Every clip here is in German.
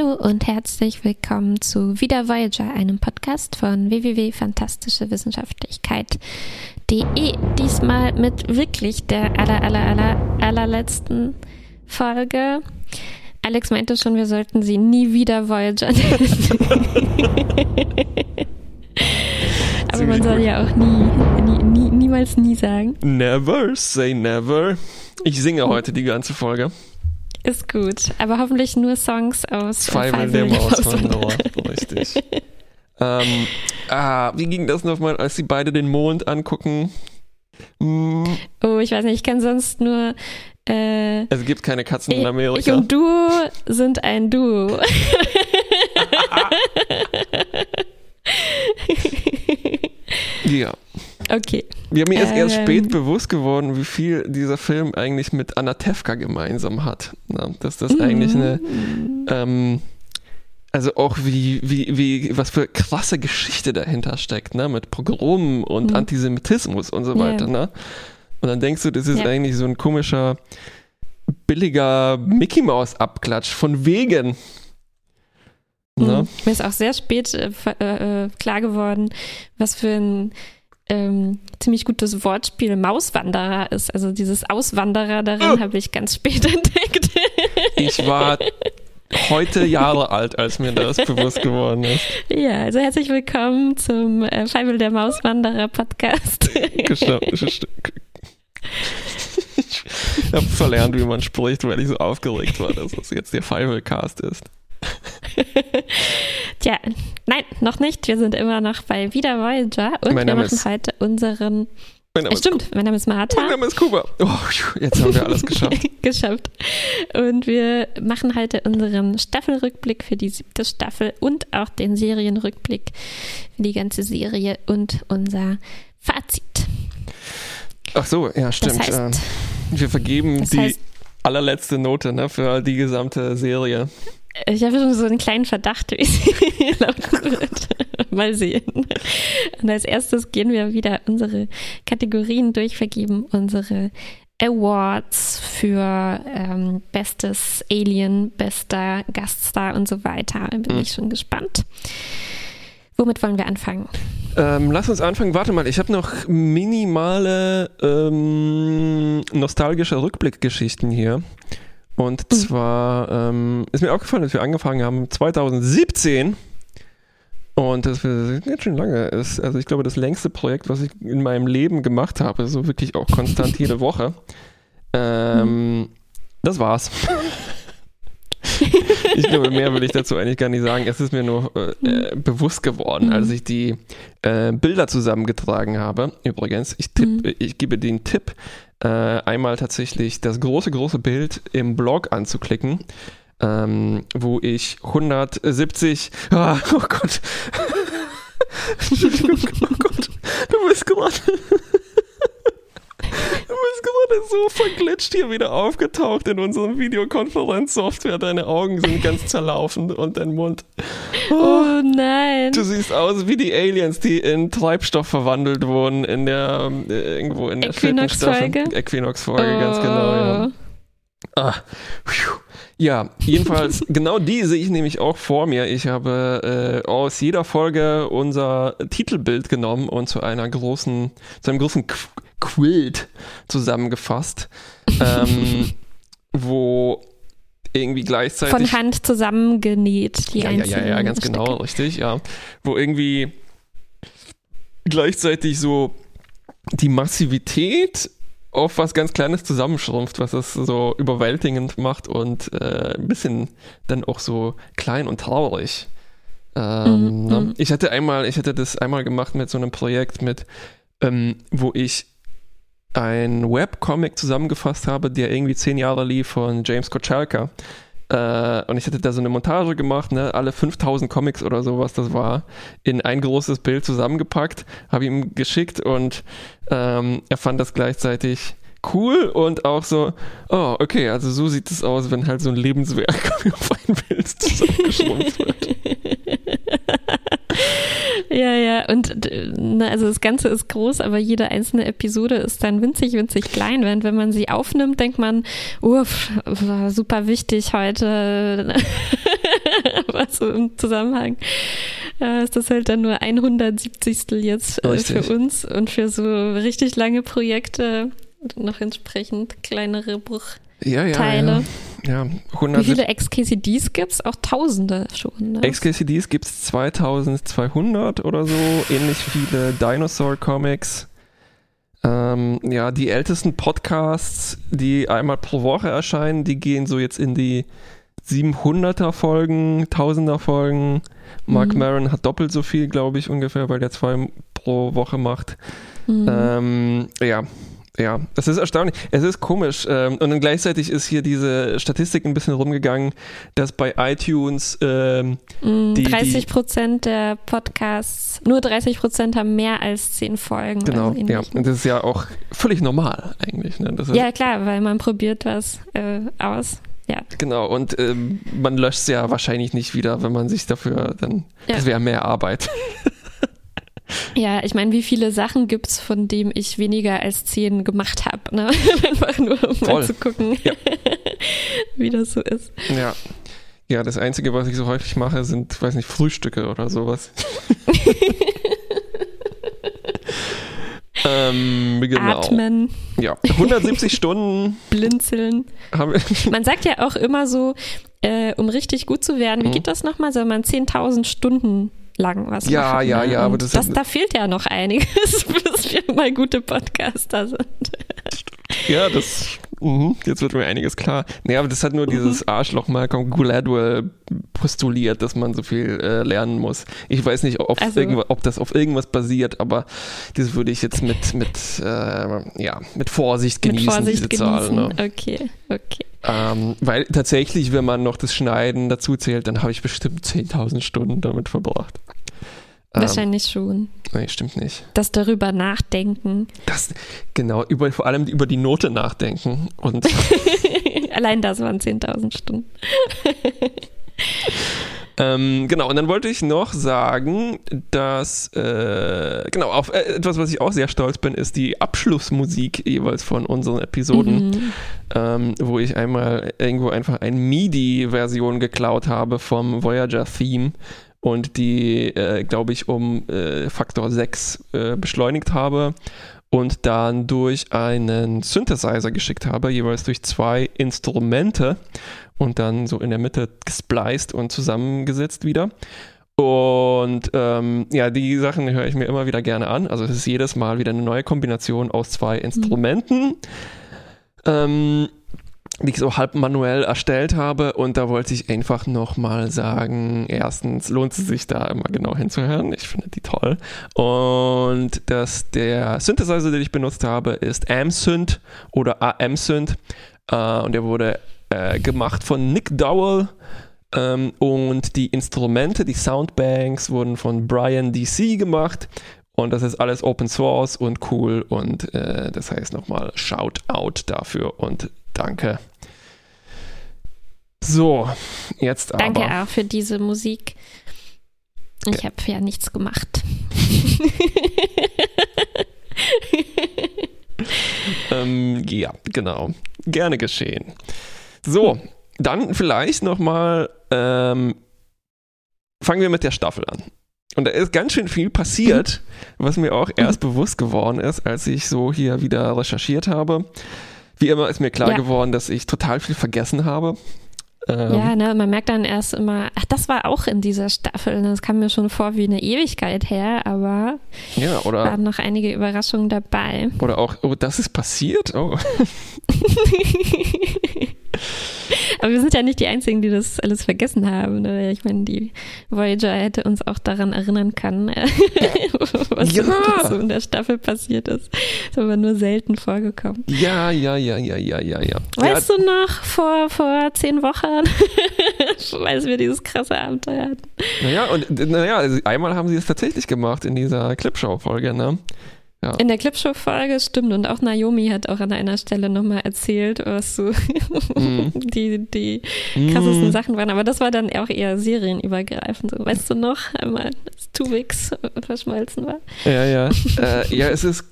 Hallo und herzlich willkommen zu Wieder Voyager, einem Podcast von www.fantastischewissenschaftlichkeit.de. Diesmal mit wirklich der aller, aller, aller, allerletzten Folge. Alex meinte schon, wir sollten sie nie wieder Voyager nennen. Aber man soll ja auch nie, nie, nie, niemals nie sagen. Never say never. Ich singe heute die ganze Folge. Ist gut, aber hoffentlich nur Songs aus Five der Mauswanderer. Richtig. ähm, ah, wie ging das nochmal, als sie beide den Mond angucken? Hm. Oh, ich weiß nicht, ich kenne sonst nur. Äh, es gibt keine Katzen in Amerika. Ich und du sind ein Duo. ja. Okay. Ja, mir ist ähm, erst spät bewusst geworden, wie viel dieser Film eigentlich mit Anna Tefka gemeinsam hat. Na, dass das mhm. eigentlich eine, ähm, also auch wie, wie, wie, was für krasse Geschichte dahinter steckt, ne, mit Pogromen und mhm. Antisemitismus und so weiter, yeah. ne. Und dann denkst du, das ist ja. eigentlich so ein komischer, billiger Mickey Mouse Abklatsch von wegen. Ne? Mhm. Mir ist auch sehr spät äh, äh, klar geworden, was für ein ähm, ziemlich gutes Wortspiel Mauswanderer ist. Also dieses Auswanderer darin oh. habe ich ganz spät entdeckt. ich war heute Jahre alt, als mir das bewusst geworden ist. Ja, also herzlich willkommen zum äh, Feivel der Mauswanderer Podcast. ich habe verlernt, wie man spricht, weil ich so aufgeregt war, dass das jetzt der Feivelcast ist. Tja, nein, noch nicht. Wir sind immer noch bei Wieder Voyager und wir machen heute unseren. Mein Name äh, stimmt, mein Name ist Martha. Mein Name ist Kuba. Oh, jetzt haben wir alles geschafft. geschafft. Und wir machen heute unseren Staffelrückblick für die siebte Staffel und auch den Serienrückblick für die ganze Serie und unser Fazit. Ach so, ja, stimmt. Das heißt, ähm, wir vergeben die heißt, allerletzte Note ne, für die gesamte Serie. Ich habe schon so einen kleinen Verdacht, wie sie laufen wird. Mal sehen. Und als erstes gehen wir wieder unsere Kategorien durch, vergeben unsere Awards für ähm, bestes Alien, bester Gaststar und so weiter. Bin mhm. ich schon gespannt. Womit wollen wir anfangen? Ähm, lass uns anfangen. Warte mal, ich habe noch minimale ähm, nostalgische Rückblickgeschichten hier. Und mhm. zwar ähm, ist mir aufgefallen, dass wir angefangen haben 2017 und das ist jetzt schon lange ist. Also ich glaube, das längste Projekt, was ich in meinem Leben gemacht habe, so wirklich auch konstant jede Woche. Ähm, mhm. Das war's. ich glaube, mehr will ich dazu eigentlich gar nicht sagen. Es ist mir nur äh, äh bewusst geworden, mhm. als ich die äh, Bilder zusammengetragen habe. Übrigens, ich, tipp, mhm. ich gebe den Tipp, äh, einmal tatsächlich das große, große Bild im Blog anzuklicken, ähm, wo ich 170, ah, oh Gott, oh Gott, du bist gerade Du bist gerade so verglitscht hier wieder aufgetaucht in unserem Videokonferenzsoftware. Deine Augen sind ganz zerlaufen und dein Mund. Oh, oh, nein. Du siehst aus wie die Aliens, die in Treibstoff verwandelt wurden in der äh, irgendwo in der Equinox-Folge. Equinox-Folge, oh. ganz genau, ja. Oh. Ah, ja, jedenfalls, genau die sehe ich nämlich auch vor mir. Ich habe äh, aus jeder Folge unser Titelbild genommen und zu einer großen, zu einem großen Qu Quilt zusammengefasst, ähm, wo irgendwie gleichzeitig. Von Hand zusammengenäht, die ja, ja, ja, ja, ganz Stücke. genau, richtig, ja. Wo irgendwie gleichzeitig so die Massivität auf was ganz Kleines zusammenschrumpft, was es so überwältigend macht und äh, ein bisschen dann auch so klein und traurig. Ähm, mm? Mhm. Ich hatte einmal, ich hatte das einmal gemacht mit so einem Projekt mit, ähm, wo ich ein Webcomic zusammengefasst habe, der irgendwie zehn Jahre lief von James Kochalka. Äh, und ich hatte da so eine Montage gemacht, ne, alle 5000 Comics oder so, was das war, in ein großes Bild zusammengepackt, habe ihm geschickt und ähm, er fand das gleichzeitig cool und auch so, oh, okay, also so sieht es aus, wenn halt so ein Lebenswerk auf ein Bild zusammengeschrumpft wird. Ja, ja, und na, also das Ganze ist groß, aber jede einzelne Episode ist dann winzig, winzig klein. Während wenn man sie aufnimmt, denkt man, uff, war super wichtig heute. so im Zusammenhang äh, ist das halt dann nur 170. jetzt äh, für uns und für so richtig lange Projekte noch entsprechend kleinere Bruchteile. Ja, ja, ja. ja Wie viele XKCDs gibt es? Auch Tausende schon. Ne? XKCDs gibt es 2200 oder so, ähnlich viele Dinosaur Comics. Ähm, ja, die ältesten Podcasts, die einmal pro Woche erscheinen, die gehen so jetzt in die 700er Folgen, 1000er Folgen. Mark mhm. Maron hat doppelt so viel, glaube ich, ungefähr, weil der zwei pro Woche macht. Mhm. Ähm, ja, ja, es ist erstaunlich. Es ist komisch. Ähm, und dann gleichzeitig ist hier diese Statistik ein bisschen rumgegangen, dass bei iTunes ähm, mm, die, 30 Prozent der Podcasts, nur 30 Prozent haben mehr als zehn Folgen. Genau, ja. Und das ist ja auch völlig normal eigentlich. Ne? ja, klar, weil man probiert was äh, aus. Ja. Genau, und ähm, man löscht es ja wahrscheinlich nicht wieder, wenn man sich dafür dann. Ja. Das wäre mehr Arbeit. Ja, ich meine, wie viele Sachen gibt es, von denen ich weniger als zehn gemacht habe? Ne? Einfach nur, um Voll. mal zu gucken, ja. wie das so ist. Ja. Ja, das Einzige, was ich so häufig mache, sind, weiß nicht, Frühstücke oder sowas. ähm, genau. Atmen. Ja, 170 Stunden. Blinzeln. Man sagt ja auch immer so, äh, um richtig gut zu werden, wie mhm. geht das nochmal? Soll man 10.000 Stunden lang was ja, machen. Ja, ja, ja. Aber das, das da fehlt ja noch einiges, bis wir mal gute Podcaster sind. Ja, das Mhm, jetzt wird mir einiges klar. Nee, aber das hat nur dieses mhm. Arschloch Malcolm Gladwell postuliert, dass man so viel äh, lernen muss. Ich weiß nicht, ob, also. ob, das auf irgendwas basiert, aber das würde ich jetzt mit, mit, äh, ja, mit Vorsicht genießen, mit Vorsicht diese genießen. Zahl. Ne? Okay, okay. Ähm, weil tatsächlich, wenn man noch das Schneiden dazu zählt, dann habe ich bestimmt 10.000 Stunden damit verbracht. Ähm, Wahrscheinlich ähm, schon. Nee, stimmt nicht. Das darüber nachdenken. Das, genau, über, vor allem über die Note nachdenken. Und Allein das waren 10.000 Stunden. ähm, genau, und dann wollte ich noch sagen, dass, äh, genau, auf äh, etwas, was ich auch sehr stolz bin, ist die Abschlussmusik jeweils von unseren Episoden, mhm. ähm, wo ich einmal irgendwo einfach eine MIDI-Version geklaut habe vom Voyager-Theme und die, äh, glaube ich, um äh, Faktor 6 äh, beschleunigt habe und dann durch einen Synthesizer geschickt habe, jeweils durch zwei Instrumente und dann so in der Mitte gespliced und zusammengesetzt wieder. Und ähm, ja, die Sachen höre ich mir immer wieder gerne an. Also es ist jedes Mal wieder eine neue Kombination aus zwei mhm. Instrumenten. Mhm. Ähm, die ich so halb manuell erstellt habe. Und da wollte ich einfach nochmal sagen, erstens lohnt es sich da immer genau hinzuhören. Ich finde die toll. Und dass der Synthesizer, den ich benutzt habe, ist AmSynth oder AMSynth. Äh, und der wurde äh, gemacht von Nick Dowell. Ähm, und die Instrumente, die Soundbanks wurden von Brian DC gemacht. Und das ist alles Open Source und cool. Und äh, das heißt nochmal Shout out dafür und danke. So, jetzt aber. Danke auch für diese Musik. Ich habe ja nichts gemacht. ähm, ja, genau. Gerne geschehen. So, dann vielleicht nochmal ähm, fangen wir mit der Staffel an. Und da ist ganz schön viel passiert, was mir auch erst bewusst geworden ist, als ich so hier wieder recherchiert habe. Wie immer ist mir klar ja. geworden, dass ich total viel vergessen habe. Ähm, ja, ne, man merkt dann erst immer, ach, das war auch in dieser Staffel. Das kam mir schon vor wie eine Ewigkeit her, aber ja, oder, waren noch einige Überraschungen dabei. Oder auch, oh, das ist passiert? Oh. Aber wir sind ja nicht die Einzigen, die das alles vergessen haben. Ne? Ich meine, die Voyager hätte uns auch daran erinnern können, was ja. so in der Staffel passiert ist. Das ist aber nur selten vorgekommen. Ja, ja, ja, ja, ja, ja, ja. Weißt ja. du noch, vor, vor zehn Wochen, als wir dieses krasse Abenteuer hatten? Naja, und naja, also einmal haben sie es tatsächlich gemacht in dieser Clipshow-Folge, ne? Ja. In der Clipshow-Folge stimmt und auch Naomi hat auch an einer Stelle nochmal erzählt, was so mm. die, die krassesten mm. Sachen waren. Aber das war dann auch eher serienübergreifend. Weißt du noch, einmal als Tuvix verschmolzen war? Ja, ja. äh, ja, es ist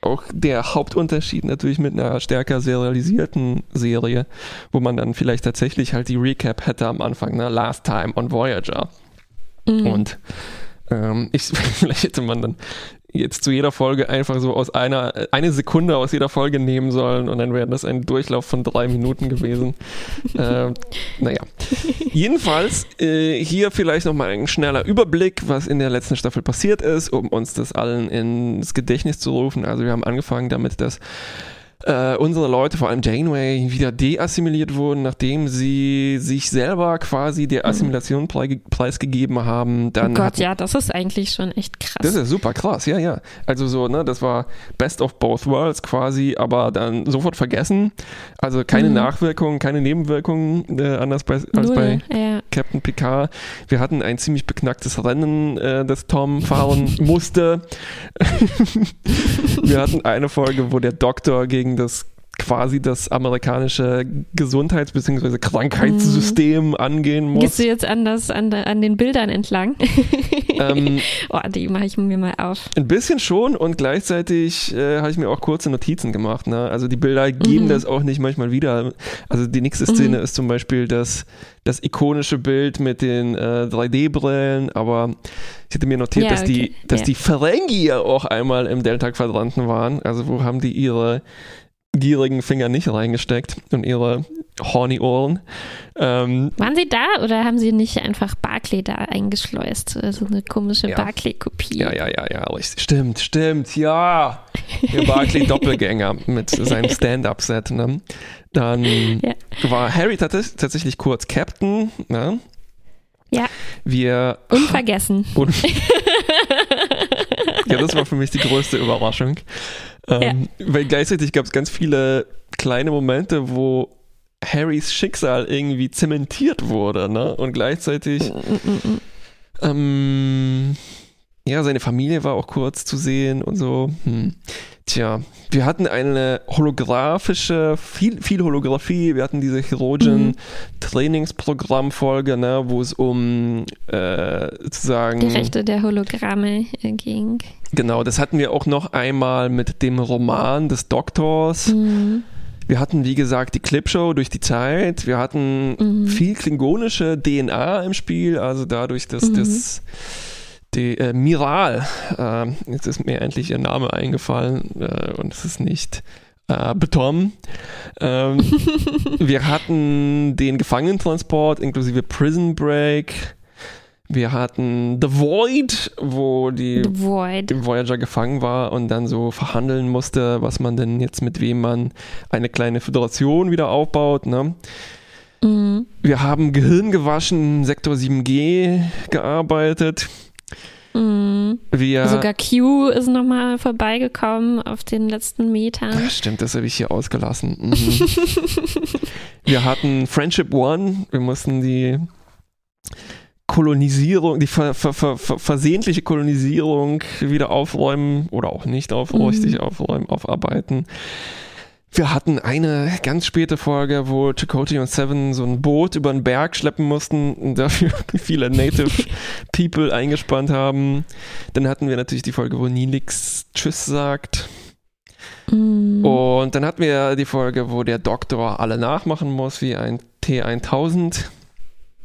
auch der Hauptunterschied natürlich mit einer stärker serialisierten Serie, wo man dann vielleicht tatsächlich halt die Recap hätte am Anfang, ne? Last Time on Voyager. Mhm. Und ähm, ich, vielleicht hätte man dann jetzt zu jeder Folge einfach so aus einer, eine Sekunde aus jeder Folge nehmen sollen und dann wäre das ein Durchlauf von drei Minuten gewesen. äh, naja. Jedenfalls äh, hier vielleicht nochmal ein schneller Überblick, was in der letzten Staffel passiert ist, um uns das allen ins Gedächtnis zu rufen. Also wir haben angefangen damit, dass äh, unsere Leute, vor allem Janeway, wieder deassimiliert wurden, nachdem sie sich selber quasi der mhm. Assimilation preisgegeben haben. Dann oh Gott, ja, das ist eigentlich schon echt krass. Das ist super krass, ja, ja. Also so, ne, das war Best of Both Worlds quasi, aber dann sofort vergessen. Also keine mhm. Nachwirkungen, keine Nebenwirkungen, äh, anders bei, als Null, bei ja. Captain Picard. Wir hatten ein ziemlich beknacktes Rennen, äh, das Tom fahren musste. Wir hatten eine Folge, wo der Doktor gegen gegen das quasi das amerikanische Gesundheits- bzw. Krankheitssystem mhm. angehen muss. Gehst du jetzt an, das, an, an den Bildern entlang? Ähm, oh, die mache ich mir mal auf. Ein bisschen schon und gleichzeitig äh, habe ich mir auch kurze Notizen gemacht. Ne? Also die Bilder geben mhm. das auch nicht manchmal wieder. Also die nächste Szene mhm. ist zum Beispiel das, das ikonische Bild mit den äh, 3D-Brillen, aber ich hätte mir notiert, ja, dass, okay. die, dass ja. die Ferengi ja auch einmal im Delta-Quadranten waren. Also wo haben die ihre gierigen Finger nicht reingesteckt und ihre horny Ohren. Ähm, Waren sie da oder haben sie nicht einfach Barclay da eingeschleust? Also eine komische ja. Barclay-Kopie. Ja, ja, ja, ja, stimmt, stimmt, ja. Der Barclay-Doppelgänger mit seinem Stand-Up-Set. Ne? Dann ja. war Harry tatsächlich kurz Captain. Ne? Ja. Wir. Unvergessen. Un ja, das war für mich die größte Überraschung. Ähm, ja. Weil gleichzeitig gab es ganz viele kleine Momente, wo Harrys Schicksal irgendwie zementiert wurde, ne? Und gleichzeitig. Mm, mm, mm, ähm, ja, seine Familie war auch kurz zu sehen und so. Hm. Tja, wir hatten eine holographische, viel, viel Holographie. Wir hatten diese Chirurgen-Trainingsprogramm-Folge, ne, wo es um äh, sozusagen. Die Rechte der Hologramme ging. Genau, das hatten wir auch noch einmal mit dem Roman des Doktors. Mhm. Wir hatten, wie gesagt, die Clipshow durch die Zeit. Wir hatten mhm. viel klingonische DNA im Spiel, also dadurch, dass mhm. das die äh, Miral, äh, jetzt ist mir endlich ihr Name eingefallen äh, und es ist nicht äh, Beton. Ähm, wir hatten den Gefangenentransport inklusive Prison Break. Wir hatten The Void, wo die Void. Voyager gefangen war und dann so verhandeln musste, was man denn jetzt mit wem man eine kleine Föderation wieder aufbaut. Ne? Mhm. Wir haben Gehirn gewaschen, Sektor 7G gearbeitet. Mhm. Wir, Sogar Q ist nochmal vorbeigekommen auf den letzten Metern. Ach, stimmt, das habe ich hier ausgelassen. Mhm. wir hatten Friendship One, wir mussten die Kolonisierung, die ver, ver, ver, versehentliche Kolonisierung wieder aufräumen oder auch nicht aufrichtig mhm. aufräumen, aufarbeiten. Wir hatten eine ganz späte Folge, wo Chakotay und Seven so ein Boot über einen Berg schleppen mussten und dafür viele Native People eingespannt haben. Dann hatten wir natürlich die Folge, wo Nilix Tschüss sagt. Mm. Und dann hatten wir die Folge, wo der Doktor alle nachmachen muss, wie ein T1000.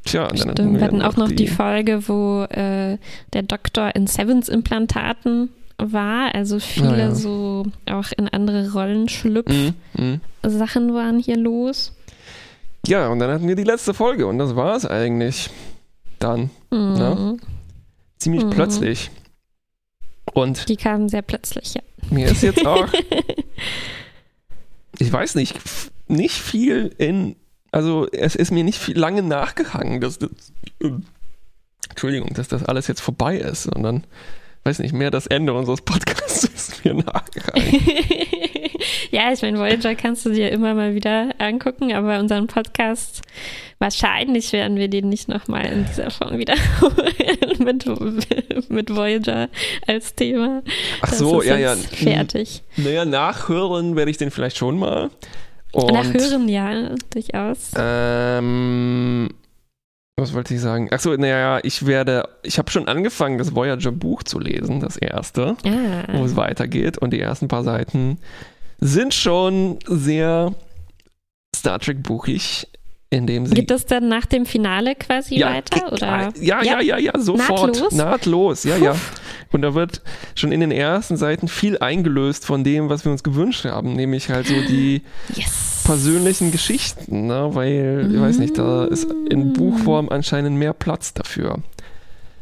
Tja, und dann Stimmt, hatten wir, hatten auch noch die, die Folge, wo äh, der Doktor in Sevens Implantaten war. Also viele ah, ja. so auch in andere Rollen schlüpf mm, mm. Sachen waren hier los. Ja, und dann hatten wir die letzte Folge und das war es eigentlich. Dann. Mm. Ne? Ziemlich mm. plötzlich. Und die kamen sehr plötzlich, ja. Mir ist jetzt auch, ich weiß nicht, nicht viel in, also es ist mir nicht viel lange nachgehangen, dass das, äh, Entschuldigung, dass das alles jetzt vorbei ist, sondern weiß nicht, mehr das Ende unseres Podcasts ist mir nachgereicht. ja, ich meine, Voyager kannst du dir immer mal wieder angucken, aber unseren Podcast, wahrscheinlich werden wir den nicht nochmal in dieser Form wiederholen mit, mit Voyager als Thema. Ach so, ja, ja. Fertig. Naja, nachhören werde ich den vielleicht schon mal. Und, nachhören, ja, durchaus. Ähm, was wollte ich sagen? Achso, naja, ich werde, ich habe schon angefangen, das Voyager-Buch zu lesen, das erste, Ah. wo es weitergeht. Und die ersten paar Seiten sind schon sehr Star Trek-buchig. Geht das dann nach dem Finale quasi weiter? ge- Oder? Ja, ja, ja, ja, sofort. Nahtlos? Nahtlos, ja, ja. Und da wird schon in den ersten Seiten viel eingelöst von dem, was wir uns gewünscht haben, nämlich halt so die Yes. persönlichen Geschichten, ne? weil, ich weiß nicht, da ist in Buchform anscheinend mehr Platz dafür.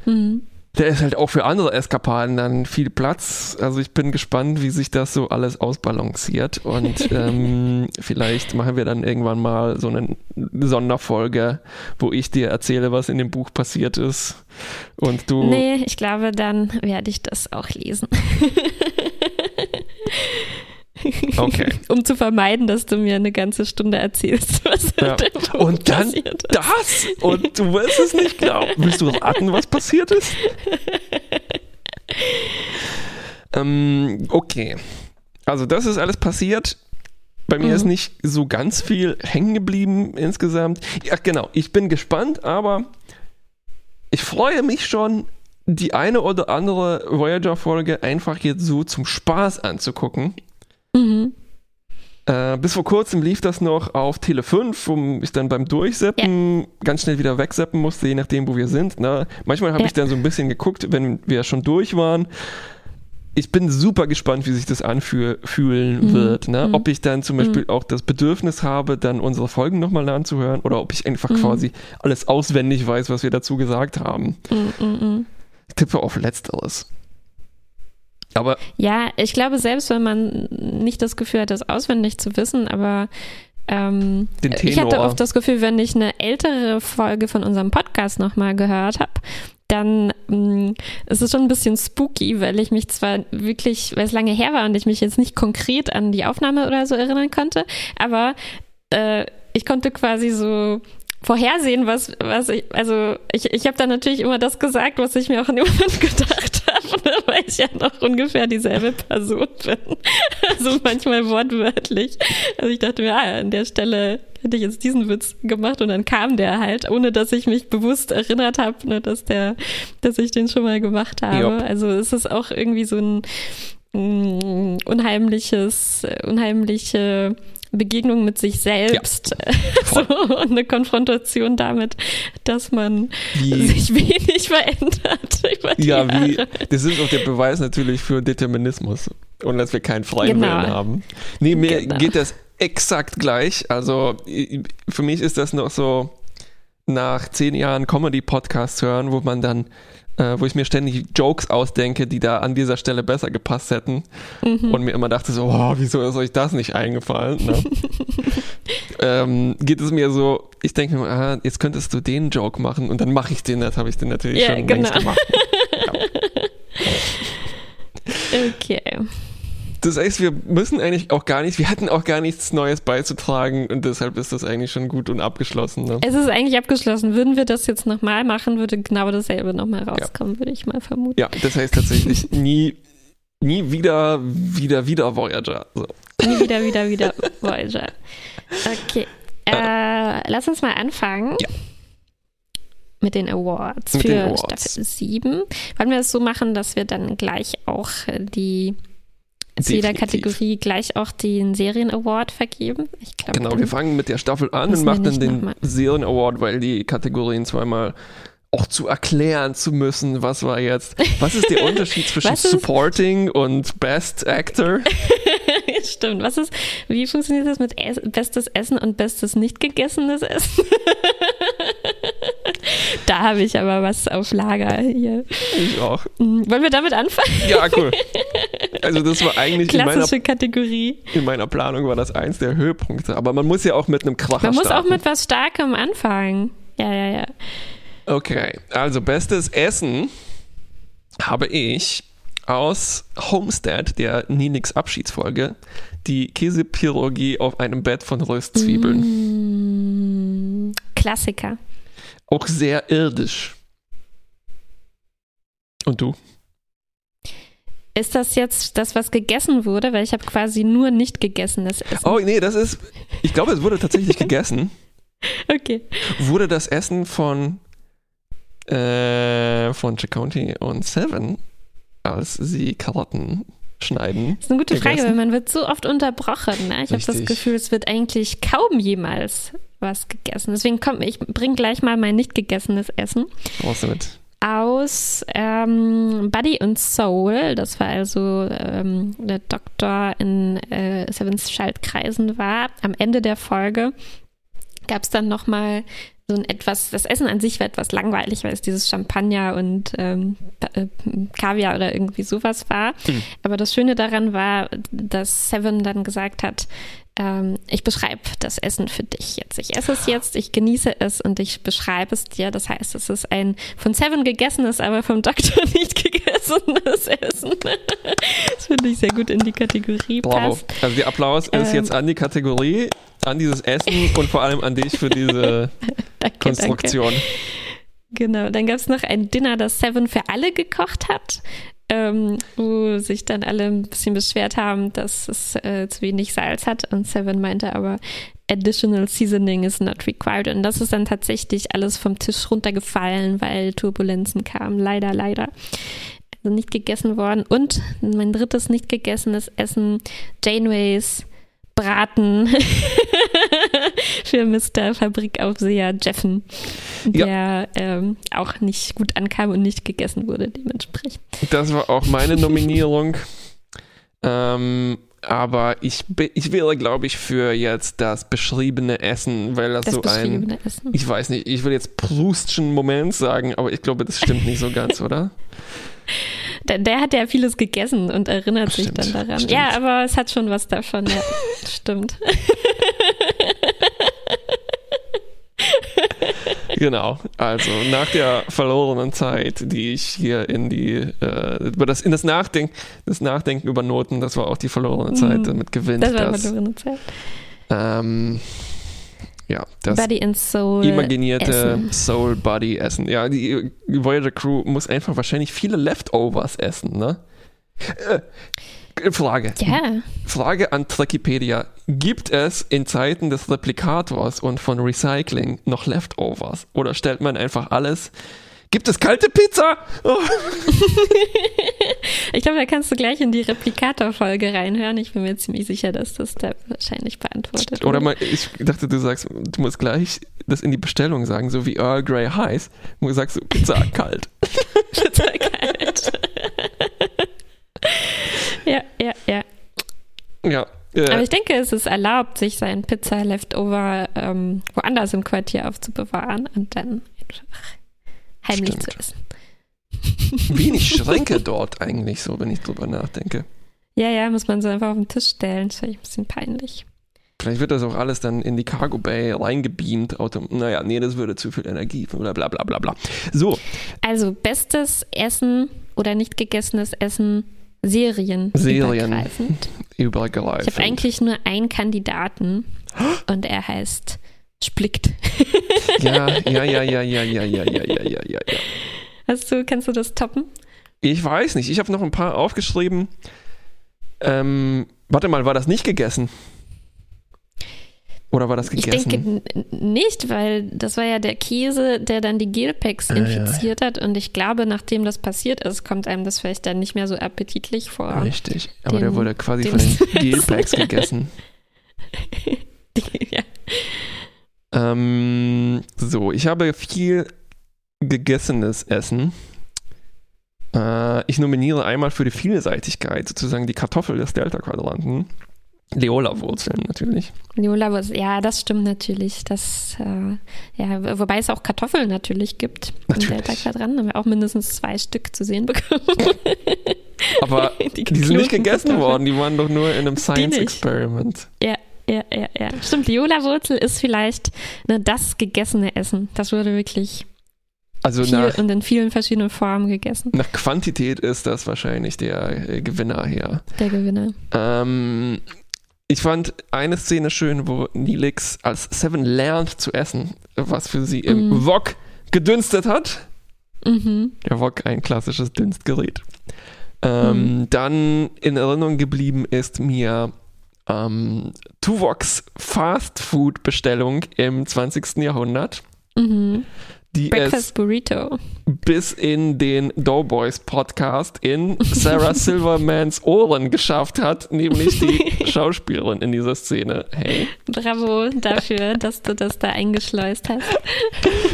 Hm. Da ist halt auch für andere Eskapaden dann viel Platz. Also ich bin gespannt, wie sich das so alles ausbalanciert. Und ähm, vielleicht machen wir dann irgendwann mal so eine Sonderfolge, wo ich dir erzähle, was in dem Buch passiert ist. Und du. Nee, ich glaube, dann werde ich das auch lesen. Okay. um zu vermeiden, dass du mir eine ganze Stunde erzählst, was Ja. Und dann passiert ist. das! Und du wirst es nicht glauben. Willst du raten, was passiert ist? ähm, okay. Also, das ist alles passiert. Bei mir Mhm. ist nicht so ganz viel hängen geblieben insgesamt. Ja, genau. Ich bin gespannt, aber ich freue mich schon, die eine oder andere Voyager-Folge einfach jetzt so zum Spaß anzugucken. Mhm. Äh, bis vor kurzem lief das noch auf Tele 5, wo ich dann beim Durchseppen ganz schnell wieder wegseppen musste, je nachdem, wo wir sind. Ne? Manchmal habe Ja. ich dann so ein bisschen geguckt, wenn wir schon durch waren. Ich bin super gespannt, wie sich das anfühlen Mhm. wird. Ne? Mhm. Ob ich dann zum Beispiel auch das Bedürfnis habe, dann unsere Folgen nochmal anzuhören oder ob ich einfach Mhm. quasi alles auswendig weiß, was wir dazu gesagt haben. Mm, mm. Ich tippe auf Letzteres. Aber Ja, ich glaube, selbst wenn man nicht das Gefühl hat, das auswendig zu wissen, aber ähm, ich hatte oft das Gefühl, wenn ich eine ältere Folge von unserem Podcast nochmal gehört habe, dann mh, ist es schon ein bisschen spooky, weil ich mich zwar wirklich, weil es lange her war und ich mich jetzt nicht konkret an die Aufnahme oder so erinnern konnte, aber äh, ich konnte quasi so vorhersehen, was, was ich, also ich, ich habe dann natürlich immer das gesagt, was ich mir auch in dem Moment gedacht habe, weil ich ja noch ungefähr dieselbe Person bin. Also manchmal wortwörtlich. Also ich dachte mir, ah, an der Stelle hätte ich jetzt diesen Witz gemacht und dann kam der halt, ohne dass ich mich bewusst erinnert habe, ne, dass der, dass ich den schon mal gemacht habe. Jupp. Also es ist auch irgendwie so ein mm, unheimliches, unheimliche Begegnung mit sich selbst so, und eine Konfrontation damit, dass man Wie- sich wenig verändert über die Ja, wie, Jahre. das ist auch der Beweis natürlich für Determinismus und dass wir keinen freien Genau. Willen haben. Nee, mir Genau. geht das exakt gleich. Also für mich ist das noch so nach zehn Jahren Comedy-Podcasts hören, wo man dann, äh, wo ich mir ständig Jokes ausdenke, die da an dieser Stelle besser gepasst hätten Mhm. und mir immer dachte so, oh, wieso ist euch das nicht eingefallen? Ne? ähm, geht es mir so, ich denke mir, ah, jetzt könntest du den Joke machen und dann mache ich den, das habe ich den natürlich Ja, schon längst genau. gemacht. Okay. Das heißt, wir müssen eigentlich auch gar nicht, wir hatten auch gar nichts Neues beizutragen und deshalb ist das eigentlich schon gut und abgeschlossen. Ne? Es ist eigentlich abgeschlossen. Würden wir das jetzt nochmal machen, würde genau dasselbe nochmal rauskommen, würde ich mal vermuten. Ja, das heißt tatsächlich nie, nie wieder, wieder, wieder Voyager. So. Nie wieder, wieder, wieder Voyager. Okay. Äh, lass uns mal anfangen. Ja. Mit den Awards Mit für den Awards. Staffel 7. Wollen wir es so machen, dass wir dann gleich auch äh, die zu jeder. Kategorie gleich auch den Serien-Award vergeben? Ich glaube, Genau, wir fangen mit der Staffel an und machen dann den nochmal. Serien Award, weil die Kategorien zweimal auch zu erklären zu müssen, was war jetzt, was ist der Unterschied zwischen Supporting und Best Actor? Stimmt. Was ist, wie funktioniert das mit Ess bestes Essen und bestes nicht gegessenes Essen? da habe ich aber was auf Lager hier. Ich auch. Hm, Wollen wir damit anfangen? Ja, cool. Also das war eigentlich in meiner, Klassische Kategorie. in meiner Planung war das eins der Höhepunkte. Aber man muss ja auch mit einem Kracher Man muss auch starten. mit was Starkem anfangen. Ja, ja, ja. Okay, also bestes Essen habe ich aus Homestead, der Ninix Abschiedsfolge, die Käsepirurgie auf einem Bett von Röstzwiebeln. Mm, Klassiker. Auch sehr irdisch. Und du? Ist das jetzt das, was gegessen wurde? Weil ich habe quasi nur nicht gegessenes Essen. Oh, nee, das ist, ich glaube, es wurde tatsächlich gegessen. Okay. Wurde das Essen von äh, von Chaconti und Seven, als sie Karotten schneiden. Das ist eine gute Frage, gegessen. weil man wird so oft unterbrochen. Ne? Ich habe das. Gefühl, es wird eigentlich kaum jemals was gegessen. Deswegen komm, ich bringe gleich mal mein nicht gegessenes Essen Raus damit. aus ähm, Body and Soul. Das war also ähm, der Doktor in äh, Sevens Schaltkreisen war. Am Ende der Folge gab es dann nochmal so ein etwas, das Essen an sich war etwas langweilig, weil es dieses Champagner und ähm, äh, Kaviar oder irgendwie sowas war. Hm. Aber das Schöne daran war, dass Seven dann gesagt hat, ähm, ich beschreibe das Essen für dich jetzt. Ich esse es jetzt, ich genieße es und ich beschreibe es dir. Das heißt, es ist ein von Seven gegessenes, aber vom Doktor nicht gegessenes Essen. Das finde ich sehr gut in die Kategorie Bravo. passt. Also der Applaus ist Ähm. jetzt an die Kategorie, an dieses Essen und vor allem an dich für diese Danke, Konstruktion. Danke. Genau, dann gab es noch ein Dinner, das Seven für alle gekocht hat, ähm, wo sich dann alle ein bisschen beschwert haben, dass es äh, zu wenig Salz hat. Und Seven meinte aber, additional seasoning is not required. Und das ist dann tatsächlich alles vom Tisch runtergefallen, weil Turbulenzen kamen. Leider, leider. Also nicht gegessen worden. Und mein drittes nicht gegessenes Essen, Janeways Braten für Mr. Fabrikaufseher Jeffen, der ähm, auch nicht gut ankam und nicht gegessen wurde dementsprechend. Das war auch meine Nominierung. ähm, aber ich, ich wäre, glaube ich, für jetzt das beschriebene Essen, weil das, Das so ein, Essen. ich weiß nicht, ich will jetzt Proustschen Moment sagen, aber ich glaube, das stimmt nicht so ganz, oder? Der, der hat ja vieles gegessen und erinnert sich Stimmt, dann daran. stimmt. Ja, aber es hat schon was davon, ja. Stimmt. Genau. Also nach der verlorenen Zeit, die ich hier in die äh, über das in das Nachdenken, das Nachdenken über Noten, das war auch die verlorene Zeit, Mhm. damit gewinnt Das war das. verlorene Zeit. Ähm, ja, das Body and Soul. imaginierte Essen. Soul Body Essen. Ja, die Voyager Crew muss einfach wahrscheinlich viele Leftovers essen, ne? Äh, Frage. Ja, Frage an Wikipedia. Gibt es in Zeiten des Replikators und von Recycling noch Leftovers? Oder stellt man einfach alles? Gibt es kalte Pizza? Oh. ich glaube, da kannst du gleich in die Replikator-Folge reinhören. Ich bin mir ziemlich sicher, dass das da wahrscheinlich beantwortet Oder wurde. mal, ich dachte, du sagst, du musst gleich das in die Bestellung sagen, so wie Earl Grey heiß. Du sagst Pizza kalt. Total kalt. ja, ja, ja. Ja. Äh, Aber ich denke, es ist erlaubt, sich sein Pizza-Leftover ähm, woanders im Quartier aufzubewahren und dann einfach heimlich Stimmt. zu essen. wenig Schränke dort eigentlich so, wenn ich drüber nachdenke. Ja, ja, muss man so einfach auf den Tisch stellen. Das ist vielleicht ein bisschen peinlich. Vielleicht wird das auch alles dann in die Cargo Bay reingebeamt. Auto naja, nee, das würde zu viel Energie, bla bla bla bla bla. So, Also, bestes Essen oder nicht gegessenes Essen, Serien. Serien. übergreifend. übergreifend. Ich habe eigentlich nur einen Kandidaten und er heißt Splickt. Ja, ja, ja, ja, ja, ja, ja, ja, ja, ja, ja, ja. Hast du, kannst du das toppen? Ich weiß nicht. Ich habe noch ein paar aufgeschrieben. Ähm, warte mal, war das nicht gegessen? Oder war das Ich gegessen? denke n- nicht, weil das war ja der Käse, der dann die Gelpacks Ah, ja, infiziert hat. Und ich glaube, nachdem das passiert ist, kommt einem das vielleicht dann nicht mehr so appetitlich vor. Richtig. Aber Den- der wurde quasi von den. Gelpacks gegessen. ja. Ähm, so, ich habe viel gegessenes Essen. Äh, ich nominiere einmal für die Vielseitigkeit, sozusagen die Kartoffel des Delta-Quadranten. Leola-Wurzeln natürlich. Was- ja, das stimmt natürlich. Das, äh, ja, wobei es auch Kartoffeln natürlich gibt. Natürlich. Im Delta-Quadranten haben wir auch mindestens zwei Stück zu sehen bekommen. Aber Die die sind nicht gegessen Kartoffeln. worden, die waren doch nur in einem. Science-Experiment. Ja, ja, ja, ja. Stimmt, Viola-Wurzel ist vielleicht ne, das gegessene Essen. Das wurde wirklich Also viel nach, und in vielen verschiedenen Formen gegessen. nach Quantität ist das wahrscheinlich der äh, Gewinner hier. Der Gewinner. Ähm, ich fand eine Szene schön, wo Nilix als Seven lernt zu essen, was für sie im Mhm. Wok gedünstet hat. Mhm. Der Wok, ein klassisches Dünstgerät. Ähm, Dann in Erinnerung geblieben ist mir ähm, Tuvox Fast Food Bestellung im 20. Jahrhundert. Mhm die Breakfast es Burrito. bis in den Doughboys Podcast in Sarah Silvermans Ohren geschafft hat, nämlich die Schauspielerin in dieser Szene. Hey, Bravo dafür, dass du das da eingeschleust hast.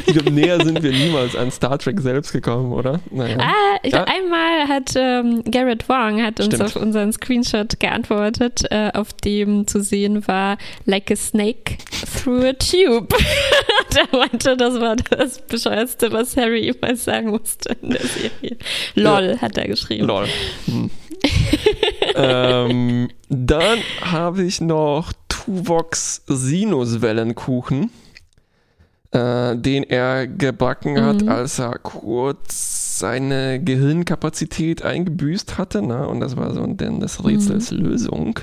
ich glaube, näher sind wir niemals an Star Trek selbst gekommen, oder? Naja. Ah, ich, Ja. einmal hat ähm, Garrett Wong hat uns Stimmt. auf unseren Screenshot geantwortet, äh, auf dem zu sehen war Like a Snake through a Tube. Der meinte, das war das bescheuerste, was Harry jemals sagen musste in der Serie. Lol, hat er geschrieben. Lol. Hm. ähm, dann habe ich noch Tuvox Sinuswellenkuchen, äh, den er gebacken hat, Mhm. als er kurz seine Gehirnkapazität eingebüßt hatte. Ne? Und das war so denn des Rätsels Lösung.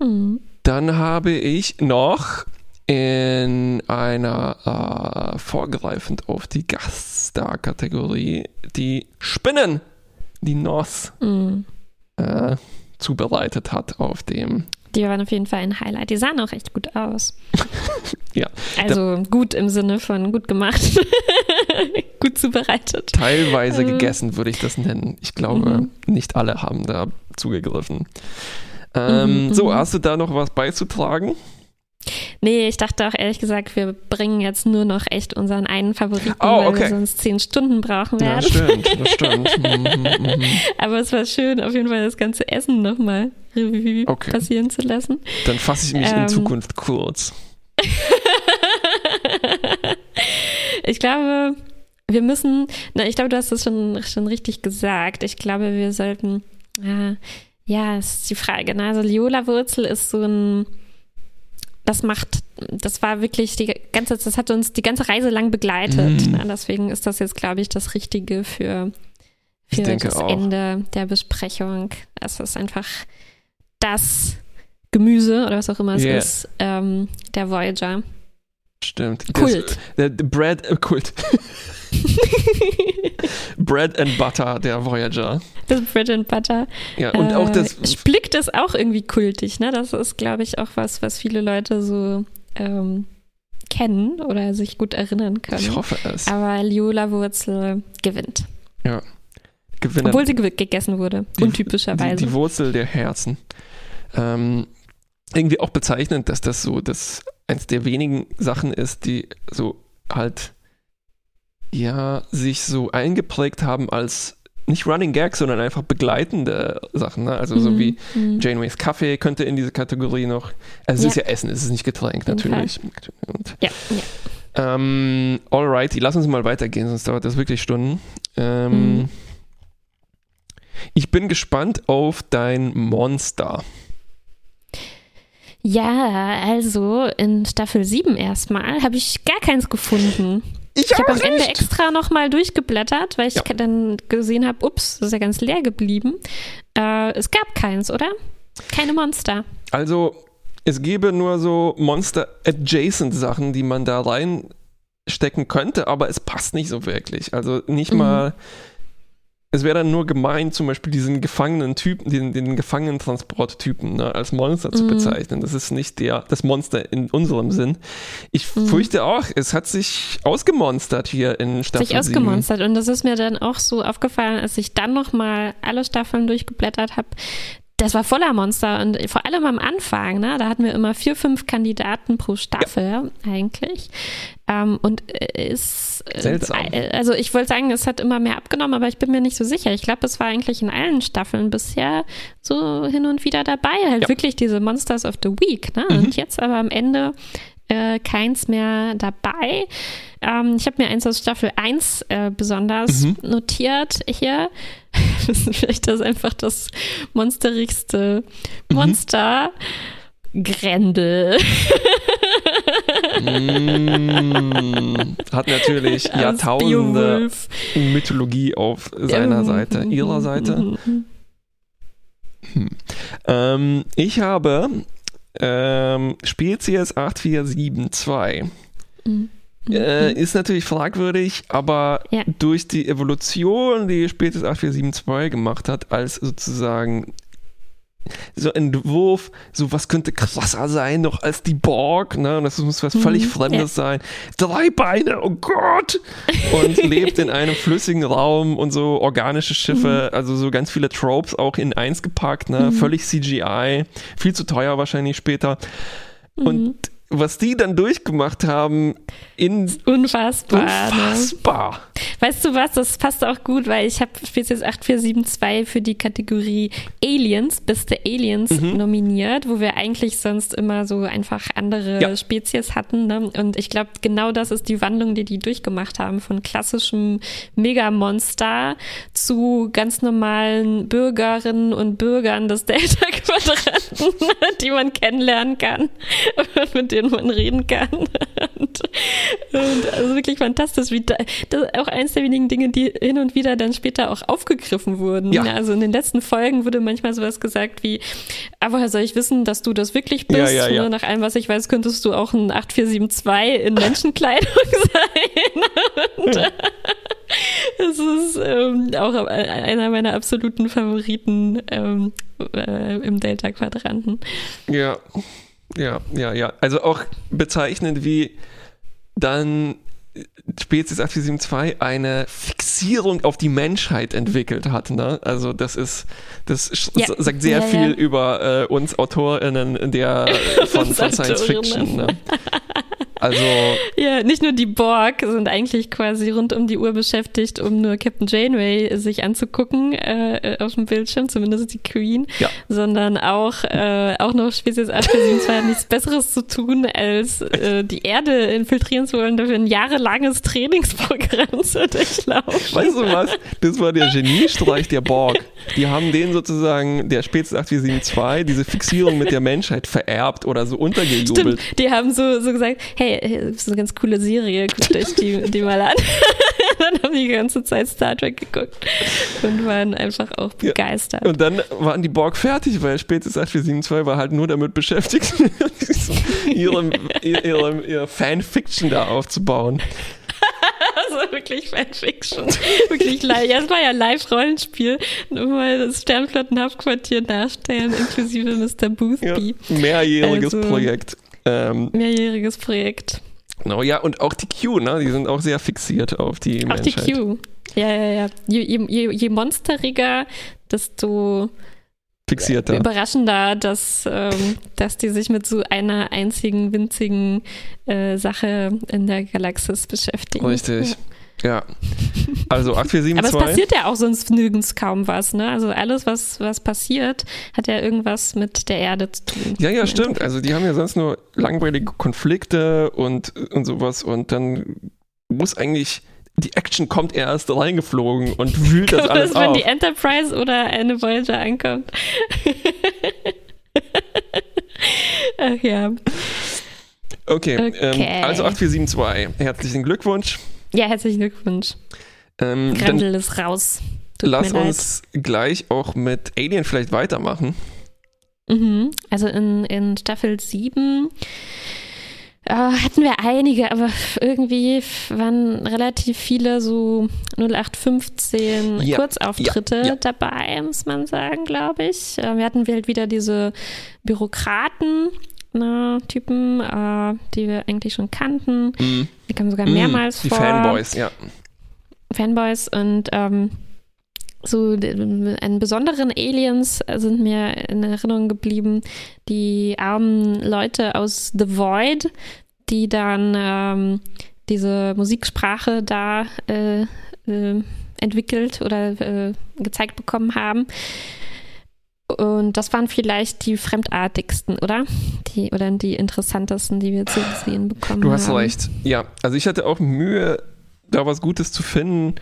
Hm. Dann habe ich noch in einer äh, vorgreifend auf die Gaststar-Kategorie die Spinnen, die Nos Hm. äh, zubereitet hat auf dem. Die waren auf jeden Fall ein Highlight. Die sahen auch echt gut aus. Ja, Also gut im Sinne von gut gemacht. gut zubereitet. teilweise Äh. gegessen würde ich das nennen. Ich glaube, Mhm. nicht alle haben da zugegriffen. Ähm, Mhm, so, mhm. hast du da noch was beizutragen? Nee, ich dachte auch ehrlich gesagt, wir bringen jetzt nur noch echt unseren einen Favoriten, Oh, weil okay. wir sonst zehn Stunden brauchen Ja, werden. stimmt, das stimmt. Mhm, mhm. Aber es war schön, auf jeden Fall das ganze Essen nochmal Revue Okay. passieren zu lassen. Dann fasse ich mich in Ähm. Zukunft kurz. Ich glaube, wir müssen, na, ich glaube, du hast das schon, schon richtig gesagt. Ich glaube, wir sollten, äh, ja, es ist die Frage. Ne? Also Liola-Wurzel ist so ein, das macht, das war wirklich die ganze, das hat uns die ganze Reise lang begleitet. Mhm. Ne? Deswegen ist das jetzt, glaube ich, das Richtige für, für das auch. Ende der Besprechung. Es ist einfach das Gemüse oder was auch immer es Yeah. ist, ähm, der Voyager. Stimmt. Kult. Das, der, der Bread, äh, Kult. Bread and Butter der Voyager. Das Bread and Butter. Ja, und auch das. Äh, Splick ist auch irgendwie kultig, ne? Das ist, glaube ich, auch was, was viele Leute so ähm, kennen oder sich gut erinnern können. Ich hoffe es. Aber Liola-Wurzel gewinnt. Gewinner, Obwohl sie gew- gegessen wurde. Die- Untypischerweise. die, die Wurzel der Herzen. Ähm, irgendwie auch bezeichnend, dass das so das eins der wenigen Sachen ist, die so halt ja sich so eingeprägt haben als nicht Running Gags, sondern einfach begleitende Sachen. Ne? Also so Mhm, wie mhm. Janeways Kaffee könnte in diese Kategorie noch. Also es Ja. ist ja Essen, es ist nicht Getränk natürlich. Und, Ja, ja. ähm, alrighty, lass uns mal weitergehen, sonst dauert das wirklich Stunden. Ähm, Mhm. Ich bin gespannt auf dein Monster. Ja, also in Staffel 7 erstmal habe ich gar keins gefunden. Ich habe am Ende extra nochmal durchgeblättert, weil ich Ja. dann gesehen habe, ups, das ist ja ganz leer geblieben. Äh, es gab keins, oder? Keine Monster. Also, es gäbe nur so Monster-Adjacent-Sachen, die man da reinstecken könnte, aber es passt nicht so wirklich. Also nicht Mhm. mal. Es wäre dann nur gemein, zum Beispiel diesen gefangenen Typen, den, den Gefangenentransporttypen ne, als Monster zu Mhm. bezeichnen. Das ist nicht der, das Monster in unserem Sinn. Ich Mhm. fürchte auch, es hat sich ausgemonstert hier in Staffel sich 7. ausgemonstert. Und das ist mir dann auch so aufgefallen, als ich dann nochmal alle Staffeln durchgeblättert habe. Das war voller Monster und vor allem am Anfang, ne, da hatten wir immer vier, fünf Kandidaten pro Staffel eigentlich. Ähm, und ist äh, Seltsam. äh, Also ich wollte sagen, es hat immer mehr abgenommen, aber ich bin mir nicht so sicher. Ich glaube, es war eigentlich in allen Staffeln bisher so hin und wieder dabei. Halt Ja. wirklich diese Monsters of the Week. Ne? Mhm. Und jetzt aber am Ende äh, keins mehr dabei. Ähm, ich habe mir eins aus Staffel 1 äh, besonders Mhm. notiert hier. Vielleicht das einfach das monsterigste Mhm. Monster. Grendel. Mm, hat natürlich Aus Jahrtausende Beowulf. Mythologie auf seiner Mhm. Seite, ihrer Seite. Mhm. Ähm, ich habe ähm, Spezies 8472. Mhm. Äh, ist natürlich fragwürdig, aber Ja. durch die Evolution, die Spezies 8472 gemacht hat, als sozusagen so Entwurf, so was könnte krasser sein noch als die Borg, ne? Und das muss was völlig Mhm, Fremdes sein. Drei Beine, oh Gott! Und lebt in einem flüssigen Raum und so organische Schiffe, Mhm. also so ganz viele Tropes auch in eins gepackt, ne? Völlig CGI, viel zu teuer wahrscheinlich später. Mhm. Und was die dann durchgemacht haben, in Unfassbar. Ne? Weißt du was, das passt auch gut, weil ich habe Spezies 8472 für die Kategorie Aliens, beste Aliens Mhm. nominiert, wo wir eigentlich sonst immer so einfach andere Ja. Spezies hatten. Ne? Und ich glaube, genau das ist die Wandlung, die die durchgemacht haben, von klassischem Megamonster zu ganz normalen Bürgerinnen und Bürgern des Delta-Quadranten, die man kennenlernen kann und mit denen man reden kann. Und, und also wirklich fantastisch, wie da, das auch eins der wenigen Dinge, die hin und wieder dann später auch aufgegriffen wurden. Ja. Also in den letzten Folgen wurde manchmal sowas gesagt wie, aber woher soll ich wissen, dass du das wirklich bist? Ja, ja, ja. Nach allem, was ich weiß, könntest du auch ein 8472 in Menschenkleidung sein. Äh, das ist ähm, auch einer meiner absoluten Favoriten ähm, äh, im Delta-Quadranten. Ja, ja, ja, ja. Also auch bezeichnend, wie dann Spezies 8472 eine Fixierung auf die Menschheit entwickelt hat. Ne? Also das ist, das Ja. sagt sehr Ja, viel ja. über äh, uns AutorInnen der, von, Uns von Science. Fiction. Ne? Also Ja, nicht nur die Borg sind eigentlich quasi rund um die Uhr beschäftigt, um nur Captain Janeway sich anzugucken äh, auf dem Bildschirm, zumindest die Queen, Ja. sondern auch, äh, auch noch Spezies 8472 hat nichts Besseres zu tun, als äh, die Erde infiltrieren zu wollen, dafür ein jahrelanges Trainingsprogramm zu durchlaufen. Weißt du was? Das war der Geniestreich der Borg. Die haben den sozusagen, der Spezies 8472, diese Fixierung mit der Menschheit vererbt oder so untergejubelt. Stimmt, die haben so, so gesagt, hey, das ist eine ganz coole Serie, guckt euch die, die mal an. Dann haben die die ganze Zeit Star Trek geguckt und waren einfach auch Ja. begeistert. Und dann waren die Borg fertig, weil Spezies 8472 war halt nur damit beschäftigt, ihrem, ihrem, ihr Fanfiction da aufzubauen. Also wirklich Fanfiction. Wirklich live. Ja, es war ja Live-Rollenspiel. Nur mal das Sternflottenhauptquartier nachstellen, inklusive Mr. Ja, Boothby. mehrjähriges Also- Projekt. Ähm, Mehrjähriges Projekt. genau, ja, und auch die Q, ne? Die sind auch sehr fixiert auf die Auch die Menschheit. Q. Ja, ja, ja. Je, je, je, je monsteriger, desto Fixierter. überraschender, dass, ähm, dass die sich mit so einer einzigen winzigen äh, Sache in der Galaxis beschäftigen. Richtig. Ja. Also Aber es 8472. passiert ja auch sonst nirgends kaum was, ne? Also alles, was, was passiert, hat ja irgendwas mit der Erde zu tun. Ja, ja, stimmt. Also die haben ja sonst nur langweilige Konflikte und, und sowas und dann muss eigentlich, die Action kommt erst reingeflogen und wühlt das alles wenn auf. die Enterprise oder eine Voyager ankommt. Ach ja. Okay, Okay. Ähm, also 8472, herzlichen Glückwunsch. Ja, herzlichen Glückwunsch. Ähm, Grendel ist raus. Tut lass uns gleich auch mit Alien vielleicht weitermachen. Mhm. Also in, in Staffel 7 äh, hatten wir einige, aber irgendwie waren relativ viele so 0815 Ja, Kurzauftritte ja, ja. dabei, muss man sagen, glaube ich. Äh, wir hatten halt wieder diese Bürokraten. Na, Typen, äh, die wir eigentlich schon kannten. Mhm. Die kamen sogar mehrmals Mm, die vor. Fanboys, ja. Fanboys und ähm, so einen besonderen Aliens sind mir in Erinnerung geblieben, die armen Leute aus The Void, die dann ähm, diese Musiksprache da äh, äh, entwickelt oder äh, gezeigt bekommen haben. Und das waren vielleicht die fremdartigsten, oder? Die, oder die interessantesten, die wir zu sehen bekommen haben. Du hast recht. Ja, also ich hatte auch Mühe, da was Gutes zu finden.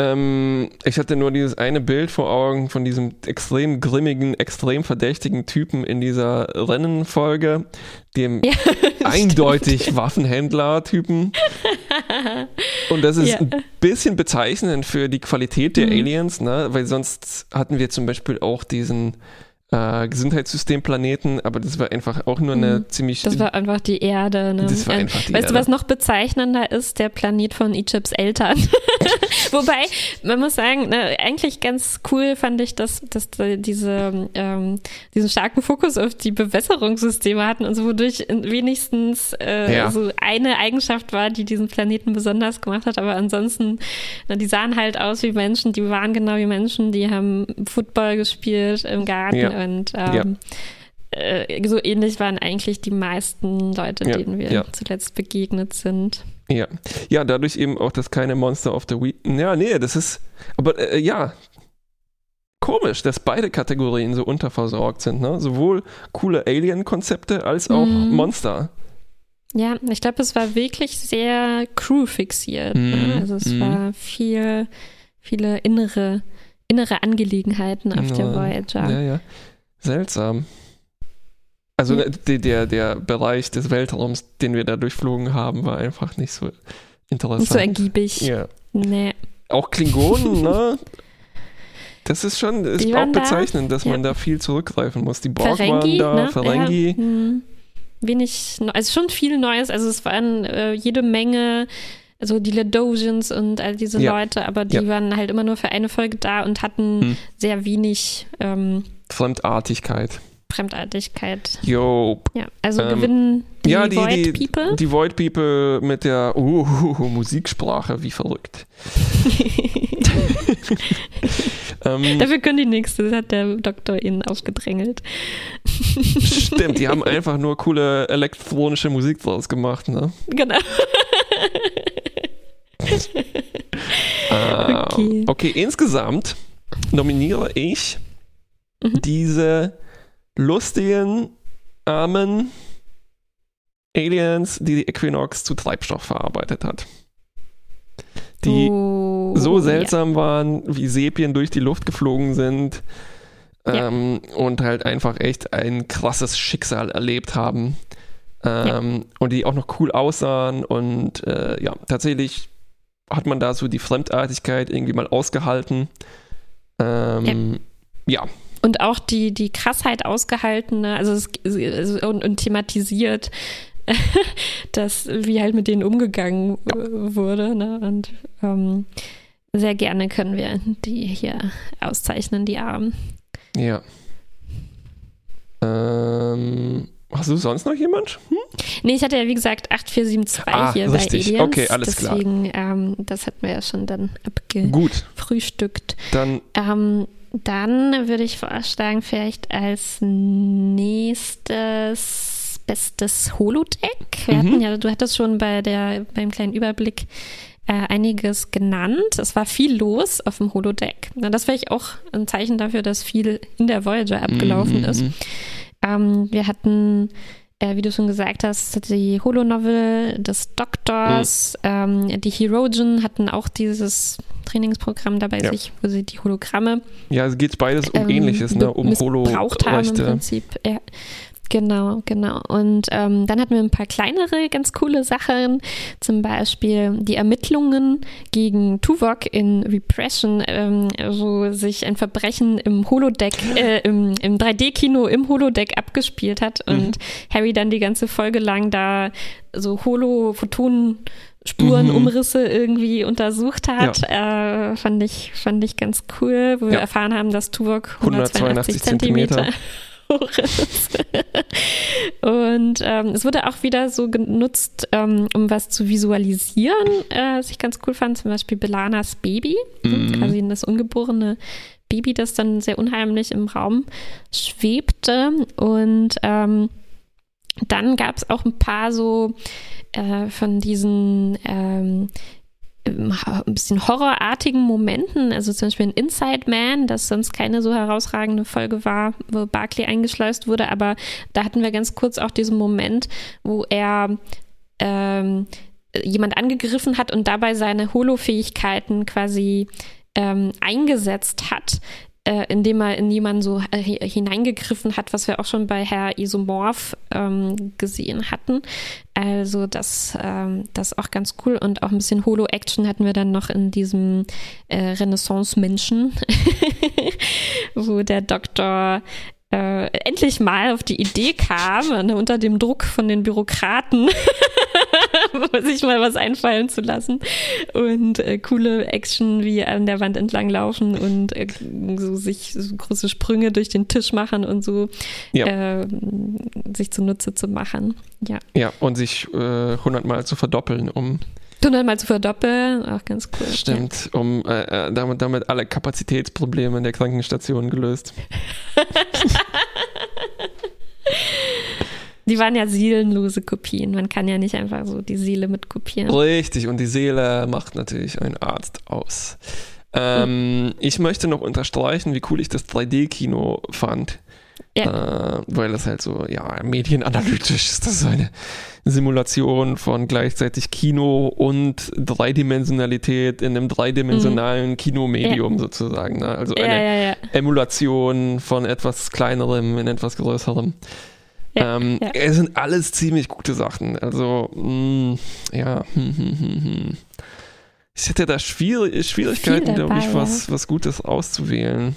Ähm, ich hatte nur dieses eine Bild vor Augen von diesem extrem grimmigen, extrem verdächtigen Typen in dieser Rennenfolge, dem Ja, eindeutig Waffenhändler-Typen. Und das ist Ja. ein bisschen bezeichnend für die Qualität der Mhm. Aliens, ne? weil sonst hatten wir zum Beispiel auch diesen äh, Gesundheitssystemplaneten, aber das war einfach auch nur eine Mhm. ziemlich. Das war einfach die Erde. Ne? Das war Ähm, einfach die weißt Erde. du, was noch bezeichnender ist? Der Planet von Egypts Eltern. Wobei, man muss sagen, ne, eigentlich ganz cool fand ich, dass, dass die diese, ähm, diesen starken Fokus auf die Bewässerungssysteme hatten und so, wodurch wenigstens äh, Ja. so eine Eigenschaft war, die diesen Planeten besonders gemacht hat. Aber ansonsten, na, die sahen halt aus wie Menschen, die waren genau wie Menschen, die haben Football gespielt im Garten Ja. Und ähm, äh, so ähnlich waren eigentlich die meisten Leute, Ja, denen wir ja. zuletzt begegnet sind. Ja. ja, dadurch eben auch, dass keine Monster of the Week. Ja, nee, das ist. Aber äh, ja. Komisch, dass beide Kategorien so unterversorgt sind, ne? Sowohl coole Alien-Konzepte als auch Mhm. Monster. Ja, ich glaube, es war wirklich sehr crew-fixiert. Mhm, Ne? Also es mhm. war viel, viele innere, innere Angelegenheiten auf der Ja, Voyager. Ja, ja. Seltsam. Also Ja. der, der, der Bereich des Weltraums, den wir da durchflogen haben, war einfach nicht so interessant. Nicht so ergiebig. ja. Nee. Auch Klingonen, ne? Das ist schon ist auch waren da, bezeichnend, dass ja. man da viel zurückgreifen muss. Die Borg Ferengi, waren da, ne? Ferengi. Ja, hm. wenig, also schon viel Neues. Also es waren äh, jede Menge, also die Ledosians und all diese Ja. Leute, aber die waren halt immer nur für eine Folge da und hatten Hm. sehr wenig ähm, Fremdartigkeit. Fremdartigkeit. Jo. Ja, also Ähm, gewinnen die, ja, die, Void die, People. die Void People mit der uh, Musiksprache, wie verrückt. ähm, Dafür können die nächste, das hat der Doktor ihnen aufgedrängelt. stimmt, die haben einfach nur coole elektronische Musik draus gemacht, ne? Genau. Ah, Okay. okay, insgesamt nominiere ich Mhm. diese lustigen, armen Aliens, die die Equinox zu Treibstoff verarbeitet hat. Die Oh, so seltsam waren, wie Sepien durch die Luft geflogen sind Ja. ähm, und halt einfach echt ein krasses Schicksal erlebt haben. Ähm, Und die auch noch cool aussahen und äh, ja, tatsächlich hat man da so die Fremdartigkeit irgendwie mal ausgehalten. Ähm, ja. Und auch die, die Krassheit ausgehaltene, also, es, also und, und thematisiert, dass wie halt mit denen umgegangen wurde. Ne? Und ähm, sehr gerne können wir die hier auszeichnen, die Armen. Ja. Ähm, hast du sonst noch jemand? Hm? Nee, ich hatte ja wie gesagt 8472 Ah, hier richtig. bei Aliens. Okay, alles klar. Deswegen, ähm, das hatten wir ja schon dann Gut, abgefrühstückt. dann Ähm, dann würde ich vorschlagen, vielleicht als nächstes bestes Holodeck. Wir Mhm. hatten ja, du hattest schon bei der, beim kleinen Überblick äh, einiges genannt. Es war viel los auf dem Holodeck. Na, das wäre ich auch ein Zeichen dafür, dass viel in der Voyager abgelaufen Mhm, ist. mhm. Ähm, wir hatten, äh, wie du schon gesagt hast, die Holo-Novel des Doktors. Mhm. Ähm, die Herogen hatten auch dieses Trainingsprogramm dabei Ja. sich, wo sie die Hologramme Ja, es geht beides um ähm, Ähnliches, ne? Um missbraucht haben im. Prinzip. Ja. Genau, genau. Und ähm, dann hatten wir ein paar kleinere, ganz coole Sachen. Zum Beispiel die Ermittlungen gegen Tuvok in Repression, ähm, wo sich ein Verbrechen im Holodeck, äh, im, im 3D-Kino im Holodeck abgespielt hat und Harry dann die ganze Folge lang da so Holo-Photonen Spuren, Mhm. Umrisse irgendwie untersucht hat. Äh, fand, ich, fand ich ganz cool, wo wir Ja. erfahren haben, dass Tuvok 182 182 Zentimeter Zentimeter. hoch ist. Und ähm, es wurde auch wieder so genutzt, ähm, um was zu visualisieren, äh, was ich ganz cool fand, zum Beispiel Belanas Baby, Mhm. quasi das ungeborene Baby, das dann sehr unheimlich im Raum schwebte. Und ähm, dann gab es auch ein paar so äh, von diesen ähm, ein bisschen horrorartigen Momenten, also zum Beispiel in Inside Man, das sonst keine so herausragende Folge war, wo Barclay eingeschleust wurde, aber da hatten wir ganz kurz auch diesen Moment, wo er ähm, jemand angegriffen hat und dabei seine Holo-Fähigkeiten quasi ähm, eingesetzt hat, äh, indem er in jemanden so äh, hineingegriffen hat, was wir auch schon bei Herr Isomorph ähm, gesehen hatten. Also das, ähm, das ist auch ganz cool und auch ein bisschen Holo-Action hatten wir dann noch in diesem äh, Renaissance-Menschen, wo der Doktor äh, endlich mal auf die Idee kam, ne, unter dem Druck von den Bürokraten, sich mal was einfallen zu lassen und äh, coole Action wie an der Wand entlang laufen und äh, so sich so große Sprünge durch den Tisch machen und so ja. äh, sich zunutze zu machen. Ja, ja und sich äh, hundertmal zu verdoppeln, um Hundertmal zu verdoppeln, auch ganz cool. Stimmt, ja. um äh, äh, damit, damit alle Kapazitätsprobleme in der Krankenstation gelöst. Die waren ja seelenlose Kopien. Man kann ja nicht einfach so die Seele mitkopieren. Richtig, und die Seele macht natürlich ein Arzt aus. Ähm, mhm. Ich möchte noch unterstreichen, wie cool ich das 3D-Kino fand. Ja. Äh, weil das halt so, ja, medienanalytisch ist das so eine Simulation von gleichzeitig Kino und Dreidimensionalität in einem dreidimensionalen mhm. Kinomedium ja. sozusagen. Ne? Also eine ja, Emulation von etwas kleinerem in etwas größerem. Ähm, es sind alles ziemlich gute Sachen. Also, mh, mm, ja. Hm, hm, hm, ich hätte da Schwier Schwierigkeiten, glaube ich, was, was Gutes auszuwählen.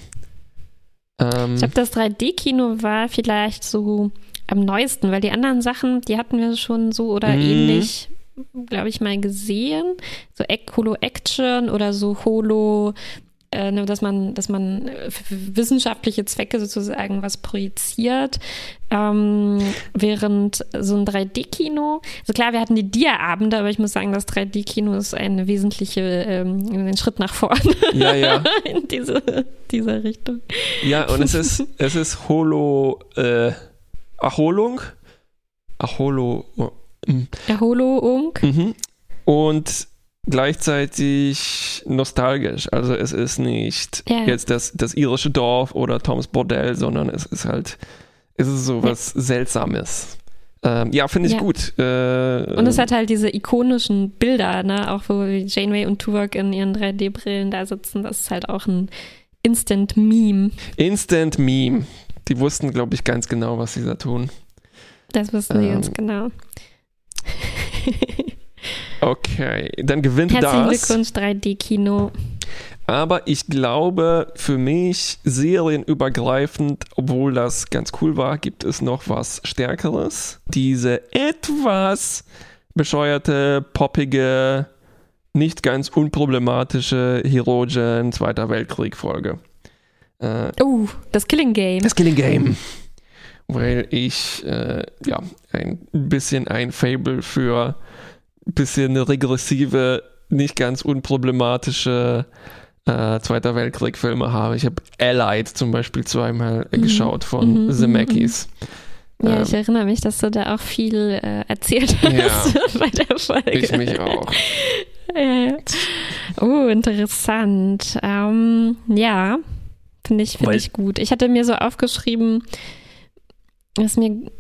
Ähm, ich glaube, das 3D-Kino war vielleicht so am neuesten, weil die anderen Sachen, die hatten wir schon so oder mhm. ähnlich, glaube ich, mal gesehen. So Holo-Action oder so Holo äh, ne, dass man, dass man für wissenschaftliche Zwecke sozusagen was projiziert, ähm, während so ein 3D-Kino, also klar, wir hatten die Dia-Abende, aber ich muss sagen, das 3D-Kino ist ein wesentlicher ähm, ein Schritt nach vorne ja, ja. in diese, dieser Richtung. Ja, und es ist, es ist Holo, äh, Erholung, Erholo, oh, mm. Erholung. Mhm. Und gleichzeitig nostalgisch. Also es ist nicht ja. jetzt das, das irische Dorf oder Toms Bordell, sondern es ist halt, es ist so was ja. Seltsames. Ähm, ja, finde ich ja. gut. Äh, und es hat halt diese ikonischen Bilder, ne? auch wo Janeway und Tuvok in ihren 3D-Brillen da sitzen. Das ist halt auch ein Instant Meme. Instant Meme. Die wussten, glaube ich, ganz genau, was sie da tun. Das wussten ähm, sie ganz genau. Okay, dann gewinnt Herzlichen das. Herzlichen Glückwunsch 3D-Kino. Aber ich glaube, für mich serienübergreifend, obwohl das ganz cool war, gibt es noch was Stärkeres. Diese etwas bescheuerte, poppige, nicht ganz unproblematische Herogen Zweiter Weltkrieg-Folge. Äh, oh, das Killing Game. Das Killing Game. Weil ich äh, ja ein bisschen ein Fable für bisschen regressive, nicht ganz unproblematische äh, Zweiter Weltkrieg-Filme habe. Ich habe Allied zum Beispiel zweimal mhm. geschaut von mhm, Zemeckis. Mhm, ja, ähm, ich erinnere mich, dass du da auch viel äh, erzählt hast ja, bei der Folge. Ich mich auch. ja. Oh, interessant. Ähm, ja, finde ich, find ich gut. Ich hatte mir so aufgeschrieben, was mir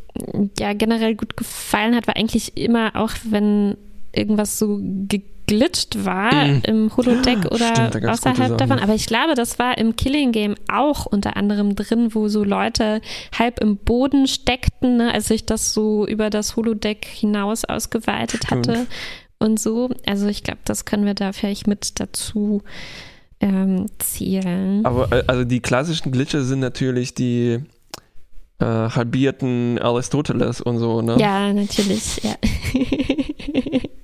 ja generell gut gefallen hat, war eigentlich immer auch, wenn irgendwas so geglitscht war mm. im Holodeck oder Stimmt, außerhalb davon. Aber ich glaube, das war im Killing Game auch unter anderem drin, wo so Leute halb im Boden steckten, ne, als sich das so über das Holodeck hinaus ausgeweitet Stimmt. hatte und so. Also ich glaube, das können wir da vielleicht mit dazu ähm, zählen. Aber äh, also die klassischen Glitcher sind natürlich die äh, halbierten Aristoteles und so, ne? Ja, natürlich, ja.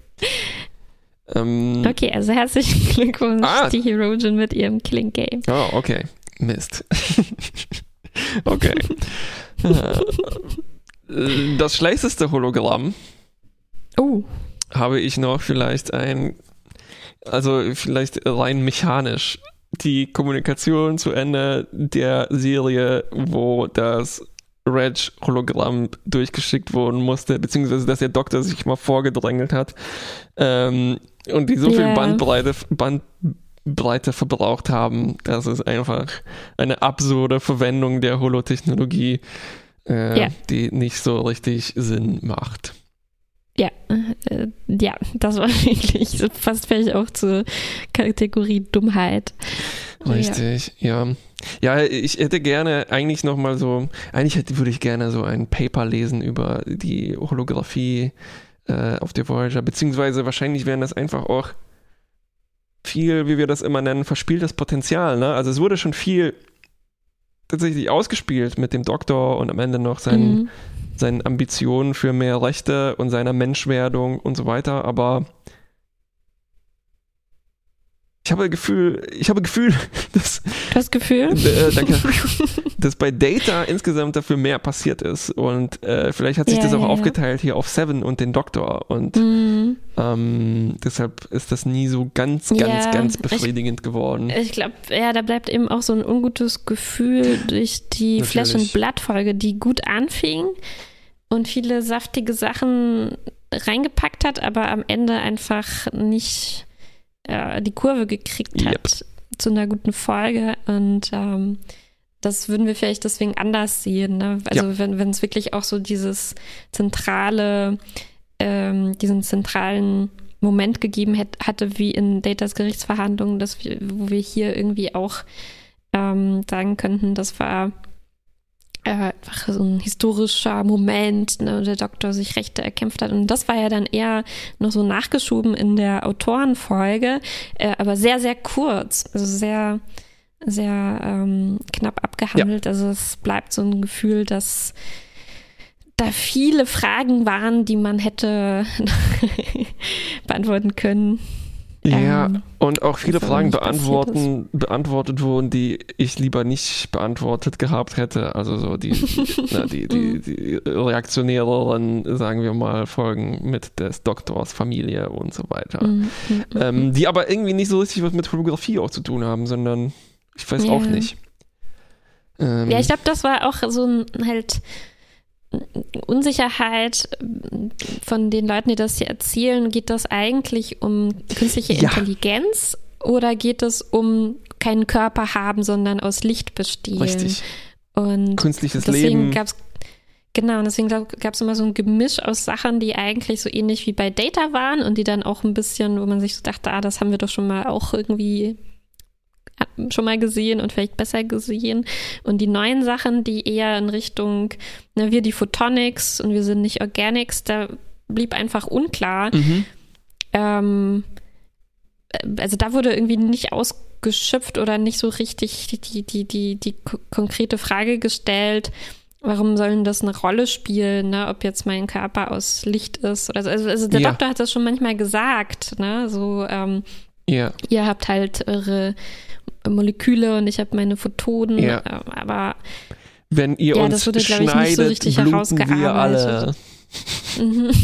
Ähm, okay, also herzlichen Glückwunsch, ah, die Herogen mit ihrem Killing Game. Oh, okay. Mist. okay. das schlechteste Hologramm. Oh. Habe ich noch vielleicht ein, also vielleicht rein mechanisch die Kommunikation zu Ende der Serie, wo das Reg-Hologramm durchgeschickt worden musste, beziehungsweise dass der Doktor sich mal vorgedrängelt hat ähm, und die so viel yeah. Bandbreite, Bandbreite verbraucht haben, dass es einfach eine absurde Verwendung der Holotechnologie, äh, yeah. die nicht so richtig Sinn macht. Ja, äh, ja, das war wirklich fast vielleicht auch zur Kategorie Dummheit. Richtig, ja. ja. Ja, ich hätte gerne eigentlich nochmal so, eigentlich hätte, würde ich gerne so ein Paper lesen über die Holographie äh, auf der Voyager, beziehungsweise wahrscheinlich wären das einfach auch viel, wie wir das immer nennen, verspieltes Potenzial. Ne? Also es wurde schon viel tatsächlich ausgespielt mit dem Doktor und am Ende noch seinen, Mhm. seinen Ambitionen für mehr Rechte und seiner Menschwerdung und so weiter, aber ich habe Gefühl, ich habe Gefühl, dass, Du hast Gefühl? äh, danke, dass bei Data insgesamt dafür mehr passiert ist und äh, vielleicht hat sich Ja, das auch ja, ja. aufgeteilt hier auf Seven und den Doktor und Mhm. ähm, deshalb ist das nie so ganz, ganz, Ja, ganz ich- befriedigend geworden. Ich glaube, ja, da bleibt eben auch so ein ungutes Gefühl durch die Natürlich. Flash and Blood Folge, die gut anfing und viele saftige Sachen reingepackt hat, aber am Ende einfach nicht äh, die Kurve gekriegt hat Yep. zu einer guten Folge und ähm, das würden wir vielleicht deswegen anders sehen. Ne? Also wenn wenn es wirklich auch so dieses zentrale, ähm, diesen zentralen Moment gegeben hätt, hatte wie in Datas Gerichtsverhandlungen, dass wir, wo wir hier irgendwie auch ähm, sagen könnten, das war einfach so ein historischer Moment, ne, wo der Doktor sich Rechte erkämpft hat. Und das war ja dann eher noch so nachgeschoben in der Autorenfolge, äh, aber sehr, sehr kurz, also sehr, sehr ähm, knapp abgehandelt. Also es bleibt so ein Gefühl, dass da viele Fragen waren, die man hätte beantworten können. Ja, Ähm, und auch viele Fragen beantworten, beantwortet wurden, die ich lieber nicht beantwortet gehabt hätte. Also so die, na, die, die, die reaktionäreren, sagen wir mal, Folgen mit des Doktors Familie und so weiter. mm, mm, Ähm, die aber irgendwie nicht so richtig was mit Fotografie auch zu tun haben, sondern ich weiß Ja. auch nicht. Ähm, Ja, ich glaube, das war auch so ein halt Unsicherheit von den Leuten, die das hier erzählen. Geht das eigentlich um künstliche Ja. Intelligenz oder geht es um keinen Körper haben, sondern aus Licht bestehen? richtig. Und Künstliches deswegen Leben. gab es Genau, und deswegen gab es immer so ein Gemisch aus Sachen, die eigentlich so ähnlich wie bei Data waren und die dann auch ein bisschen, wo man sich so dachte, ah, das haben wir doch schon mal auch irgendwie schon mal gesehen und vielleicht besser gesehen. Und die neuen Sachen, die eher in Richtung, na, wir die Photonics und wir sind nicht Organics, da blieb einfach unklar. Mhm. Ähm, äh, also da wurde irgendwie nicht ausgeschöpft oder nicht so richtig die, die, die, die ko- konkrete Frage gestellt, warum soll denn das eine Rolle spielen, ne? ob jetzt mein Körper aus Licht ist oder so. Also, also der Ja. Doktor hat das schon manchmal gesagt, ne? So, ähm, Ja, ihr habt halt eure Moleküle und ich habe meine Photonen, Ja. ähm, aber wenn ihr Ja, uns das wurde, glaub ich, nicht so schneidet, richtig bluten wir herausgearbeitet. alle. Mhm.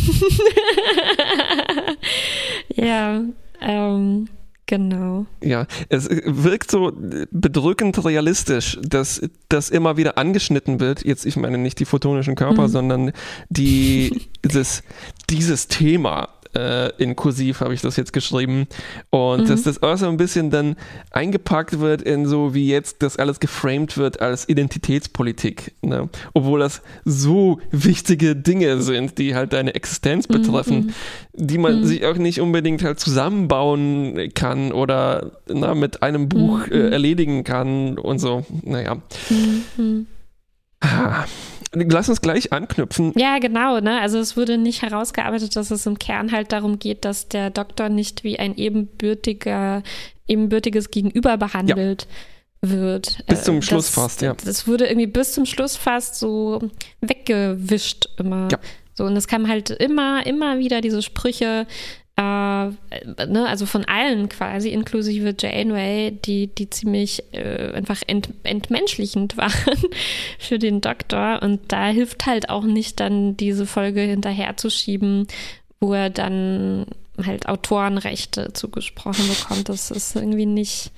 ja, ähm, genau. Ja, es wirkt so bedrückend realistisch, dass das immer wieder angeschnitten wird. Jetzt, ich meine nicht die photonischen Körper, Mhm. sondern die, dieses, dieses Thema. Äh, in Kursiv habe ich das jetzt geschrieben. Und Mhm. dass das auch so ein bisschen dann eingepackt wird in so, wie jetzt das alles geframed wird als Identitätspolitik. Ne? Obwohl das so wichtige Dinge sind, die halt deine Existenz Mhm, betreffen, die man Mhm. sich auch nicht unbedingt halt zusammenbauen kann oder na, mit einem Buch Mhm. äh, erledigen kann und so. Naja. Mhm. Ah. Lass uns gleich anknüpfen. Ja, genau, ne? Also es wurde nicht herausgearbeitet, dass es im Kern halt darum geht, dass der Doktor nicht wie ein ebenbürtiger, ebenbürtiges Gegenüber behandelt wird. Bis zum Äh, Schluss das, fast, ja. Das wurde irgendwie bis zum Schluss fast so weggewischt immer. Ja. So, und es kam halt immer, immer wieder diese Sprüche, äh, ne, also von allen quasi, inklusive Janeway, die, die ziemlich äh, einfach ent, entmenschlichend waren für den Doktor. Und da hilft halt auch nicht dann diese Folge hinterherzuschieben, wo er dann halt Autorenrechte zugesprochen bekommt. Das ist irgendwie nicht,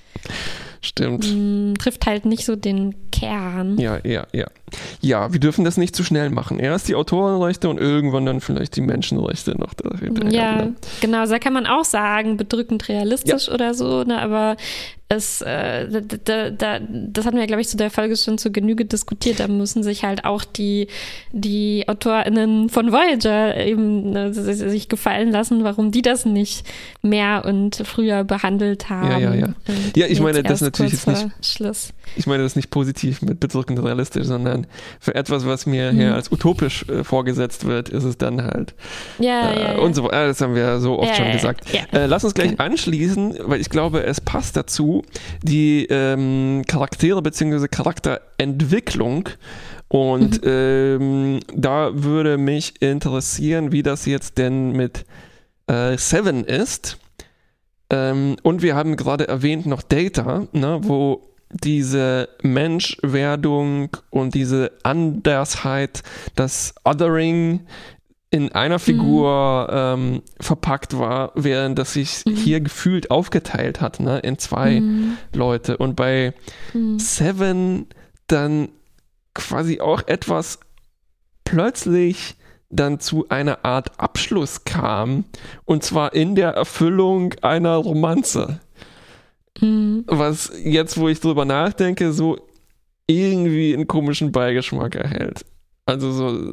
Stimmt. mh, trifft halt nicht so den Kern. Ja, ja, ja. Ja, wir dürfen das nicht zu schnell machen. Erst die Autorenrechte und irgendwann dann vielleicht die Menschenrechte noch. Ja, genau, also da kann man auch sagen, bedrückend realistisch oder so, ne, aber es, äh, da, da, da, das hatten wir, glaube ich, zu der Folge schon zu Genüge diskutiert. Da müssen sich halt auch die, die AutorInnen von Voyager eben ne, sich gefallen lassen, warum die das nicht mehr und früher behandelt haben. Ja, ja, ja. Und Ja, ich meine, das natürlich jetzt vor Schluss. Ich meine das nicht positiv mit bedrückend realistisch, sondern für etwas, was mir Mhm. hier als utopisch äh, vorgesetzt wird, ist es dann halt. Ja, äh, ja, ja. Und so, äh, das haben wir so oft schon gesagt. Äh, lass uns gleich anschließen, weil ich glaube, es passt dazu. Die ähm, Charaktere bzw. Charakterentwicklung. Und Mhm. ähm, da würde mich interessieren, wie das jetzt denn mit äh, Seven ist. Ähm, und wir haben gerade erwähnt noch Data, ne, wo diese Menschwerdung und diese Andersheit, das Othering in einer Figur ähm, verpackt war, während das sich Mhm. hier gefühlt aufgeteilt hat, ne, in zwei Mhm. Leute. Und bei Mhm. Seven dann quasi auch etwas plötzlich dann zu einer Art Abschluss kam. Und zwar in der Erfüllung einer Romanze. Mhm. Was jetzt, wo ich drüber nachdenke, so irgendwie einen komischen Beigeschmack erhält. Also so,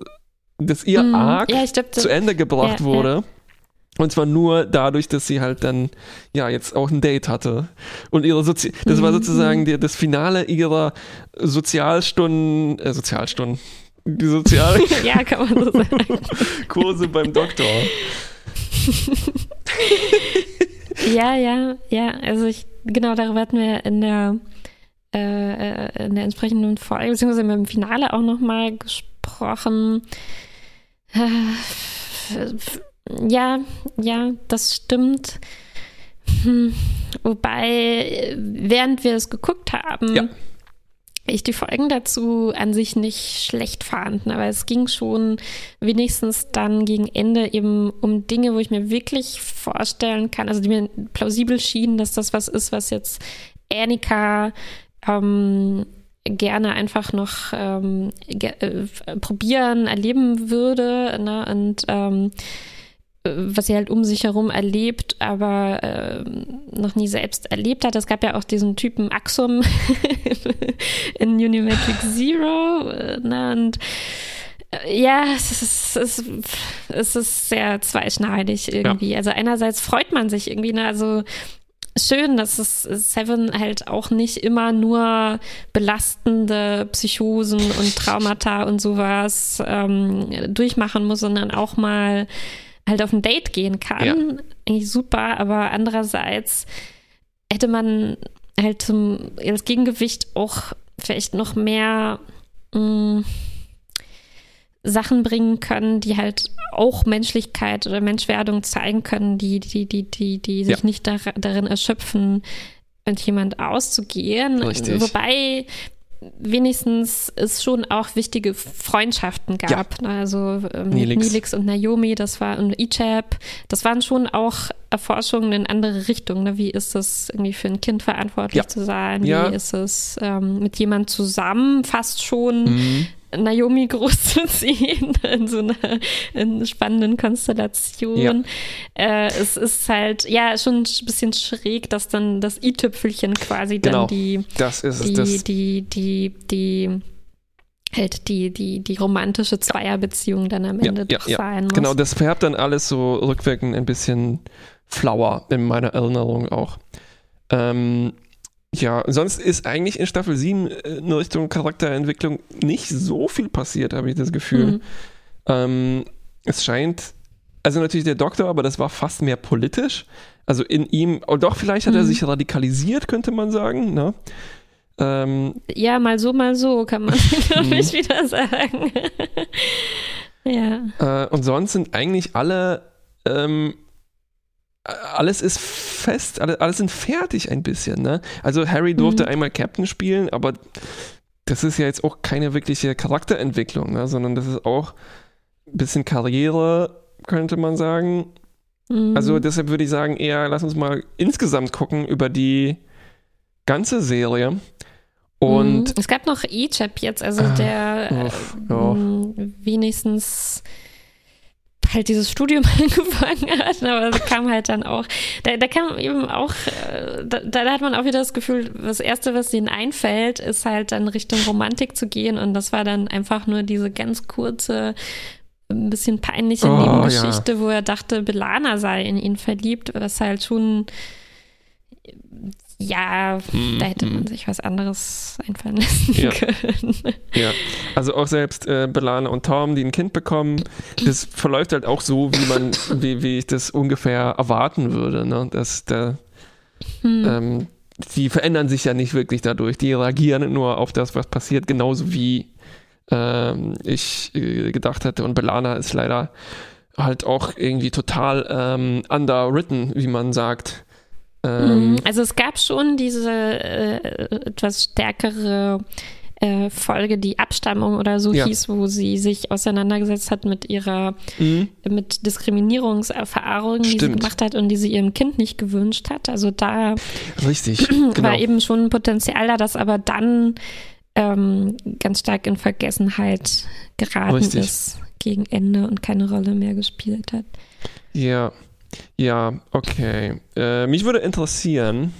dass ihr Mhm. Arc Ja, ich glaube, zu Ende gebracht Ja, wurde. Und zwar nur dadurch, dass sie halt dann, ja, jetzt auch ein Date hatte. Und ihre Sozi das war Mhm, sozusagen die, das Finale ihrer Sozialstunden, äh, Sozialstunden, die Sozialkurse ja, kann man so sagen. beim Doktor. Ja, ja, ja. Also ich, genau darüber hatten wir in der äh, in der entsprechenden Folge, beziehungsweise im Finale auch nochmal gesprochen. Ja, ja, das stimmt. Hm, wobei, während wir es geguckt haben, Ja. ich die Folgen dazu an sich nicht schlecht fand, aber es ging schon wenigstens dann gegen Ende eben um Dinge, wo ich mir wirklich vorstellen kann, also die mir plausibel schienen, dass das was ist, was jetzt Annika ähm, gerne einfach noch ähm, ge äh, probieren, erleben würde. Ne? Und ähm, äh, was sie halt um sich herum erlebt, aber ähm, noch nie selbst erlebt hat. Es gab ja auch diesen Typen Axum in Unimatrix Zero. äh, Ne? Und äh, ja, es ist, es, ist, es ist sehr zweischneidig irgendwie. Also einerseits freut man sich irgendwie, ne? also schön, dass es Seven halt auch nicht immer nur belastende Psychosen und Traumata und sowas ähm, durchmachen muss, sondern auch mal halt auf ein Date gehen kann. Ja. Eigentlich super, aber andererseits hätte man halt zum als Gegengewicht auch vielleicht noch mehr mh, Sachen bringen können, die halt auch Menschlichkeit oder Menschwerdung zeigen können, die, die, die, die, die sich Ja. nicht dar darin erschöpfen, mit jemand auszugehen. Richtig. Wobei wenigstens es schon auch wichtige Freundschaften gab. Ne? Also ähm, Neelix. Neelix und Naomi, das war und Ichab, das waren schon auch Erforschungen in andere Richtungen. Ne? Wie ist es irgendwie für ein Kind verantwortlich Ja. zu sein? Wie Ja. ist es ähm, mit jemand zusammen fast schon Mhm. Naomi großzuziehen in so einer in spannenden Konstellation. Äh, es ist halt, ja, schon ein bisschen schräg, dass dann das i-Tüpfelchen quasi dann Genau. die, Das ist die, Das, die, die, die, halt die, die, die romantische Zweierbeziehung dann am Ja, Ende ja, doch ja. sein muss. Genau, das färbt dann alles so rückwirkend ein bisschen flauer in meiner Erinnerung auch. Ähm, ja, sonst ist eigentlich in Staffel 7 äh, in Richtung Charakterentwicklung nicht so viel passiert, habe ich das Gefühl. Mhm. Ähm, es scheint, also natürlich der Doktor, aber das war fast mehr politisch. Also in ihm, oh doch, vielleicht hat er Mhm. sich radikalisiert, könnte man sagen. Ne? Ähm, Ja, mal so, mal so, kann man, glaube Mhm. ich, wieder sagen. ja. Äh, und sonst sind eigentlich alle, ähm, alles ist fest, alle, alles sind fertig ein bisschen. Ne? Also Harry durfte Mhm. einmal Captain spielen, aber das ist ja jetzt auch keine wirkliche Charakterentwicklung, ne? sondern das ist auch ein bisschen Karriere, könnte man sagen. Mhm. Also deshalb würde ich sagen, eher lass uns mal insgesamt gucken über die ganze Serie. Und Mhm. es gab noch Ichab jetzt, also Ah, der ja. m, wenigstens halt dieses Studium angefangen hat, aber da kam halt dann auch, da, da kam eben auch, äh, da, da hat man auch wieder das Gefühl, das Erste, was ihnen einfällt, ist halt dann Richtung Romantik zu gehen und das war dann einfach nur diese ganz kurze, ein bisschen peinliche Oh, Nebengeschichte, wo er dachte, Belana sei in ihn verliebt, was halt schon ja, Mhm, da hätte man mhm. sich was anderes einfallen lassen Ja. können. Ja, also auch selbst äh, Belana und Tom, die ein Kind bekommen, das verläuft halt auch so, wie man, wie, wie ich das ungefähr erwarten würde, ne? Dass der, Hm. ähm, die verändern sich ja nicht wirklich dadurch. Die reagieren nur auf das, was passiert, genauso wie ähm, ich äh, gedacht hätte. Und Belana ist leider halt auch irgendwie total ähm, underwritten, wie man sagt. Ähm, mhm. also es gab schon diese äh, etwas stärkere äh, Folge, die Abstammung oder so ja. hieß, wo sie sich auseinandergesetzt hat mit ihrer mhm. mit Diskriminierungserfahrungen, die sie gemacht hat und die sie ihrem Kind nicht gewünscht hat. Also da Richtig, war genau. eben schon ein Potenzial da, das aber dann ähm, ganz stark in Vergessenheit geraten Richtig. ist gegen Ende und keine Rolle mehr gespielt hat. Ja, ja, okay. Äh, mich würde interessieren,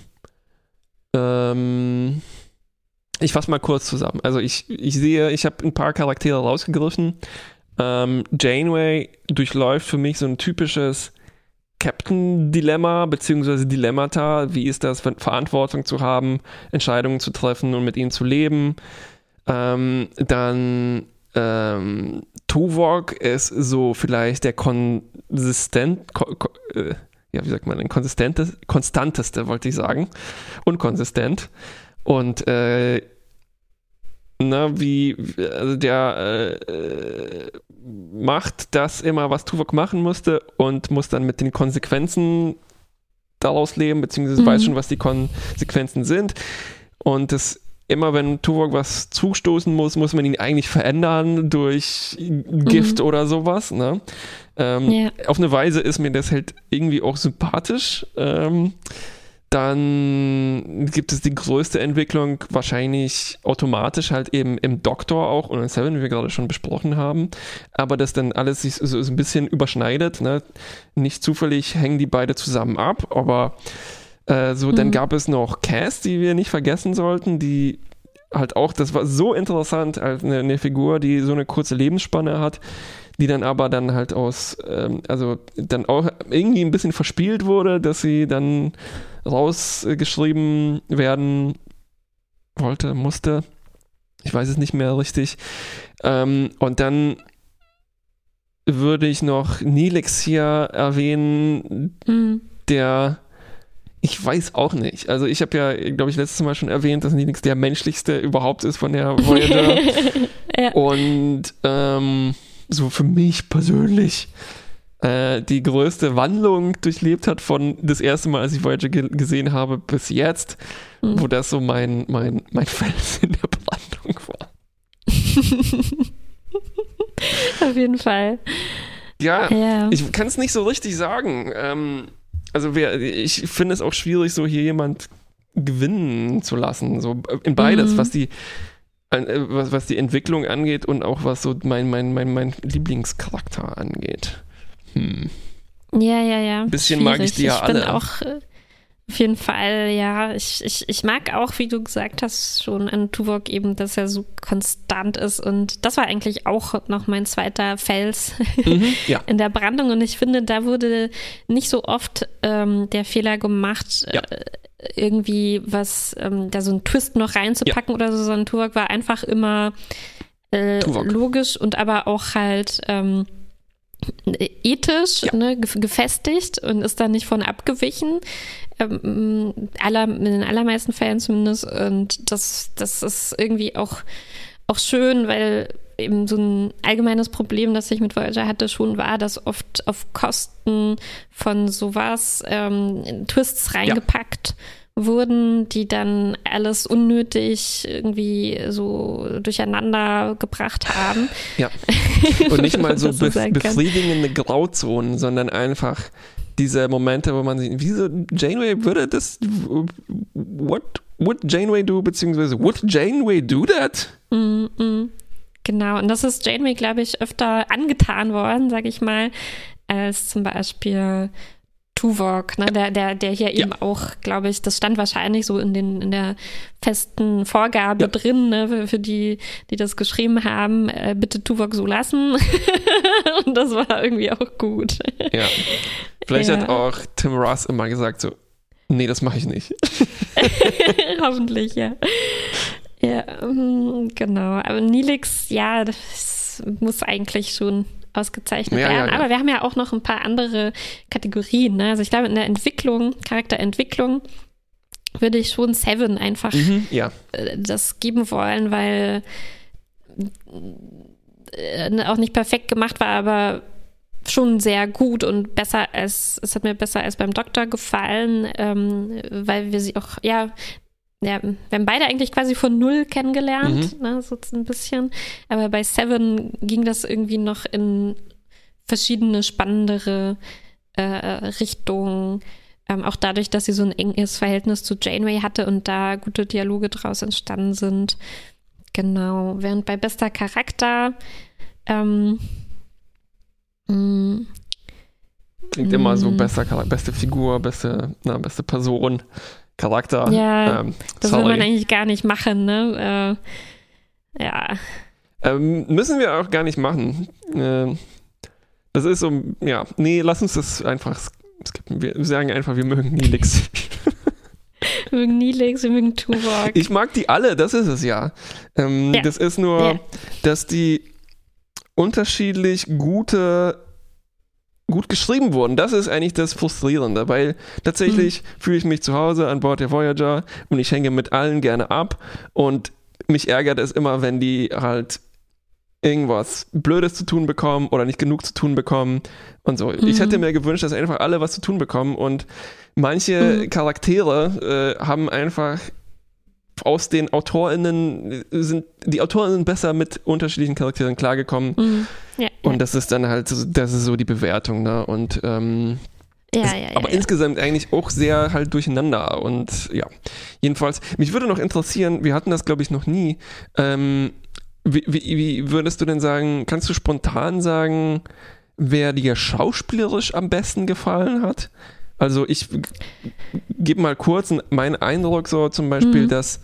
ähm, ich fasse mal kurz zusammen. Also ich, ich sehe, ich habe ein paar Charaktere rausgegriffen. Ähm, Janeway durchläuft für mich so ein typisches Captain-Dilemma beziehungsweise Dilemmata. Wie ist das, Verantwortung zu haben, Entscheidungen zu treffen und mit ihnen zu leben? Ähm, dann ähm, Tuvok ist so vielleicht der konsistent, ko, ko, äh, ja, wie sagt man, konsistenteste, konstanteste, wollte ich sagen, unkonsistent. Und äh, na, wie also der äh, macht das immer, was Tuvok machen musste und muss dann mit den Konsequenzen daraus leben, beziehungsweise mhm. weiß schon, was die Konsequenzen sind. Und das immer wenn Tuvok was zustoßen muss, muss man ihn eigentlich verändern durch Gift mhm. oder sowas. Ne? Ähm, yeah. Auf eine Weise ist mir das halt irgendwie auch sympathisch. Ähm, dann gibt es die größte Entwicklung wahrscheinlich automatisch halt eben im Doktor auch und in Seven, wie wir gerade schon besprochen haben. Aber dass dann alles sich so, so ein bisschen überschneidet. Ne? Nicht zufällig hängen die beide zusammen ab, aber äh, so, mhm. dann gab es noch Cass, die wir nicht vergessen sollten, die halt auch, das war so interessant, als eine, eine Figur, die so eine kurze Lebensspanne hat, die dann aber dann halt aus, ähm, also dann auch irgendwie ein bisschen verspielt wurde, dass sie dann rausgeschrieben werden wollte, musste. Ich weiß es nicht mehr richtig. Ähm, und dann würde ich noch Nilix hier erwähnen, mhm. der ich weiß auch nicht. Also ich habe ja, glaube ich, letztes Mal schon erwähnt, dass Linux der menschlichste überhaupt ist von der Voyager. ja. Und ähm, so für mich persönlich äh, die größte Wandlung durchlebt hat von das erste Mal, als ich Voyager ge gesehen habe, bis jetzt, mhm. wo das so mein, mein, mein Fels in der Brandung war. Auf jeden Fall. Ja, ja. ich kann es nicht so richtig sagen. Ähm, also wer, ich finde es auch schwierig, so hier jemand gewinnen zu lassen. So in beides, mhm. was die äh, was, was die Entwicklung angeht und auch was so mein, mein, mein, mein Lieblingscharakter angeht. Hm. Ja, ja, ja. Ein bisschen schwierig. mag ich die ja ich alle. Bin auch, äh, auf jeden Fall, ja. Ich, ich, ich mag auch, wie du gesagt hast, schon an Tuvok eben, dass er so konstant ist. Und das war eigentlich auch noch mein zweiter Fels mhm, ja. in der Brandung. Und ich finde, da wurde nicht so oft ähm, der Fehler gemacht, ja. äh, irgendwie was, ähm, da so einen Twist noch reinzupacken ja. oder so, sondern Tuvok war einfach immer äh, logisch und aber auch halt ähm, ethisch ja. ne, gefestigt und ist da nicht von abgewichen. Ähm, aller, in den allermeisten Fällen zumindest. Und das, das ist irgendwie auch, auch schön, weil eben so ein allgemeines Problem, das ich mit Voyager hatte, schon war, dass oft auf Kosten von sowas ähm, Twists reingepackt ja wurden, die dann alles unnötig irgendwie so durcheinander gebracht haben. Ja. Und nicht mal so be befriedigende Grauzonen, sondern einfach diese Momente, wo man sieht, wieso Janeway würde das, what would Janeway do, beziehungsweise would Janeway do that? Mm -mm. Genau, und das ist Janeway, glaube ich, öfter angetan worden, sage ich mal, als zum Beispiel Tuvok, ne, der, der, der hier ja. eben auch, glaube ich, das stand wahrscheinlich so in, den, in der festen Vorgabe ja. drin, ne, für, für, die, die das geschrieben haben, äh, bitte Tuvok so lassen. Und das war irgendwie auch gut. Ja. Vielleicht ja. hat auch Tim Ross immer gesagt so, nee, das mache ich nicht. Hoffentlich, ja. Ja, mm, genau. Aber Nilix, ja, das muss eigentlich schon ausgezeichnet ja, werden. Ja, ja. Aber wir haben ja auch noch ein paar andere Kategorien. Ne? Also ich glaube, in der Entwicklung, Charakterentwicklung, würde ich schon Seven einfach Mhm, ja. äh, das geben wollen, weil äh, auch nicht perfekt gemacht war, aber schon sehr gut und besser als, es hat mir besser als beim Doktor gefallen, ähm, weil wir sie auch, ja, ja, wir haben beide eigentlich quasi von null kennengelernt, ne, so ein bisschen. Aber bei Seven ging das irgendwie noch in verschiedene spannendere äh, Richtungen. Ähm, auch dadurch, dass sie so ein enges Verhältnis zu Janeway hatte und da gute Dialoge draus entstanden sind. Genau. Während bei bester Charakter ähm, mh, Klingt immer so Mm. besser, Charakter- beste Figur, beste, na, beste Person, Charakter. Ja, ähm, das sorry. will man eigentlich gar nicht machen, ne? Äh, ja. Ähm, müssen wir auch gar nicht machen. Ähm, das ist so, ja, nee, lass uns das einfach skippen. Wir sagen einfach, wir mögen Nilix. Wir mögen Neelix, wir mögen Tuvok. Ich mag die alle, das ist es ja. Ähm, Ja. Das ist nur, Ja. dass die unterschiedlich gute gut geschrieben wurden. Das ist eigentlich das Frustrierende, weil tatsächlich fühle ich mich zu Hause an Bord der Voyager und ich hänge mit allen gerne ab und mich ärgert es immer, wenn die halt irgendwas Blödes zu tun bekommen oder nicht genug zu tun bekommen und so. Ich Mhm. hätte mir gewünscht, dass einfach alle was zu tun bekommen und manche Mhm. Charaktere äh, haben einfach aus den AutorInnen sind die AutorInnen besser mit unterschiedlichen Charakteren klargekommen Mhm. Ja, und das ist dann halt so, das ist so die Bewertung, ne? Und ähm, ja, ist ja, ja, aber ja. insgesamt eigentlich auch sehr halt durcheinander und ja, jedenfalls, mich würde noch interessieren, wir hatten das glaube ich noch nie, ähm, wie, wie, wie würdest du denn sagen, kannst du spontan sagen, wer dir schauspielerisch am besten gefallen hat? Also ich gebe mal kurz meinen Eindruck so zum Beispiel, Mhm. dass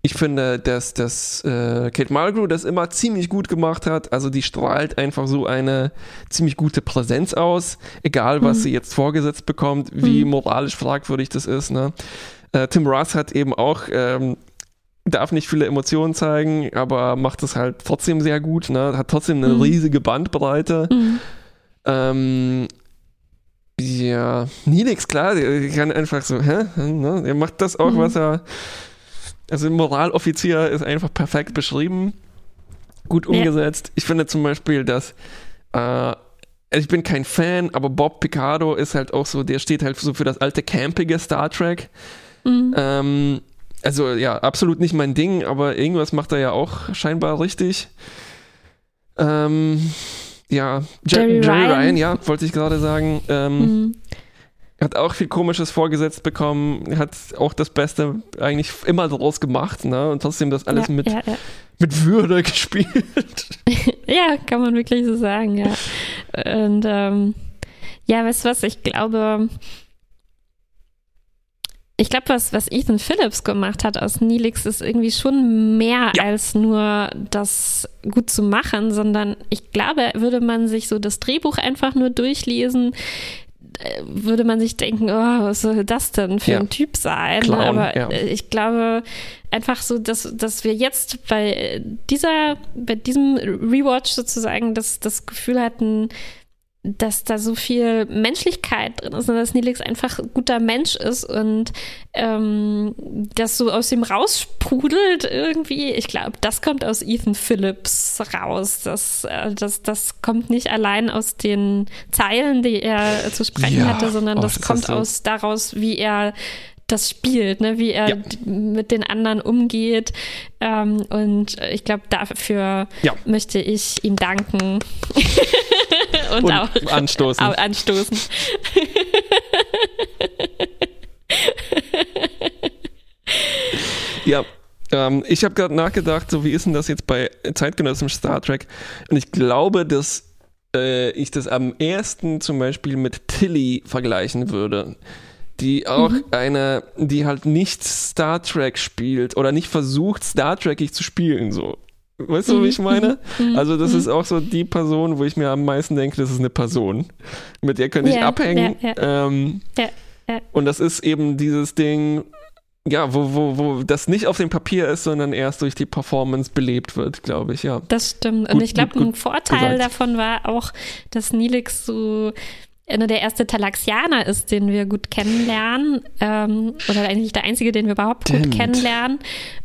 ich finde, dass, dass äh, Kate Mulgrew das immer ziemlich gut gemacht hat. Also die strahlt einfach so eine ziemlich gute Präsenz aus, egal was Mhm. sie jetzt vorgesetzt bekommt, wie Mhm. moralisch fragwürdig das ist. Ne? Äh, Tim Russ hat eben auch, ähm, darf nicht viele Emotionen zeigen, aber macht es halt trotzdem sehr gut. Ne? Hat trotzdem eine Mhm. riesige Bandbreite. Mhm. Ähm, ja, Nilix, klar, der kann einfach so, hä? Ne? Er macht das auch, Mhm. was er. Also Moraloffizier ist einfach perfekt beschrieben, gut Ja. umgesetzt. Ich finde zum Beispiel, dass äh, also ich bin kein Fan, aber Bob Picardo ist halt auch so, der steht halt so für das alte campige Star Trek. Mhm. Ähm, also ja, absolut nicht mein Ding, aber irgendwas macht er ja auch scheinbar richtig. Ähm, ja, Jer- Jerry Jerry, Ryan. Ryan. ja, wollte ich gerade sagen. Ähm, Mhm. Hat auch viel Komisches vorgesetzt bekommen, hat auch das Beste eigentlich immer daraus gemacht, ne? Und trotzdem das alles ja, mit, ja, ja. mit Würde gespielt. Ja, kann man wirklich so sagen, ja. Und ähm, ja, weißt du was, ich glaube, ich glaube, was, was Ethan Phillips gemacht hat aus Neelix, ist irgendwie schon mehr Ja. als nur das gut zu machen, sondern ich glaube, würde man sich so das Drehbuch einfach nur durchlesen, äh, würde man sich denken, oh, was soll das denn für Ja. ein Typ sein? Clown, Aber ja. äh, ich glaube einfach so, dass, dass wir jetzt bei dieser, bei diesem Rewatch sozusagen das, das Gefühl hatten, dass da so viel Menschlichkeit drin ist und dass Nelix einfach ein guter Mensch ist und ähm, das so aus ihm raussprudelt irgendwie. Ich glaube, das kommt aus Ethan Phillips raus. Das, äh, das, das kommt nicht allein aus den Zeilen, die er zu sprechen Ja, hatte, sondern oh, das, das kommt so- aus daraus, wie er das spielt, ne? wie er Ja. mit den anderen umgeht. Ähm, und ich glaube, dafür Ja. möchte ich ihm danken. und, Und auch anstoßen. au- anstoßen. Ja, ähm, ich habe gerade nachgedacht, so wie ist denn das jetzt bei zeitgenössischem Star Trek? Und ich glaube, dass äh, ich das am ersten zum Beispiel mit Tilly vergleichen würde. Die auch eine, die halt nicht Star Trek spielt oder nicht versucht, Star Trekig zu spielen, so. Weißt du, wie ich meine? Mhm. Also, das Mhm. ist auch so die Person, wo ich mir am meisten denke, das ist eine Person. Mit der könnte ich Ja, abhängen. ja, Ähm, Ja, ja. Und das ist eben dieses Ding, ja, wo, wo, wo das nicht auf dem Papier ist, sondern erst durch die Performance belebt wird, glaube ich, ja. Das stimmt. Und Gut, ich glaube, ein Vorteil gesagt. davon war auch, dass Nilix so nur der erste Talaxianer ist, den wir gut kennenlernen. Ähm, oder eigentlich der einzige, den wir überhaupt Stimmt. gut kennenlernen.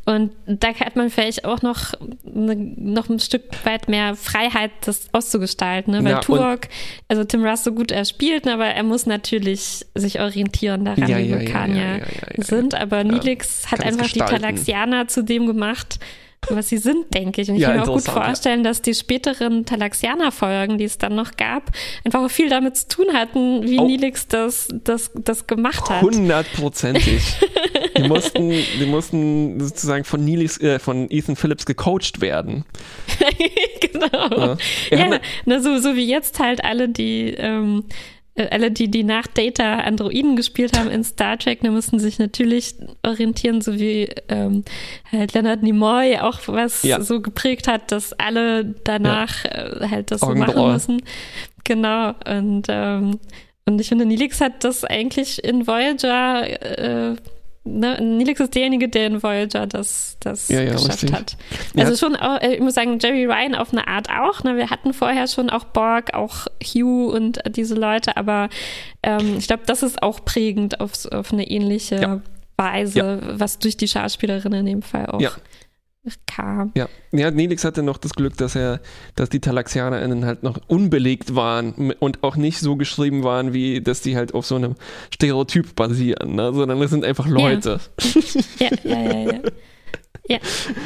Und da hat man vielleicht auch noch, ne, noch ein Stück weit mehr Freiheit, das auszugestalten. Ne? Weil ja, Turok, also Tim Russ so gut er spielt, ne, aber er muss natürlich sich orientieren daran, ja, wie Vulkanier ja, ja, sind. Aber Nilix hat einfach die Talaxianer zu dem gemacht, was sie sind, denke ich. Und ich ja, kann mir auch gut vorstellen, dass die späteren Talaxianer-Folgen, die es dann noch gab, einfach auch viel damit zu tun hatten, wie oh. Nilix das, das, das gemacht hat. Hundertprozentig. die, mussten, die mussten sozusagen von, Nilix, äh, von Ethan Phillips gecoacht werden. genau. Ja, ja na, so, so wie jetzt halt alle, die ähm, äh, alle, die, die nach Data Androiden gespielt haben in Star Trek, da mussten sich natürlich orientieren, so wie ähm, halt Leonard Nimoy auch was ja. so geprägt hat, dass alle danach ja. äh, halt das so machen müssen. Genau. Und, ähm, und ich finde, Nilix hat das eigentlich in Voyager äh, ne, Nilix ist derjenige, der in Voyager das, das ja, ja, geschafft richtig. hat. Also ja. schon, auch, äh, ich muss sagen, Jerry Ryan auf eine Art auch. Ne? Wir hatten vorher schon auch Borg, auch Hugh und diese Leute, aber ähm, ich glaube, das ist auch prägend auf, auf eine ähnliche Weise, was durch die Schauspielerin in dem Fall auch kam. Ja. ja, Nelix hatte noch das Glück, dass er, dass die TalaxianerInnen halt noch unbelegt waren und auch nicht so geschrieben waren, wie dass die halt auf so einem Stereotyp basieren, ne? sondern das sind einfach Leute. Ja, ja, ja, ja. ja. Ja,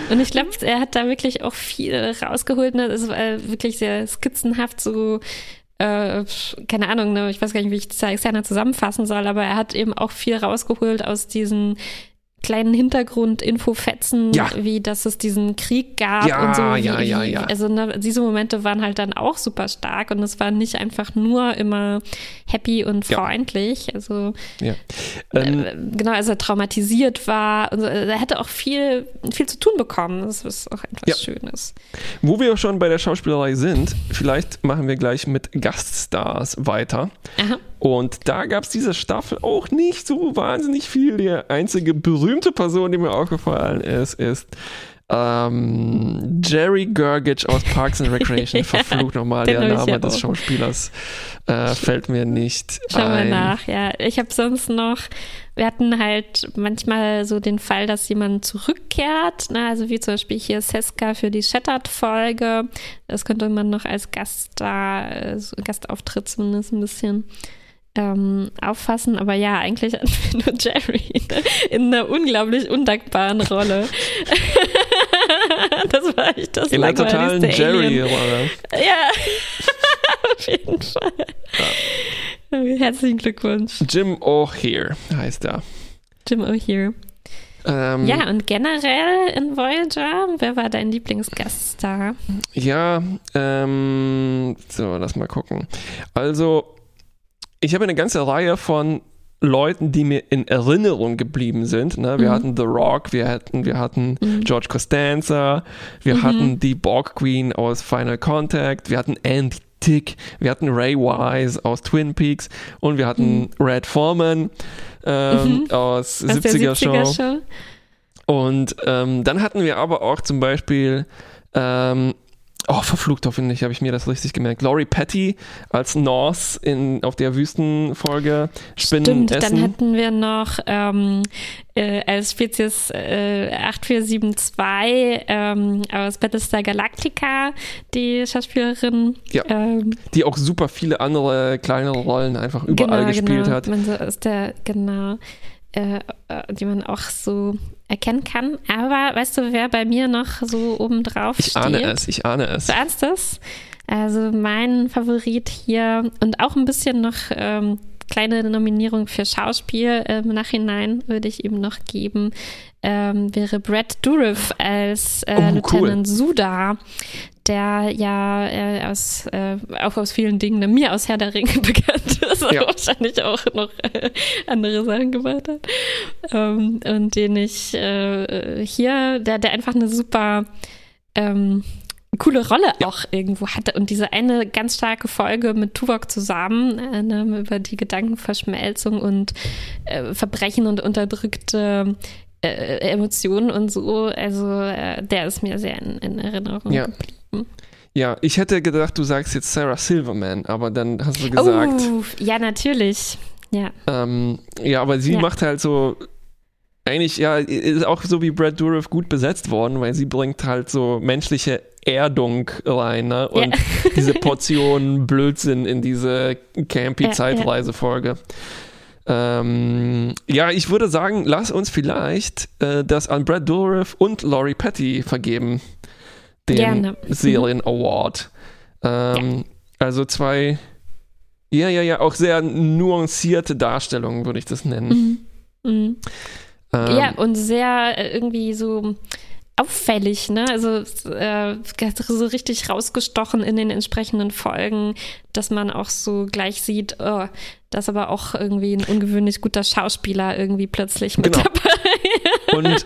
und ich glaube, er hat da wirklich auch viel rausgeholt. Ne? Das war wirklich sehr skizzenhaft, so äh, keine Ahnung, ne? ich weiß gar nicht, wie ich das externer zusammenfassen soll, aber er hat eben auch viel rausgeholt aus diesen kleinen Hintergrund-Info-Fetzen, ja. wie dass es diesen Krieg gab ja, und so. Wie, ja, ja, ja. Also ne, diese Momente waren halt dann auch super stark und es war nicht einfach nur immer happy und freundlich. Ja. Also ja. Äh, ähm, äh, genau, als er traumatisiert war. Also, er hätte auch viel, viel zu tun bekommen. Das ist auch etwas Schönes. Wo wir schon bei der Schauspielerei sind, vielleicht machen wir gleich mit Gaststars weiter. Aha. Und da gab es diese Staffel auch nicht so wahnsinnig viel. Die einzige berühmte Person, die mir aufgefallen ist, ist ähm, Jerry Gergich aus Parks and Recreation. Verflucht nochmal, der Name des Schauspielers äh, fällt mir nicht Schau mal nach, ja. Ich habe sonst noch, wir hatten halt manchmal so den Fall, dass jemand zurückkehrt, ne? also wie zum Beispiel hier Seska für die Shattered-Folge. Das könnte man noch als Gast da, äh, Gastauftritt zumindest ein bisschen ähm, auffassen. Aber ja, eigentlich nur Jerry in einer unglaublich undankbaren Rolle. das war echt das In der totalen Jerry-Rolle. Ja, auf jeden Fall. Ja. Herzlichen Glückwunsch. Jim O'Hear heißt er. Jim O'Hear. Ähm, ja, und generell in Voyager, wer war dein Lieblingsgaststar? Ja, ähm, so, lass mal gucken. Also, ich habe eine ganze Reihe von Leuten, die mir in Erinnerung geblieben sind. Ne? Wir mhm. hatten The Rock, wir hatten, wir hatten mhm. George Costanza, wir mhm. hatten die Borg Queen aus Final Contact, wir hatten Andy Tick, wir hatten Ray Wise aus Twin Peaks und wir hatten mhm. Red Foreman ähm, mhm. aus, aus 70er, 70er Show. Show. Und ähm, dann hatten wir aber auch zum Beispiel ähm, Oh, verflucht hoffentlich habe ich mir das richtig gemerkt. Laurie Patty als Norse in, auf der Wüstenfolge Spinnen Stimmt, essen. dann hatten wir noch ähm, äh, als Spezies äh, 8472 ähm, aus Battlestar Galactica die Schauspielerin. Ja, ähm, die auch super viele andere kleinere Rollen einfach überall genau, gespielt genau. hat. Man so ist der, genau. Äh, äh, die man auch so erkennen kann. Aber weißt du, wer bei mir noch so oben drauf steht? Ich ahne es, ich ahne es. Du ahnst es? Also mein Favorit hier und auch ein bisschen noch ähm, kleine Nominierung für Schauspiel im Nachhinein würde ich ihm noch geben, ähm, wäre Brad Dourif als äh, oh, Lieutenant cool. Suda, der ja äh, aus, äh, auch aus vielen Dingen ne, mir aus Herr der Ringe bekannt ist, ja. wahrscheinlich auch noch äh, andere Sachen gemacht hat. Ähm, und den ich äh, hier, der, der einfach eine super ähm, coole Rolle ja. auch irgendwo hatte. Und diese eine ganz starke Folge mit Tuvok zusammen äh, ne, über die Gedankenverschmelzung und äh, Verbrechen und unterdrückte äh, Emotionen und so. Also äh, der ist mir sehr in, in Erinnerung ja. geblieben. Ja, ich hätte gedacht, du sagst jetzt Sarah Silverman, aber dann hast du gesagt. Oh, ja, natürlich. Ja. Ähm, ja, aber sie Ja. macht halt so. Eigentlich, ja, ist auch so wie Brad Dourif gut besetzt worden, weil sie bringt halt so menschliche Erdung rein, ne? Und diese Portion Blödsinn in diese campy Ja, ja. Zeitreisefolge. Ähm, ja, ich würde sagen, lass uns vielleicht äh, das an Brad Dourif und Laurie Petty vergeben. Den Gerne. Serien Award. Ähm, Also zwei, ja, ja, ja, auch sehr nuancierte Darstellungen, würde ich das nennen. Mhm. Mhm. Ähm, Ja, und sehr äh, irgendwie so auffällig, ne? Also äh, so richtig rausgestochen in den entsprechenden Folgen, dass man auch so gleich sieht, oh, dass aber auch irgendwie ein ungewöhnlich guter Schauspieler irgendwie plötzlich mit Genau. dabei. Und,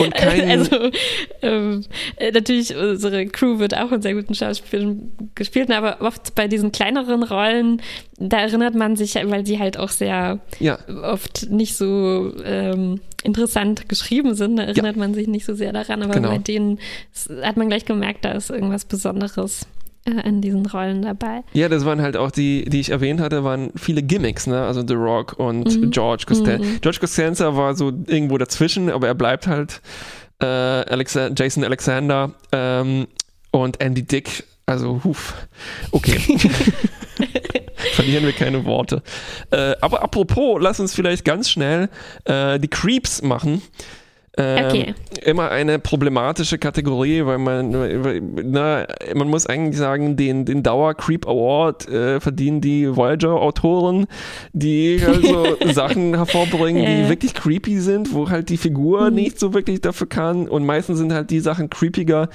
und kein, Also ähm, äh, natürlich unsere Crew wird auch in sehr guten Schauspielern gespielt, ne, aber oft bei diesen kleineren Rollen, da erinnert man sich, weil die halt auch sehr ja, oft nicht so ähm, interessant geschrieben sind, da erinnert man sich nicht so sehr daran, aber Genau. bei denen hat man gleich gemerkt, da ist irgendwas Besonderes äh, in diesen Rollen dabei. ja, das waren halt auch die, die ich erwähnt hatte, waren viele Gimmicks, ne? Also The Rock und Mhm. George Costanza. Mhm. George Costanza war so irgendwo dazwischen, aber er bleibt halt äh, Alexa Jason Alexander ähm, und Andy Dick. Also, huf. Okay. Verlieren wir keine Worte. Äh, aber apropos, lass uns vielleicht ganz schnell äh, die Creeps machen. Ähm, Okay. Immer eine problematische Kategorie, weil man, na, man muss eigentlich sagen, den, den Dauer Creep Award äh, verdienen die Voyager-Autoren, die also Sachen hervorbringen, die wirklich creepy sind, wo halt die Figur Mhm. nicht so wirklich dafür kann. Und meistens sind halt die Sachen creepiger,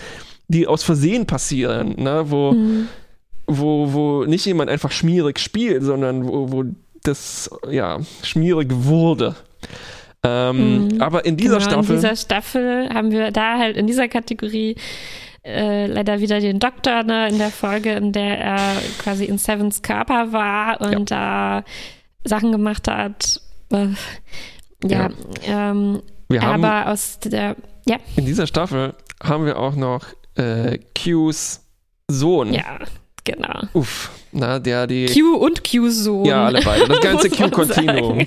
die aus Versehen passieren, ne? wo, Mhm. Wo, wo nicht jemand einfach schmierig spielt, sondern wo, wo das ja schmierig wurde. Ähm, Mhm. Aber in dieser genau, Staffel. In dieser Staffel haben wir da halt in dieser Kategorie äh, leider wieder den Doktor ne, in der Folge, in der er quasi in Sevens Körper war und da Sachen gemacht hat. Äh, ja, Ähm, wir haben aber aus der, ja, in dieser Staffel haben wir auch noch äh, Qs Sohn. ja, genau. Uff, na, der die. Q und Q-Sohn. ja, alle beide. Das ganze sagen.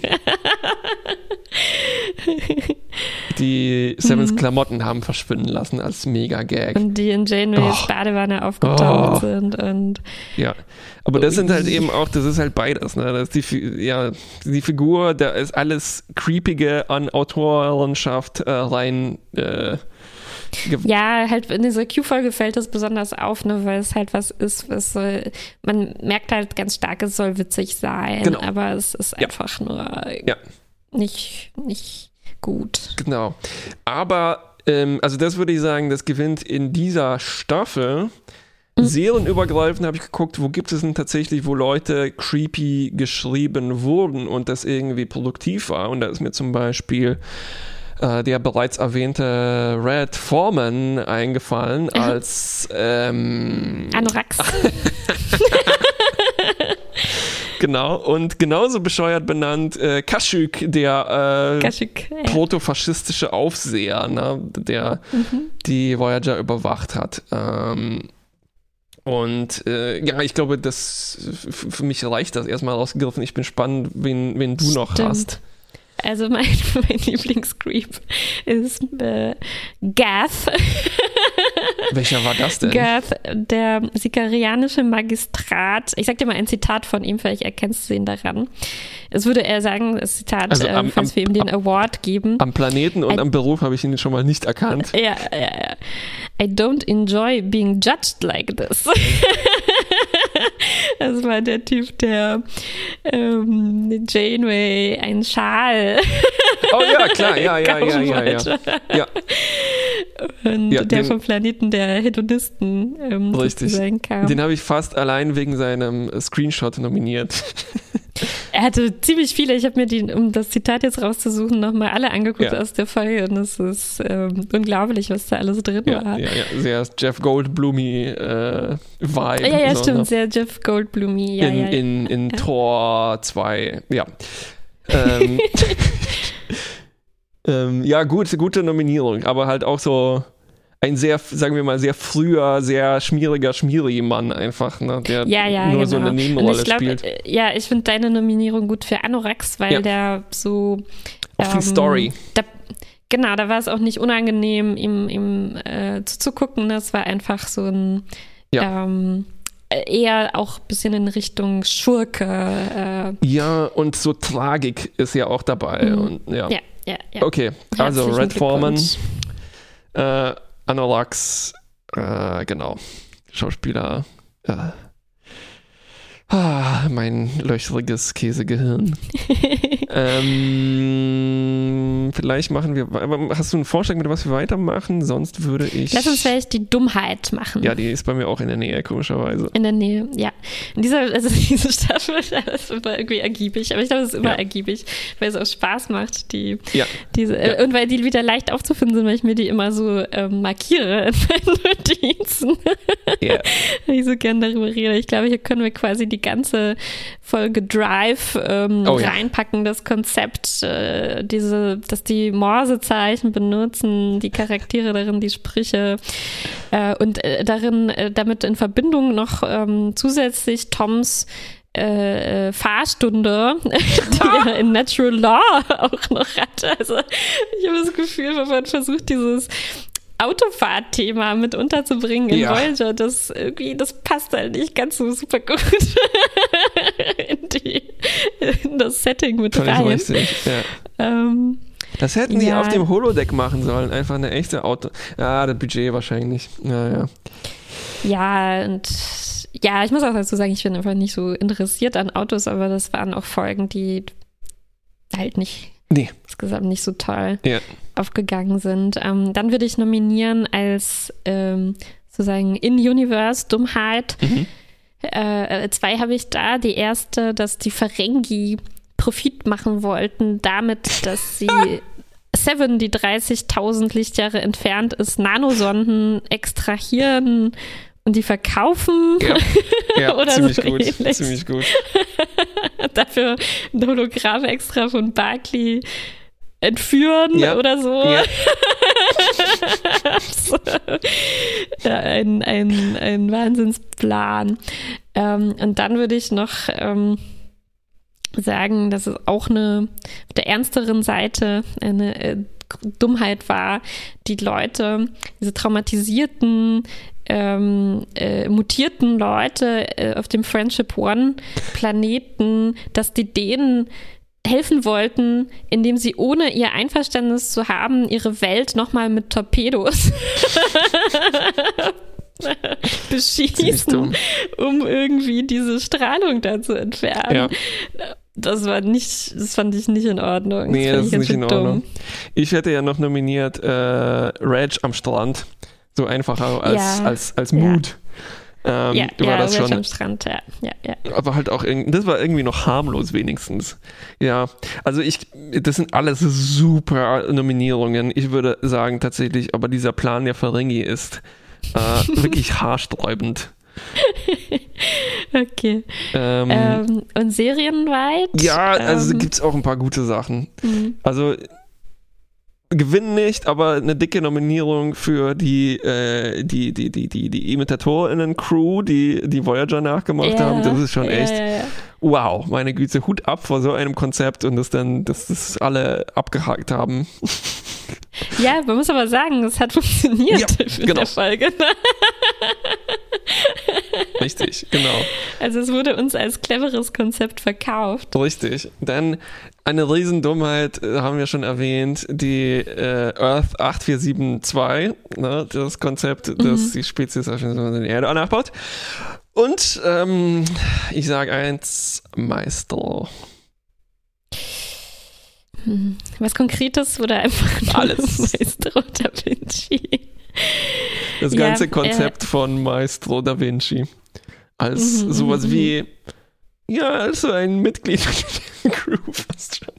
Die Sevens Mhm. Klamotten haben verschwinden lassen als Mega-Gag. Und die in Janeways Och. Badewanne aufgetaucht Oh. sind und Ja. Aber das sind halt eben auch, das ist halt beides. Ne? Das ist die, ja, die Figur, da ist alles Creepige an Autorenschaft äh, rein. Äh, Ja, halt in dieser Q-Folge fällt das besonders auf, ne, weil es halt was ist, was soll, man merkt halt ganz stark, es soll witzig sein, Genau. aber es ist Ja. einfach nur Ja. nicht, nicht gut. Genau. Aber, ähm, also das würde ich sagen, das gewinnt in dieser Staffel. Mhm. Serienübergreifend habe ich geguckt, wo gibt es denn tatsächlich, wo Leute creepy geschrieben wurden und das irgendwie produktiv war. Und da ist mir zum Beispiel äh, der bereits erwähnte Red Foreman eingefallen als ähm, Anoraks. genau und genauso bescheuert benannt äh, Kaschuk, der äh, Kaschuk. Ja. protofaschistische Aufseher, ne, der Mhm. die Voyager überwacht hat. Ähm, und äh, ja, ich glaube, das für mich reicht das erstmal rausgegriffen. Ich bin spannend, wen, wen du noch Stimmt. hast. Also mein, mein Lieblingscreep ist äh, Gath. Welcher war das denn? Gath, der sikarianische Magistrat. Ich sag dir mal ein Zitat von ihm, vielleicht erkennst du ihn daran. Es würde er sagen, das Zitat, Also am- äh, falls am- wir ihm den Award geben. Am Planeten und Ein- am Beruf habe ich ihn schon mal nicht erkannt. Ja, ja, ja. I don't enjoy being judged like this. Das war der Typ, der ähm, Janeway einen Schal Oh ja, klar, ja, ja, ja, ja, ja. Ja, Und Ja, der den- vom Planeten der Hedonisten ähm, Richtig. sozusagen kam. den habe ich fast allein wegen seinem Screenshot nominiert. Er hatte ziemlich viele. Ich habe mir die, um das Zitat jetzt rauszusuchen, nochmal alle angeguckt Ja. aus der Folge. Und es ist ähm, unglaublich, was da alles drin Ja, war. ja, ja, sehr Jeff Goldblumi äh, Vibe. ja, ja, so, stimmt. Sehr Jeff Goldblumi. Ja, in, ja. in, in. Tor 2, ja. Ähm, ähm, ja, gut, gute Nominierung, aber halt auch so ein sehr, sagen wir mal, sehr früher, sehr schmieriger Schmieri-Mann einfach, ne, der Ja, ja, nur genau. so eine Und Nebenrolle ich glaub, spielt. äh, Ja, ich finde deine Nominierung gut für Anorax, weil Ja. der so. Auch viel Story. Da, genau, da war es auch nicht unangenehm, ihm, ihm äh, zuzugucken. Das war einfach so ein. Ja. Ähm, eher auch ein bisschen in Richtung Schurke. Ja, und so Tragik ist ja auch dabei. Mhm. Und, ja. Äh, ja, ja, ja. Okay, also Red Foreman, äh, Analogs, äh, genau, Schauspieler. Äh, ah, mein löchriges Käsegehirn. ähm, vielleicht machen wir. Hast du einen Vorschlag, mit was wir weitermachen? Sonst würde ich. Lass uns vielleicht die Dummheit machen. ja, die ist bei mir auch in der Nähe, komischerweise. In der Nähe, ja. In dieser, also diese Staffel ist immer irgendwie ergiebig, aber ich glaube, es ist immer Ja. ergiebig, weil es auch Spaß macht, die, Ja. diese, äh, Ja. und weil die wieder leicht aufzufinden sind, weil ich mir die immer so ähm, markiere in meinen Notizen, Ja. weil ich so gern darüber rede. Ich glaube, hier können wir quasi die ganze Folge Drive ähm, Oh ja. reinpacken, das Konzept, äh, diese, dass die Morsezeichen benutzen, die Charaktere darin, die Sprüche äh, und äh, darin äh, damit in Verbindung noch ähm, zusätzlich Toms äh, äh, Fahrstunde, die er in Natural Law auch noch hatte. Also ich habe das Gefühl, wenn man versucht, dieses Autofahrtthema mit unterzubringen in Ja. Voyager, das irgendwie, das passt halt nicht ganz so super gut in, die, in das Setting mit Völlig rein. richtig. Ja. Ähm, Das hätten die Ja. auf dem Holodeck machen sollen. Einfach eine echte Auto. Ja, das Budget wahrscheinlich. Ja, ja. Ja, und ja, ich muss auch dazu sagen, ich bin einfach nicht so interessiert an Autos, aber das waren auch Folgen, die halt nicht Nee. insgesamt nicht so toll Ja. aufgegangen sind. Ähm, dann würde ich nominieren als ähm, sozusagen In-Universe-Dummheit. Mhm. Äh, äh, zwei habe ich da. Die erste, dass die Ferengi Profit machen wollten, damit, dass sie Seven, die 30.000 Lichtjahre entfernt ist, Nanosonden extrahieren und die verkaufen. Ja, ja Oder ziemlich so gut. ähnlich. Ziemlich gut. Dafür ein Hologramm extra von Barclay entführen Ja. oder so. Ja. so. ein, ein, ein Wahnsinnsplan. Ähm, und dann würde ich noch ähm, sagen, dass es auch eine auf der ernsteren Seite eine äh, Dummheit war, die Leute, diese traumatisierten, ähm, äh, mutierten Leute äh, auf dem Friendship One Planeten, dass die denen helfen wollten, indem sie ohne ihr Einverständnis zu haben, ihre Welt nochmal mit Torpedos beschießen, um irgendwie diese Strahlung da zu entfernen. Ja. Das war nicht, das fand ich nicht in Ordnung. Nee, das ich ist nicht in dumm. Ordnung. Ich hätte ja noch nominiert äh, Reg am Strand. So einfacher als, Ja. als, als Ja. Ähm, Ja, war ja, das schon. am Strand, ja, ja, ja. aber halt auch irgendwie, das war irgendwie noch harmlos wenigstens. Ja, also ich, das sind alles super Nominierungen. Ich würde sagen tatsächlich, aber dieser Plan der Ferengi ist äh, wirklich haarsträubend. Okay. Ähm, Ähm, und serienweit? ja, also ähm, gibt es auch ein paar gute Sachen. mhm. Also gewinnen nicht, aber eine dicke Nominierung für die, äh, die, die, die, die, die ImitatorInnen-Crew, die die Voyager nachgemacht Ja, haben. Das ist schon echt ja. wow, meine Güte, Hut ab vor so einem Konzept und das dann, dass das alle abgehakt haben. ja, man muss aber sagen, es hat funktioniert Ja, in genau. der Folge. ne? Richtig, genau. Also es wurde uns als cleveres Konzept verkauft. Richtig. Dann eine Riesendummheit, äh, haben wir schon erwähnt, die äh, Earth 8472, ne, das Konzept, dass die Spezies auf der Erde nachbaut. Und ähm, ich sage eins, Meister. Hm. Was Konkretes oder einfach nur Alles. Maestro da Vinci? Das Ja, ganze äh, Konzept von Maestro da Vinci. Als Mhm, sowas mhm, wie, ja, als so ein Mitglied der Crew fast schon.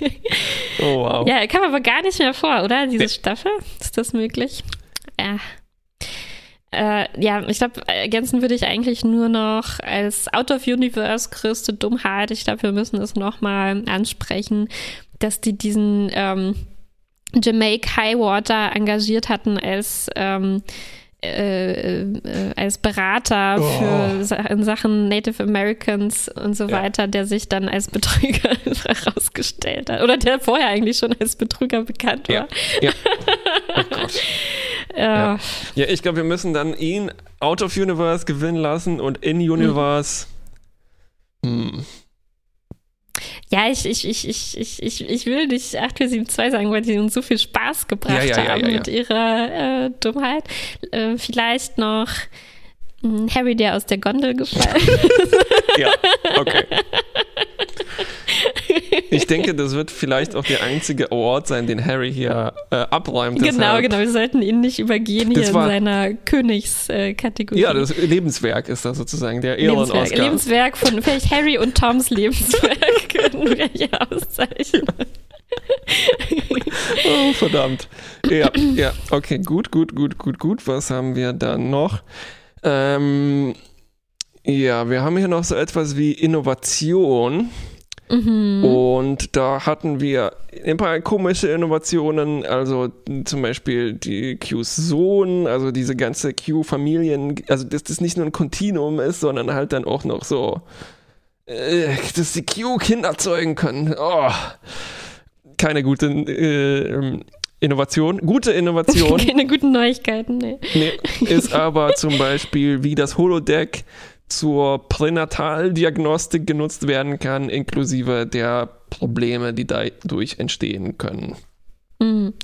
Oh wow. Ja, kam aber gar nicht mehr vor, oder? Diese Nee. Staffel? Ist das möglich? Ja. Äh, ja, ich glaube, ergänzen würde ich eigentlich nur noch als Out of Universe größte Dummheit. Ich glaube, wir müssen es nochmal ansprechen, dass die diesen ähm, Jamaica Highwater engagiert hatten als ähm, äh, äh, als Berater Oh. für in Sachen Native Americans und so Ja. weiter, der sich dann als Betrüger herausgestellt hat. Oder der vorher eigentlich schon als Betrüger bekannt war. Ja. ja. Oh Gott. Ja. Ja. Ja, ich glaube, wir müssen dann ihn out of universe gewinnen lassen und in universe. Hm. Ja, ich, ich, ich, ich, ich, ich, ich will nicht 8472 sagen, weil sie uns so viel Spaß gebracht Ja, ja, haben ja, mit ihrer äh, Dummheit. Äh, vielleicht noch mh, Harry, der aus der Gondel gefallen Ja, okay. Ich denke, das wird vielleicht auch der einzige Award sein, den Harry hier äh, abräumt. Genau, Deshalb- genau. Wir sollten ihn nicht übergehen hier Das in war- seiner Königskategorie. Ja, das Lebenswerk ist das sozusagen, der Lebenswerk, Ehren-Oscar. Lebenswerk von vielleicht Harry und Toms Lebenswerk können wir hier auszeichnen. Oh, verdammt. Ja, ja, okay, gut, gut, gut, gut, gut. Was haben wir dann noch? Ähm, ja, wir haben hier noch so etwas wie Innovation. Mhm. Und da hatten wir ein paar komische Innovationen, also zum Beispiel die Qs Sohn, also diese ganze Q-Familien, also dass das nicht nur ein Kontinuum ist, sondern halt dann auch noch so, äh, dass die Q Kinder zeugen können. Oh, keine gute äh, Innovation. Gute Innovation Keine guten Neuigkeiten, nee. nee, ist aber zum Beispiel, wie das Holodeck zur Pränataldiagnostik genutzt werden kann, inklusive der Probleme, die dadurch entstehen können. Mhm.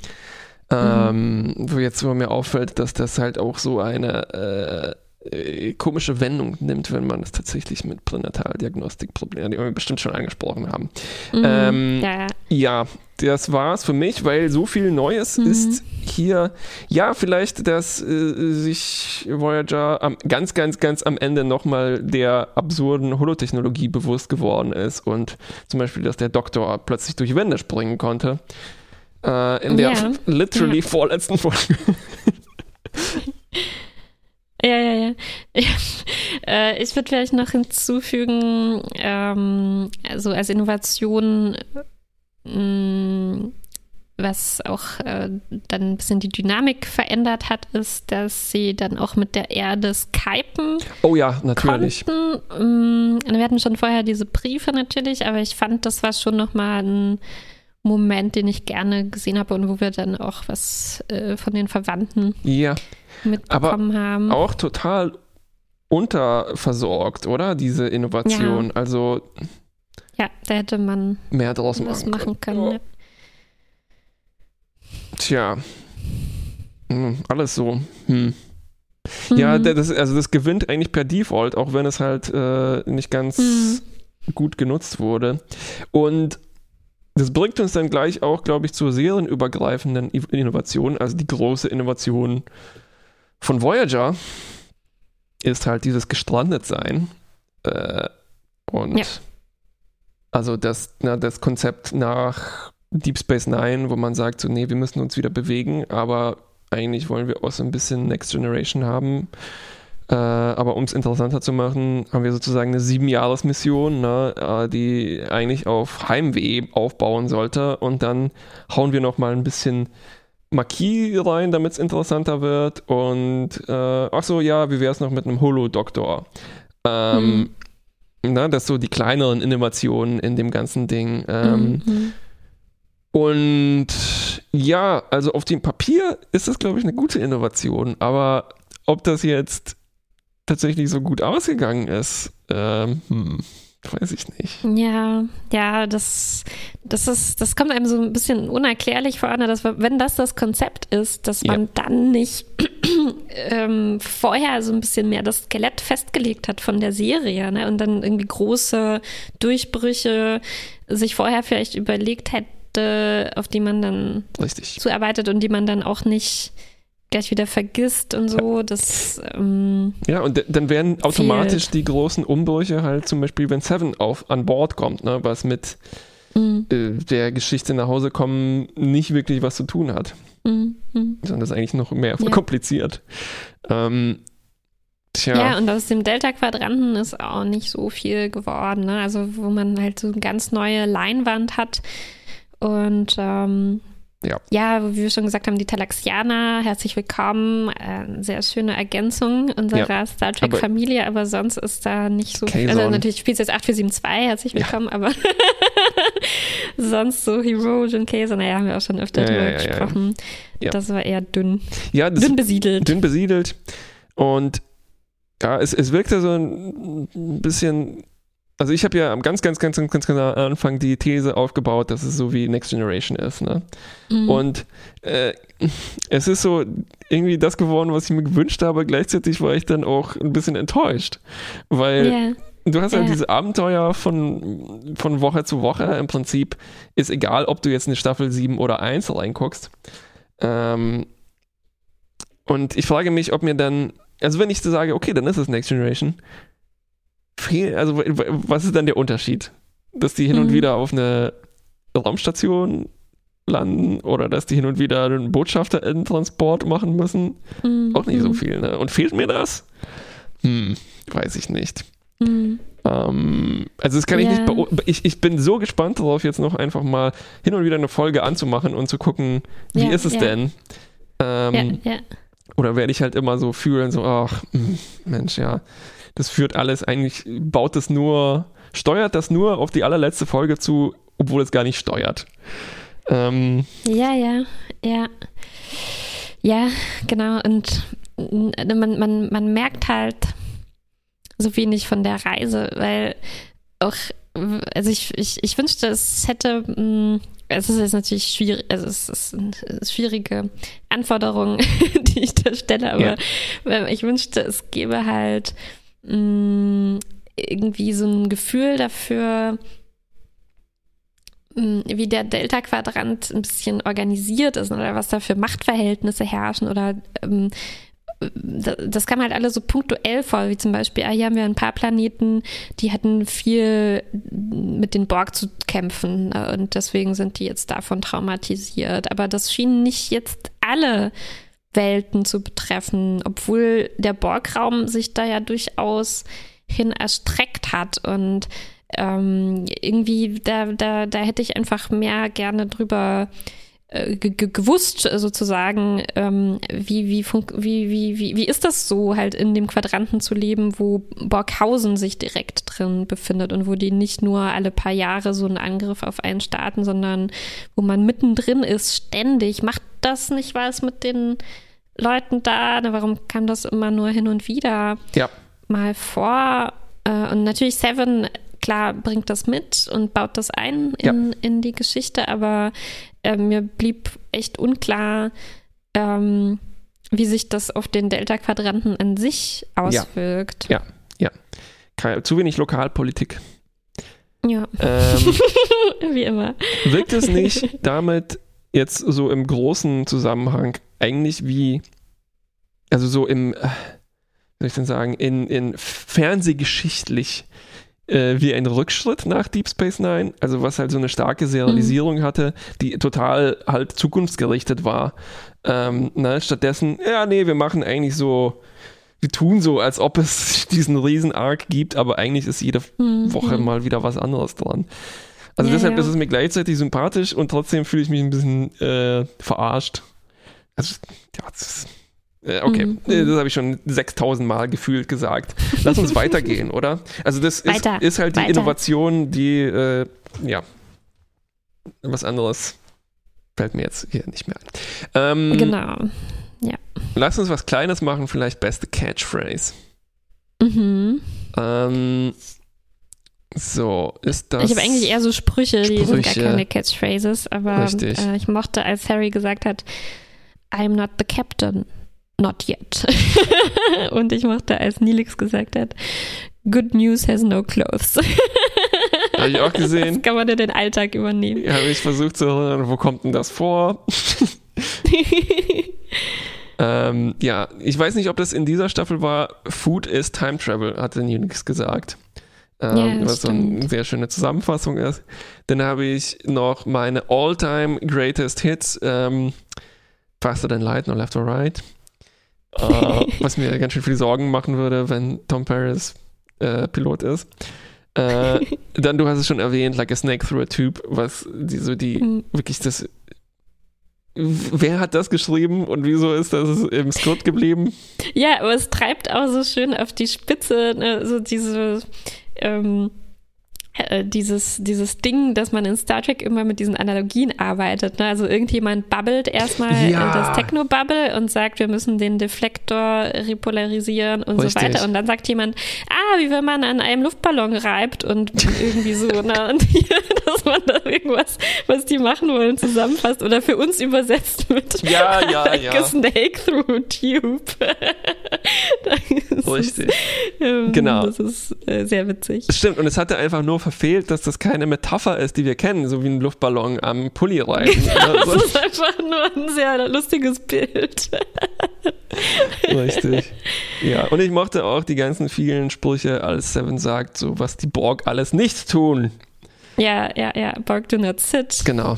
Ähm, wo jetzt wo mir auffällt, dass das halt auch so eine äh, äh, komische Wendung nimmt, wenn man es tatsächlich mit Pränataldiagnostikproblemen, die wir bestimmt schon angesprochen haben. Mhm. Ähm, ja, ja. Ja, das war's für mich, weil so viel Neues Mhm. ist hier. Ja, vielleicht, dass äh, sich Voyager am, ganz, ganz, ganz am Ende nochmal der absurden Holotechnologie bewusst geworden ist und zum Beispiel, dass der Doktor plötzlich durch Wände springen konnte. Äh, in der Ja. literally Ja. vorletzten Folge. Ja, ja, ja. Äh, ich würde vielleicht noch hinzufügen, ähm, also als Innovation, mh, was auch äh, dann ein bisschen die Dynamik verändert hat, ist, dass sie dann auch mit der Erde skypen Oh ja, natürlich. konnten. Ähm, wir hatten schon vorher diese Briefe natürlich, aber ich fand, das war schon nochmal ein Moment, den ich gerne gesehen habe und wo wir dann auch was äh, von den Verwandten Ja, mitbekommen haben. auch total unterversorgt, oder? Diese Innovation. Also Ja, da hätte man mehr draus machen machen können. Ja. Tja. Hm, alles so. Hm. Ja, Mhm. der- das, also das gewinnt eigentlich per Default, auch wenn es halt äh, nicht ganz Mhm. gut genutzt wurde. Und das bringt uns dann gleich auch, glaube ich, zur serienübergreifenden Innovation. Also die große Innovation von Voyager ist halt dieses Gestrandetsein. Äh, und Ja. also das, na, das Konzept nach Deep Space Nine, wo man sagt, so, nee, wir müssen uns wieder bewegen, aber eigentlich wollen wir auch so ein bisschen Next Generation haben. Äh, aber um es interessanter zu machen, haben wir sozusagen eine Sieben-Jahres-Mission, ne, äh, die eigentlich auf Heimweh aufbauen sollte. Und dann hauen wir noch mal ein bisschen Marquis rein, damit es interessanter wird. Und äh, ach so, ja, wie wäre es noch mit einem Holo-Doktor? Ähm, na, das so die kleineren Innovationen in dem ganzen Ding. Ähm, Mhm. und ja, also auf dem Papier ist das, glaube ich, eine gute Innovation. Aber ob das jetzt tatsächlich so gut ausgegangen ist, ähm, hm, weiß ich nicht. Ja, ja, das, das ist, das kommt einem so ein bisschen unerklärlich vor, ne, dass wenn das das Konzept ist, dass man Ja. dann nicht ähm, vorher so ein bisschen mehr das Skelett festgelegt hat von der Serie, ne, und dann irgendwie große Durchbrüche sich vorher vielleicht überlegt hätte, auf die man dann Richtig. zuarbeitet und die man dann auch nicht gleich wieder vergisst und so. Das, ähm, Ja, und dann werden automatisch die großen Umbrüche halt zum Beispiel, wenn Seven auf an Bord kommt, ne, was mit mm, äh, der Geschichte nach Hause kommen nicht wirklich was zu tun hat. mm, mm. Sondern das ist eigentlich noch mehr Ja. verkompliziert. Ähm, tja. Ja, und aus dem Delta-Quadranten ist auch nicht so viel geworden. Ne? Also, wo man halt so eine ganz neue Leinwand hat. Und ähm, Ja. Ja, wie wir schon gesagt haben, die Talaxianer, herzlich willkommen. Äh, sehr schöne Ergänzung unserer Ja, Star Trek-Familie, aber, sonst ist da nicht so viel. Also natürlich spielt jetzt 8472, herzlich willkommen, aber sonst so Heroes und Käse, naja, haben wir auch schon öfter Ja, drüber ja, ja, ja. gesprochen. Ja. Das war eher dünn. Ja, dünn besiedelt. dünn besiedelt. Und ja, es, es wirkte so ein bisschen. Also ich habe ja am ganz, ganz, ganz, ganz, ganz Anfang die These aufgebaut, dass es so wie Next Generation ist. Ne? Mhm. Und äh, es ist so irgendwie das geworden, was ich mir gewünscht habe. Gleichzeitig war ich dann auch ein bisschen enttäuscht, weil ja. du hast halt Ja. diese Abenteuer von, von Woche zu Woche. Im Prinzip ist egal, ob du jetzt eine Staffel 7 oder 1 reinguckst. Ähm, und ich frage mich, ob mir dann, also wenn ich so sage, okay, dann ist es Next Generation, also was ist dann der Unterschied? Dass die hin und Mhm. wieder auf eine Raumstation landen oder dass die hin und wieder einen Botschafter in Transport machen müssen? Mhm. Auch nicht so Mhm. viel, ne? Und fehlt mir das? Hm, weiß ich nicht. Mhm. Ähm, also das kann ich Ja. nicht ich, ich bin so gespannt darauf, jetzt noch einfach mal hin und wieder eine Folge anzumachen und zu gucken, wie Ja, ist es ja. denn? Ähm, Ja, ja. Oder werde ich halt immer so fühlen, so, ach, hm, Mensch, ja, das führt alles eigentlich, baut das nur, steuert das nur auf die allerletzte Folge zu, obwohl es gar nicht steuert. Ähm, Ja, ja, ja. Ja, genau. Und mm, man, man, man merkt halt so wenig von der Reise, weil auch, also ich, ich, ich wünschte, es hätte, mm, es ist jetzt natürlich schwierig, also es ist eine schwierige Anforderung, die ich da stelle, aber äh, ich wünschte, es gäbe halt mm, irgendwie so ein Gefühl dafür, mh, wie der Delta-Quadrant ein bisschen organisiert ist oder was da für Machtverhältnisse herrschen oder ähm, da- das kam halt alle so punktuell vor, wie zum Beispiel, ah, hier haben wir ein paar Planeten, die hatten viel mit den Borg zu kämpfen äh, und deswegen sind die jetzt davon traumatisiert. Aber das schien nicht jetzt alle Welten zu betreffen, obwohl der Borgraum sich da ja durchaus hin erstreckt hat und ähm, irgendwie, da, da, da hätte ich einfach mehr gerne drüber äh, ge- ge- gewusst, sozusagen, ähm, wie, wie, wie, wie, wie ist das so, halt in dem Quadranten zu leben, wo Borghausen sich direkt drin befindet und wo die nicht nur alle paar Jahre so einen Angriff auf einen starten, sondern wo man mittendrin ist, ständig. Macht das nicht was mit den Leuten da? Na, Warum kann das immer nur hin und wieder? ja, mal vor. Äh, und natürlich Seven, klar, bringt das mit und baut das ein in, in die Geschichte, aber äh, mir blieb echt unklar, ähm, wie sich das auf den Delta-Quadranten an sich auswirkt. Ja. Keine- zu wenig Lokalpolitik. Ja, Ähm, wie immer. wirkt es nicht damit jetzt so im großen Zusammenhang eigentlich wie, also so im, äh, wie soll ich denn sagen, in, in fernsehgeschichtlich äh, wie ein Rückschritt nach Deep Space Nine, also was halt so eine starke Serialisierung hatte, die total halt zukunftsgerichtet war. Ähm, na, stattdessen, ja, nee, wir machen eigentlich so, wir tun so, als ob es diesen riesen Arc gibt, aber eigentlich ist jede Mhm. Woche mal wieder was anderes dran. Also Ja, deshalb ja. ist es mir gleichzeitig sympathisch und trotzdem fühle ich mich ein bisschen äh, verarscht. Also, ja, das ist, äh, okay, Mhm. das habe ich schon 6000 Mal gefühlt gesagt. Lass uns weitergehen, oder? Also das ist, Weiter, ist halt die weiter. Innovation, die, äh, ja, was anderes fällt mir jetzt hier nicht mehr ein. Ähm, Genau. Lass uns was Kleines machen, vielleicht beste Catchphrase. Mhm. Ähm, so, ist das... Ich habe eigentlich eher so Sprüche, die sind gar Sprüche. keine Catchphrases, aber äh, ich mochte, als Harry gesagt hat, I'm not the captain, not yet. Und ich mochte, als Nilix gesagt hat, Good news has no clothes. Habe ich auch Das gesehen. kann man in den Alltag übernehmen. Habe ich versucht zu erinnern, wo kommt denn das vor? ähm, ja, ich weiß nicht, ob das in dieser Staffel war. Food is Time Travel, hatte Unix gesagt. Ähm, Ja, was so eine stimmt. sehr schöne Zusammenfassung ist. Dann habe ich noch meine All-Time Greatest Hits. Ähm, Faster Than Light, No Left or Right. Äh, was mir ganz schön viel Sorgen machen würde, wenn Tom Paris äh, Pilot ist. Äh, dann, du hast es schon erwähnt, Like a Snake Through a Tube, was die, so die Mhm. wirklich das wer hat das geschrieben und wieso ist das im Skript geblieben? Ja, aber es treibt auch so schön auf die Spitze, ne, so diese ähm, äh, dieses, dieses Ding, dass man in Star Trek immer mit diesen Analogien arbeitet. Ne? Also irgendjemand babbelt erstmal Ja. äh, das Techno-Bubble und sagt, wir müssen den Deflektor repolarisieren und Richtig. so weiter. Und dann sagt jemand, ah, wie wenn man an einem Luftballon reibt und irgendwie so, ne? Und hier, dass man da irgendwas, was die machen wollen, zusammenfasst oder für uns übersetzt mit Ja, ja, ja. like a snake through tube. Das ist, Richtig. ähm, Genau. Das ist äh, sehr witzig. Stimmt, und es hatte einfach nur verfehlt, dass das keine Metapher ist, die wir kennen, so wie ein Luftballon am Pulli rein. Das Also, ist einfach nur ein sehr lustiges Bild. richtig. Ja, und ich mochte auch die ganzen vielen Sprüche, als Seven sagt, so was die Borg alles nicht tun. Ja, ja, ja. Borg do not sit. Genau.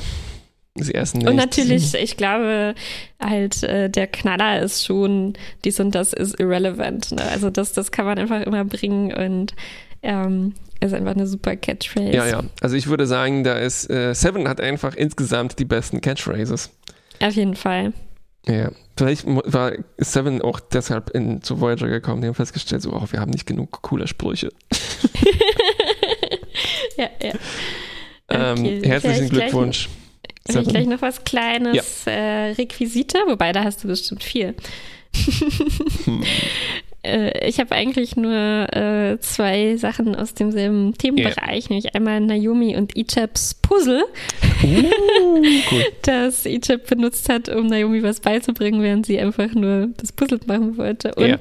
Sie essen nicht. Und natürlich, ich glaube, halt, äh, der Knaller ist schon, dies und das ist irrelevant. Ne? Also das, das kann man einfach immer bringen und ähm, ist einfach eine super Catchphrase. Ja, ja. Also ich würde sagen, da ist äh, Seven hat einfach insgesamt die besten Catchphrases. Auf jeden Fall. Ja, vielleicht war Seven auch deshalb in, zu Voyager gekommen. Die haben festgestellt, so, oh, wir haben nicht genug coole Sprüche. Ja, ja. Ähm, Okay, herzlichen gleich- Glückwunsch. Habe ich Seven. gleich noch was Kleines, äh, Requisite, wobei da hast du bestimmt viel. Hm. Äh, ich habe eigentlich nur äh, zwei Sachen aus demselben Themenbereich, nämlich einmal Naomi und Ichaps Puzzle, Uh, cool. das Ichab benutzt hat, um Naomi was beizubringen, während sie einfach nur das Puzzle machen wollte. Und Ja.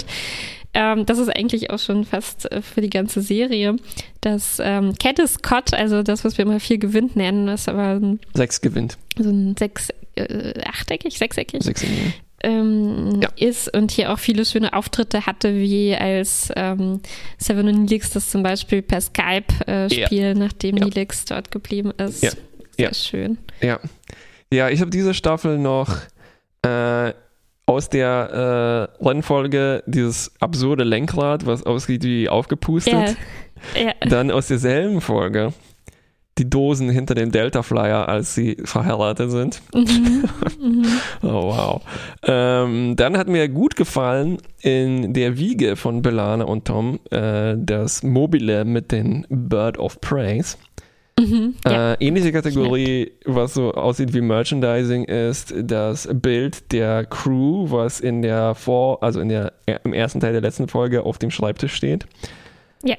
ähm, das ist eigentlich auch schon fast äh, für die ganze Serie. Das ähm, Cat is Cot, also das, was wir immer viel gewinnt nennen, das aber ein, Sechs gewinnt. so ein sechs, äh, achteckig, sechseckig Sechs in ähm, Ja. ist und hier auch viele schöne Auftritte hatte, wie als ähm, Seven und Neelix das zum Beispiel per Skype äh, Ja. spielen, nachdem Ja. Neelix dort geblieben ist. Ja. Sehr Ja. schön. Ja. Ja, ich habe diese Staffel noch äh, aus der äh, Rennfolge dieses absurde Lenkrad, was aussieht wie aufgepustet. Ja, ja. Dann aus derselben Folge die Dosen hinter dem Delta Flyer, als sie verheiratet sind. Mhm. Mhm. Oh, wow. Ähm, dann hat mir gut gefallen in der Wiege von Belana und Tom äh, das Mobile mit den Bird of Praise. Mhm. Ja. Äh, ähnliche Kategorie, was so aussieht wie Merchandising, ist das Bild der Crew, was in der Vor-, also in der, im ersten Teil der letzten Folge auf dem Schreibtisch steht. Ja.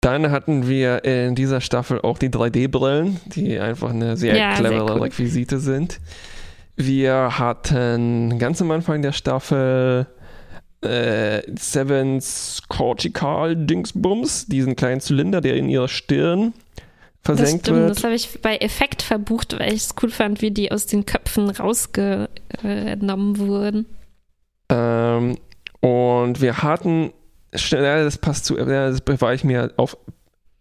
Dann hatten wir in dieser Staffel auch die 3D-Brillen, die einfach eine sehr Ja, clevere cool. Requisite sind. Wir hatten ganz am Anfang der Staffel äh, Sevens Cortical Dingsbums, diesen kleinen Zylinder, der in ihrer Stirn Das versenkt stimmt, wird. das habe ich bei Effekt verbucht, weil ich es cool fand, wie die aus den Köpfen rausgenommen wurden. Ähm, und wir hatten, ja, das passt zu, ja, das bewahre ich mir auf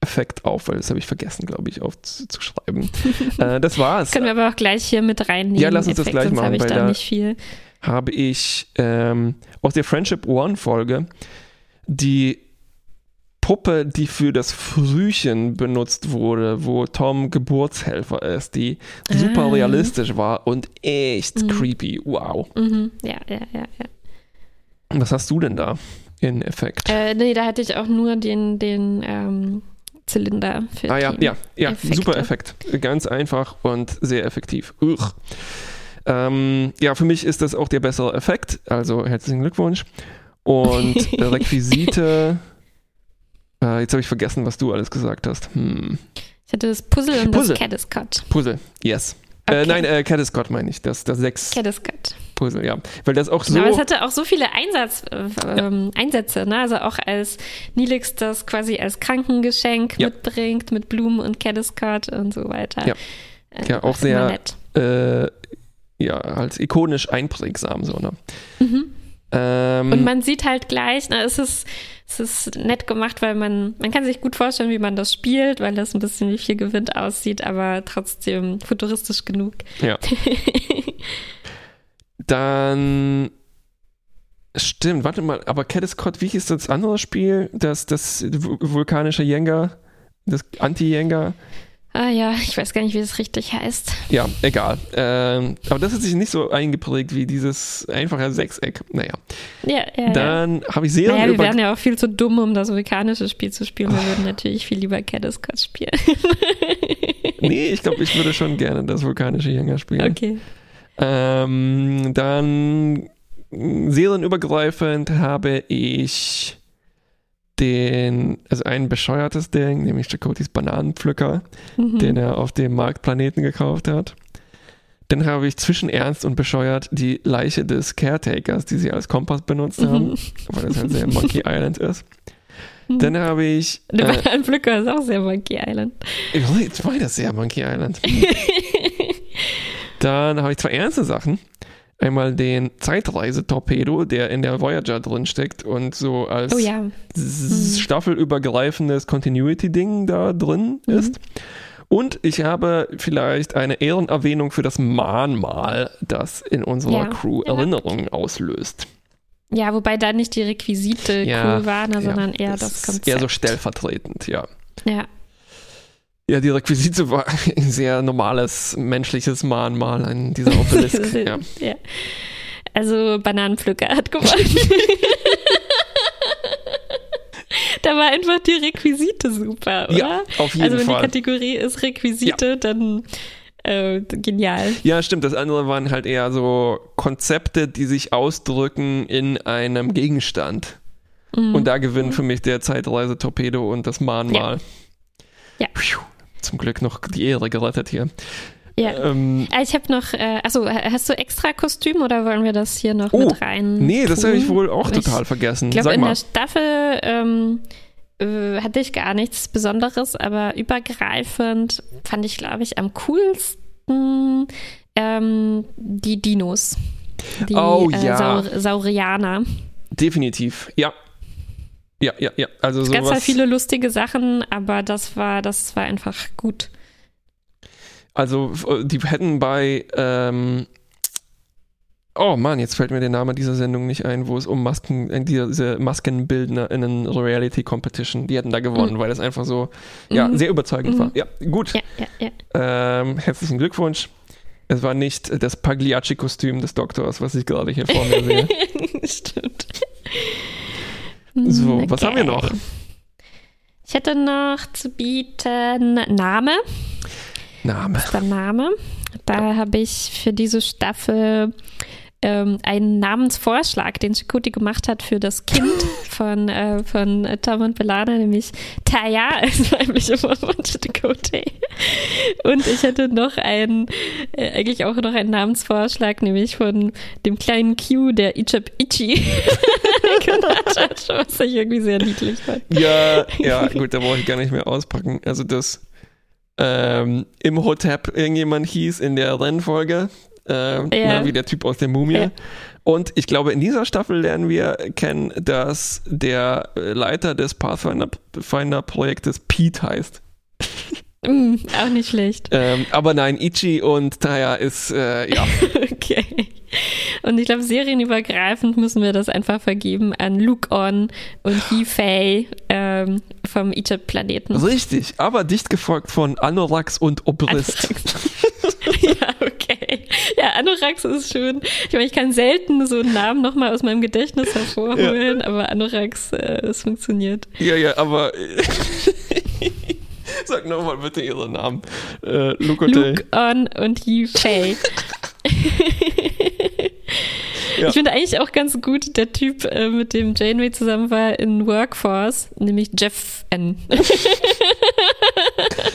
Effekt auf, weil das habe ich vergessen, glaube ich, aufzuschreiben. äh, das war's. Können wir aber auch gleich hier mit reinnehmen. Ja, lass uns das Effekt, gleich sonst machen, habe ich weil da nicht viel. Habe ich ähm, aus der Friendship One Folge die Puppe, die für das Frühchen benutzt wurde, wo Tom Geburtshelfer ist, die super Ah. realistisch war und echt Mhm. creepy. Wow. Mhm. Ja, ja, ja, ja. Was hast du denn da in Effekt? Äh, nee, da hatte ich auch nur den, den ähm, Zylinder für Ah ja, ja, ja, Effekte. super Effekt. Ganz einfach und sehr effektiv. Uch. Ähm, ja, für mich ist das auch der bessere Effekt, also herzlichen Glückwunsch. Und Requisite, äh, jetzt habe ich vergessen, was du alles gesagt hast. Hm. Ich hatte das Puzzle und Puzzle. das Caddiscot. Puzzle, yes. Äh, Okay. nein, äh, Caddiscot meine ich, das, das sechs Caddiscot. Puzzle, ja. Weil das auch so. Genau, es hatte auch so viele Einsatz, äh, ähm, Einsätze, ne? Also auch als Nilix das quasi als Krankengeschenk Ja. mitbringt mit Blumen und Caddiscot und so weiter. Ja. Äh, Ja, auch sehr- nett. äh, ja, als ikonisch einprägsam, so, ne? Mhm. Ähm, Und man sieht halt gleich, na, es ist, es ist nett gemacht, weil man, man kann sich gut vorstellen, wie man das spielt, weil das ein bisschen wie viel Gewinn aussieht, aber trotzdem futuristisch genug. Ja. Dann stimmt, warte mal, aber Caddiscot, wie hieß das andere Spiel? Das, das vu- vulkanische Jenga, das Anti-Jenga? Ah ja, ich weiß gar nicht, wie das richtig heißt. Ja, egal. Ähm, aber das hat sich nicht so eingeprägt wie dieses einfache Sechseck. Naja. Ja, ja. Dann habe ich Serien naja, wir wären ja auch viel zu dumm, um das vulkanische Spiel zu spielen. Wir würden natürlich viel lieber Caddiscot spielen. nee, ich glaube, ich würde schon gerne das vulkanische Jünger spielen. Okay. Ähm, dann serienübergreifend habe ich den, also ein bescheuertes Ding, nämlich Chakotis Bananenpflücker, Mhm. den er auf dem Marktplaneten gekauft hat. Dann habe ich zwischen ernst und bescheuert die Leiche des Caretakers, die sie als Kompass benutzt haben, Mhm. weil das halt sehr Monkey Island ist. Dann habe ich. Der Äh, Bananenpflücker ist auch sehr Monkey Island. jetzt war das sehr Monkey Island. Dann habe ich zwei ernste Sachen. Einmal den Zeitreisetorpedo, der in der Voyager drin steckt und so als Oh ja. s- staffelübergreifendes Continuity-Ding da drin Mhm. ist. Und ich habe vielleicht eine Ehrenerwähnung für das Mahnmal, das in unserer Ja. Crew Ja. Erinnerungen auslöst. Ja, wobei da nicht die Requisite Ja, cool waren, ja, sondern eher das, ist Konzept. Eher so stellvertretend, ja. ja. Ja, die Requisite war ein sehr normales menschliches Mahnmal, ein dieser Obelisk. ja. ja. Also Bananenpflücker hat gewonnen. da war einfach die Requisite super, oder? ja, auf jeden also wenn Fall. die Kategorie ist Requisite, dann äh, genial. Ja, stimmt. Das andere waren halt eher so Konzepte, die sich ausdrücken in einem Gegenstand. Mhm. Und da gewinnen für mich der Zeitreise-Torpedo und das Mahnmal. Ja. Pfiuh. Zum Glück noch die Ehre gerettet hier. Ja. Ähm, Ah, Ich habe noch, äh, achso, hast du extra Kostüm oder wollen wir das hier noch Oh, mit rein? nee, das habe ich wohl auch Ich total vergessen. Ich glaube, in der Staffel ähm, äh, hatte ich gar nichts Besonderes, aber übergreifend fand ich, glaube ich, am coolsten ähm, die Dinos. Die Oh, äh, ja. Saur Saurianer. Definitiv, ja. Ja, ja, ja. Also Es gab zwar viele lustige Sachen, aber das war, das war einfach gut. Also, f- die hätten bei. Ähm, oh Mann, jetzt fällt mir der Name dieser Sendung nicht ein, wo es um Masken, äh, diese Maskenbildner in einen Reality Competition, die hätten da gewonnen, weil das einfach so, ja, Mhm. sehr überzeugend Mhm. war. Ja, gut. Ja, ja, ja. Ähm, herzlichen Glückwunsch. Es war nicht das Pagliacci-Kostüm des Doktors, was ich gerade hier vor mir sehe. Stimmt. So, was haben wir Okay. noch? Ich hätte noch zu bieten Name. Name. der Name. Da habe ich für diese Staffel ähm, einen Namensvorschlag, den Chakoti gemacht hat für das Kind von, äh, von Tom und Belana, nämlich Taya als weibliche Form von Chakoti. Und ich hätte noch einen, äh, eigentlich auch noch einen Namensvorschlag, nämlich von dem kleinen Q, der Ichab Ichi genannt hat, was ich irgendwie sehr niedlich fand. Ja, ja, gut, da brauche ich gar nicht mehr auspacken. Also das ähm, im Hotep irgendjemand hieß in der Rennfolge, ähm, Ja. na, wie der Typ aus der Mumie. Ja. Und ich glaube, in dieser Staffel lernen wir kennen, dass der äh, Leiter des Pathfinder-Projektes Pete heißt. Mm, auch nicht schlecht. Ähm, aber nein, Ichi und Taya ist, äh, ja, Okay. Und ich glaube, serienübergreifend müssen wir das einfach vergeben an Luke On und He Fei ähm, vom Egypt-Planeten. richtig, aber dicht gefolgt von Anorax und Obrist. ja, okay. Ja, Anorax ist schön. Ich meine, ich kann selten so einen Namen nochmal aus meinem Gedächtnis hervorholen, aber Anorax, äh, es funktioniert. Ja, ja, aber sag nochmal bitte Ihren Namen. Äh, Lukote. Luke On und He Fei. Ja. Ich finde eigentlich auch ganz gut, der Typ, äh, mit dem Janeway zusammen war in Workforce, nämlich Jeff N.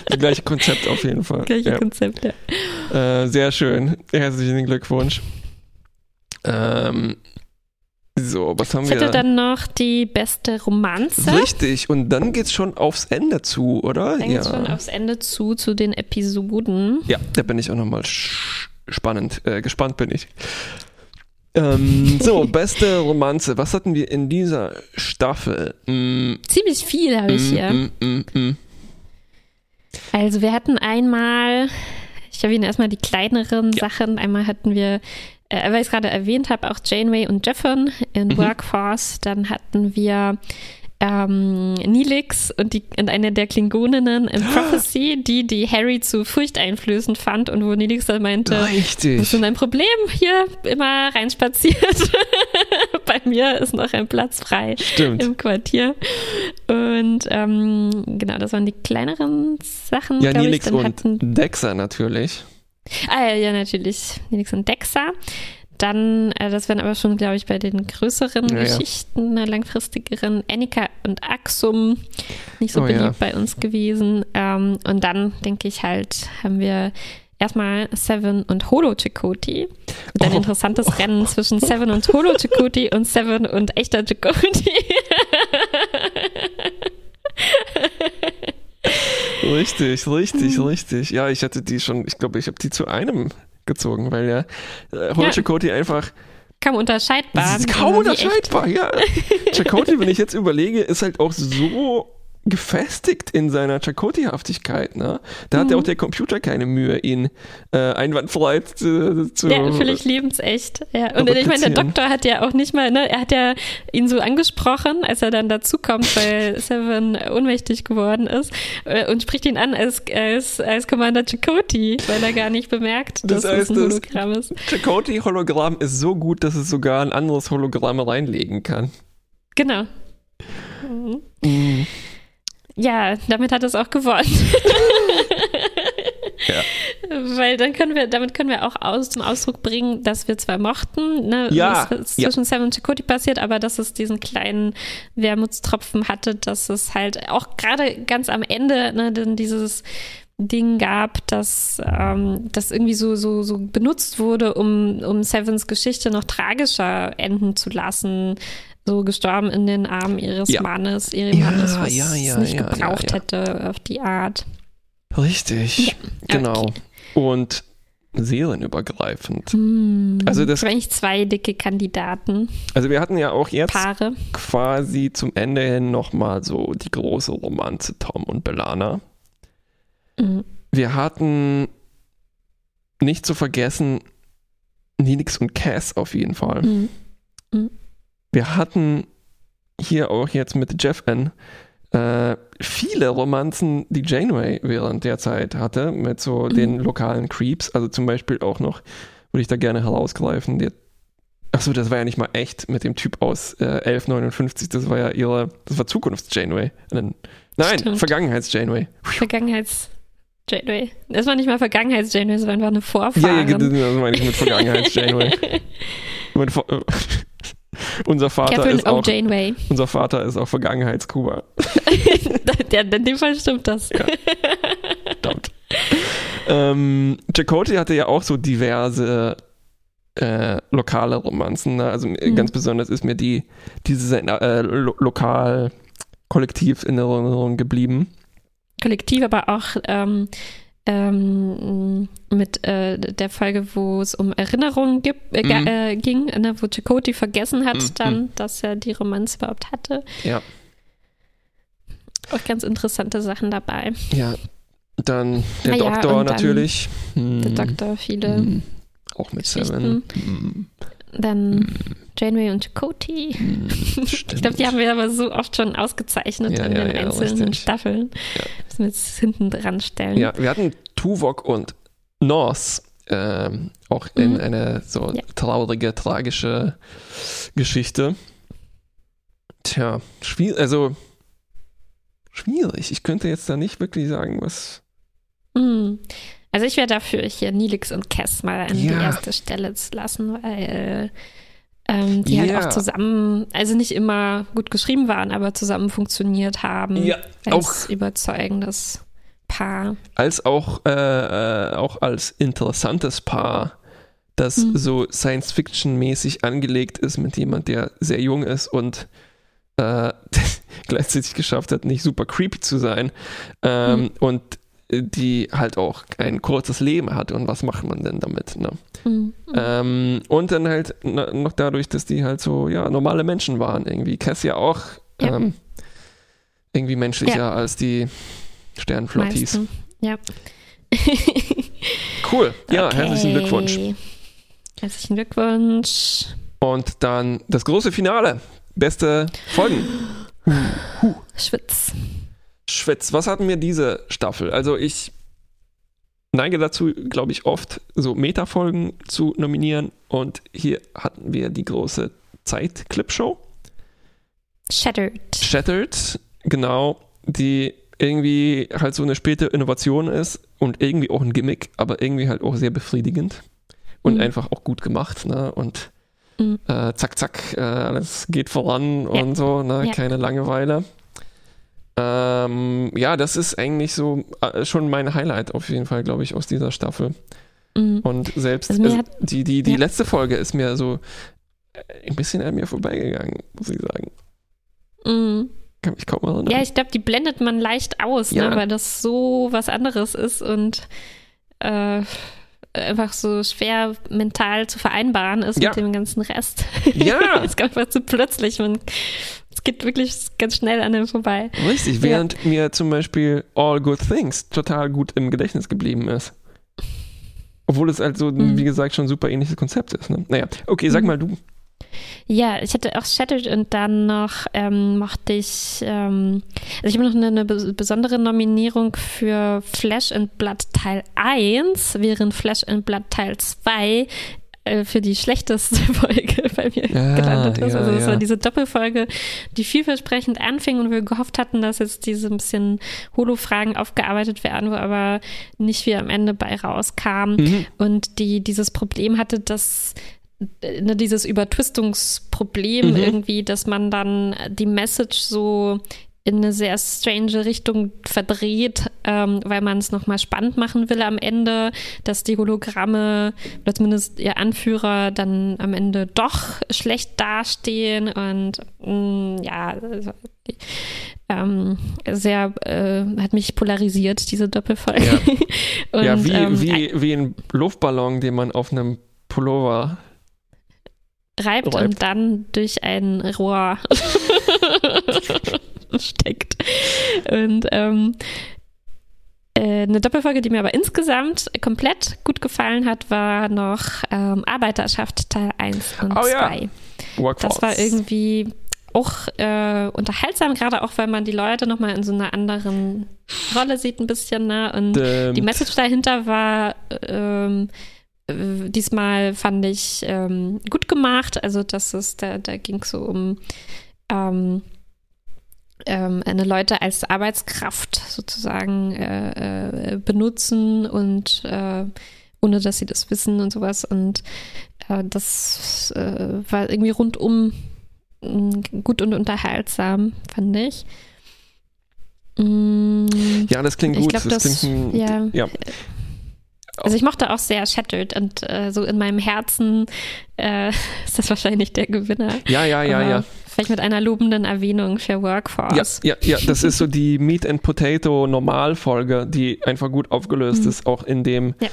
Das gleiche Konzept auf jeden Fall. Gleiche ja. Konzept, ja. Äh, sehr schön. Herzlichen Glückwunsch. Ähm, so, was haben Ich wir? hätte dann noch die beste Romanze. Richtig, und dann geht's schon aufs Ende zu, oder? Dann geht's schon aufs Ende zu, zu den Episoden. Ja, da bin ich auch nochmal spannend, äh, gespannt bin ich. Ähm, so, beste Romanze. Was hatten wir in dieser Staffel? Mm, Ziemlich viel habe ich mm, hier. mm, mm, mm. Also wir hatten einmal, ich erwähne erstmal die kleineren Ja. Sachen. Einmal hatten wir, äh, weil ich es gerade erwähnt habe, auch Janeway und Jeffern in Mhm. Workforce. Dann hatten wir ähm, Nilix und, die, und eine der Klingoninnen in Prophecy, die die Harry zu furchteinflößend fand und wo Nilix dann meinte, Richtig. was ist denn dein Problem? Hier immer reinspaziert. Bei mir ist noch ein Platz frei Stimmt. im Quartier. Und ähm, genau, das waren die kleineren Sachen. Ja, ich. Nilix Dann und hatten, Dexter natürlich. Ah ja, ja, natürlich. Nilix und Dexa. Dann, äh, das wären aber schon, glaube ich, bei den größeren Ja, ja. Geschichten, äh, langfristigeren, Annika und Axum, nicht so Oh, beliebt ja. bei uns gewesen. Ähm, und dann, denke ich halt, haben wir erstmal Seven und Holo Chakoti. Und ein Oh. interessantes Rennen zwischen Seven und Holo Chakoti und Seven und echter Chakoti. Richtig, richtig, Mhm. richtig. Ja, ich hatte die schon, ich glaube, ich habe die zu einem gezogen, weil ja äh, Holo Ja. Chakotay einfach Kaum unterscheidbar. das ist kaum unterscheidbar, ja. Chakotay, wenn ich jetzt überlege, ist halt auch so gefestigt in seiner Chakotay-Haftigkeit, ne? Da hat ja auch Mhm. der Computer keine Mühe, ihn äh, einwandfrei zu, zu Ja, völlig lebensecht. Ja. Und ich meine, der. Doktor hat ja auch nicht mal, ne, er hat ja ihn so angesprochen, als er dann dazukommt, weil Seven ohnmächtig geworden ist äh, und spricht ihn an als, als, als Commander Chakoti, weil er gar nicht bemerkt, Das dass heißt, es ein das- Hologramm ist. Chakotay-Hologramm ist so gut, dass es sogar ein anderes Hologramm reinlegen kann. Genau. Mhm. Ja, damit hat es auch gewonnen. Ja. Weil dann können wir, damit können wir auch aus, zum Ausdruck bringen, dass wir zwar mochten, ne, Ja, was ist ja. zwischen Seven und Chakoti passiert, aber dass es diesen kleinen Wermutstropfen hatte, dass es halt auch gerade ganz am Ende, ne, dann dieses Ding gab, dass ähm, das irgendwie so, so, so benutzt wurde, um, um Sevens Geschichte noch tragischer enden zu lassen. So gestorben in den Armen ihres Ja. Mannes, ihrem Ja, Mannes, was ja, ja, es nicht ja, gebraucht hätte auf die Art. Richtig, genau. okay. Und seelenübergreifend. Hm. Also das- eigentlich zwei dicke Kandidaten, Also wir hatten ja auch jetzt Paare. quasi zum Ende hin nochmal so die große Romanze Tom und Belana. Mhm. Wir hatten nicht zu vergessen Nilix und Cass auf jeden Fall. Mhm. Wir hatten hier auch jetzt mit Jeff N. Äh, viele Romanzen, die Janeway während der Zeit hatte, mit so Mhm. den lokalen Creeps. Also zum Beispiel auch noch, würde ich da gerne herausgreifen, der Achso, das war ja nicht mal echt mit dem Typ aus äh, 1159, das war ja ihre, das war Zukunfts-Janeway. Nein. Vergangenheits-Janeway. Vergangenheits Janeway. Das war nicht mal Vergangenheits Janeway, das war einfach eine Ja, Vorfahrin. ja, das das meine ich mit Vergangenheits-Janeway. Unser Vater Catherine ist auch. Janeway. unser Vater ist auch Vergangenheits-Kuba. ja, in dem Fall stimmt das. Verdammt. ähm, Chakotay hatte ja auch so diverse äh, lokale Romanzen. Ne? Also Mhm. ganz besonders ist mir die diese äh, lo lokal kollektiv in Erinnerung geblieben. Kollektiv, aber auch ähm, ähm, mit äh, der Folge, wo es um Erinnerungen gibt, äh, Mhm. äh, ging, ne, wo Chakoti vergessen hat Mhm. dann, dass er die Romanze überhaupt hatte. Ja. Auch ganz interessante Sachen dabei. Ja. Dann der ja, Doktor dann natürlich. Der Hm. Doktor, viele. Hm. Auch mit Seven. Dann Janeway und Chakoti. Hm. Ich glaube, die haben wir aber so oft schon ausgezeichnet Ja, in ja, den ja, einzelnen richtig. Staffeln. Müssen wir jetzt hinten dran stellen. Ja, wir hatten Tuvok und Norse ähm, auch in Mhm. eine so traurige, tragische Geschichte. Tja, schwierig, also schwierig. Ich könnte jetzt da nicht wirklich sagen, was. Mm. Also ich wäre dafür, hier Nilix und Cass mal an die Ja. erste Stelle zu lassen, weil ähm, die Ja. halt auch zusammen, also nicht immer gut geschrieben waren, aber zusammen funktioniert haben. als auch überzeugendes Paar. als auch, äh, äh, auch als interessantes Paar, das Mhm. so Science-Fiction-mäßig angelegt ist mit jemand, der sehr jung ist und äh, gleichzeitig geschafft hat, nicht super creepy zu sein ähm, Mhm. und äh, die halt auch ein kurzes Leben hat und was macht man denn damit? Ne? Mhm. Ähm, und dann halt noch dadurch, dass die halt so ja normale Menschen waren irgendwie. Cass ja auch Ja. ähm, irgendwie menschlicher als die Sternflottis. Meisten. Ja. Cool, ja, Okay. herzlichen Glückwunsch. Herzlichen Glückwunsch. Und dann das große Finale. Beste Folgen. Schwitz. Schwitz. Was hatten wir diese Staffel? Also ich neige dazu, glaube ich, oft so Metafolgen zu nominieren. Und hier hatten wir die große Zeit-Clip-Show. Shattered. Shattered, genau, die irgendwie halt so eine späte Innovation ist und irgendwie auch ein Gimmick, aber irgendwie halt auch sehr befriedigend und Mhm. einfach auch gut gemacht, ne? Und Mhm. äh, zack, zack, äh, alles geht voran Ja. und so, ne? Ja. Keine Langeweile. Ähm, ja, das ist eigentlich so äh, schon mein Highlight auf jeden Fall, glaube ich, aus dieser Staffel. Mhm. Und selbst Also hat- die, die, die ja. letzte Folge ist mir so äh, ein bisschen an mir vorbeigegangen, muss ich sagen. Mhm. Kann mich kaum erinnern. Ja, ich glaube, die blendet man leicht aus, Ja. ne, weil das so was anderes ist und äh, einfach so schwer mental zu vereinbaren ist Ja. mit dem ganzen Rest. Ja. es kommt einfach zu plötzlich. Man, es geht wirklich ganz schnell an einem vorbei. Richtig, während mir zum Beispiel All Good Things total gut im Gedächtnis geblieben ist. Obwohl es halt so, Mhm. wie gesagt, schon ein super ähnliches Konzept ist. Ne? Naja, okay, sag Mhm. mal du. Ja, ich hatte auch Shattered und dann noch ähm, mochte ich, ähm, also ich habe noch eine, eine bes- besondere Nominierung für Flash and Blood Teil 1, während Flash and Blood Teil 2 äh, für die schlechteste Folge bei mir Ja, gelandet ist. ja, also es ja. war diese Doppelfolge, die vielversprechend anfing und wir gehofft hatten, dass jetzt diese ein bisschen Holo-Fragen aufgearbeitet werden, wo aber nicht viel am Ende bei rauskam Mhm. und die dieses Problem hatte, dass äh, ne, dieses Übertwistungsproblem Mhm. irgendwie, dass man dann die Message so in eine sehr strange Richtung verdreht, ähm, weil man es nochmal spannend machen will am Ende, dass die Hologramme oder zumindest ihr Anführer dann am Ende doch schlecht dastehen und mh, ja, also, ähm, sehr, äh, hat mich polarisiert, diese Doppelfolge. Ja. und, ja, wie, ähm, wie, wie ein Luftballon, den man auf einem Pullover. reibt, reibt. und dann durch ein Rohr steckt. Und ähm, äh, eine Doppelfolge, die mir aber insgesamt komplett gut gefallen hat, war noch ähm, Arbeiterschaft Teil 1 und Oh ja. 2. Workforce. Das war irgendwie auch äh, unterhaltsam, gerade auch, weil man die Leute nochmal in so einer anderen Rolle sieht, ein bisschen, ne? Und Stimmt. die Message dahinter war ähm, äh, diesmal fand ich ähm, gut gemacht. Also dass es da, da ging es so um ähm, eine Leute als Arbeitskraft sozusagen äh, äh, benutzen und äh, ohne dass sie das wissen und sowas. Und äh, das äh, war irgendwie rundum mh, gut und unterhaltsam, fand ich. Mm, Ja, das klingt Ich gut. glaub, das, das- klingt ja. ja. Also ich mochte auch sehr Shattered und äh, so in meinem Herzen ist das wahrscheinlich der Gewinner. Ja, ja, ja, Aber ja. Vielleicht mit einer lobenden Erwähnung für Ja, Workforce. ja, ja, das ist so die Meat and Potato Normalfolge, die einfach gut aufgelöst Mhm. ist, auch in dem Ja.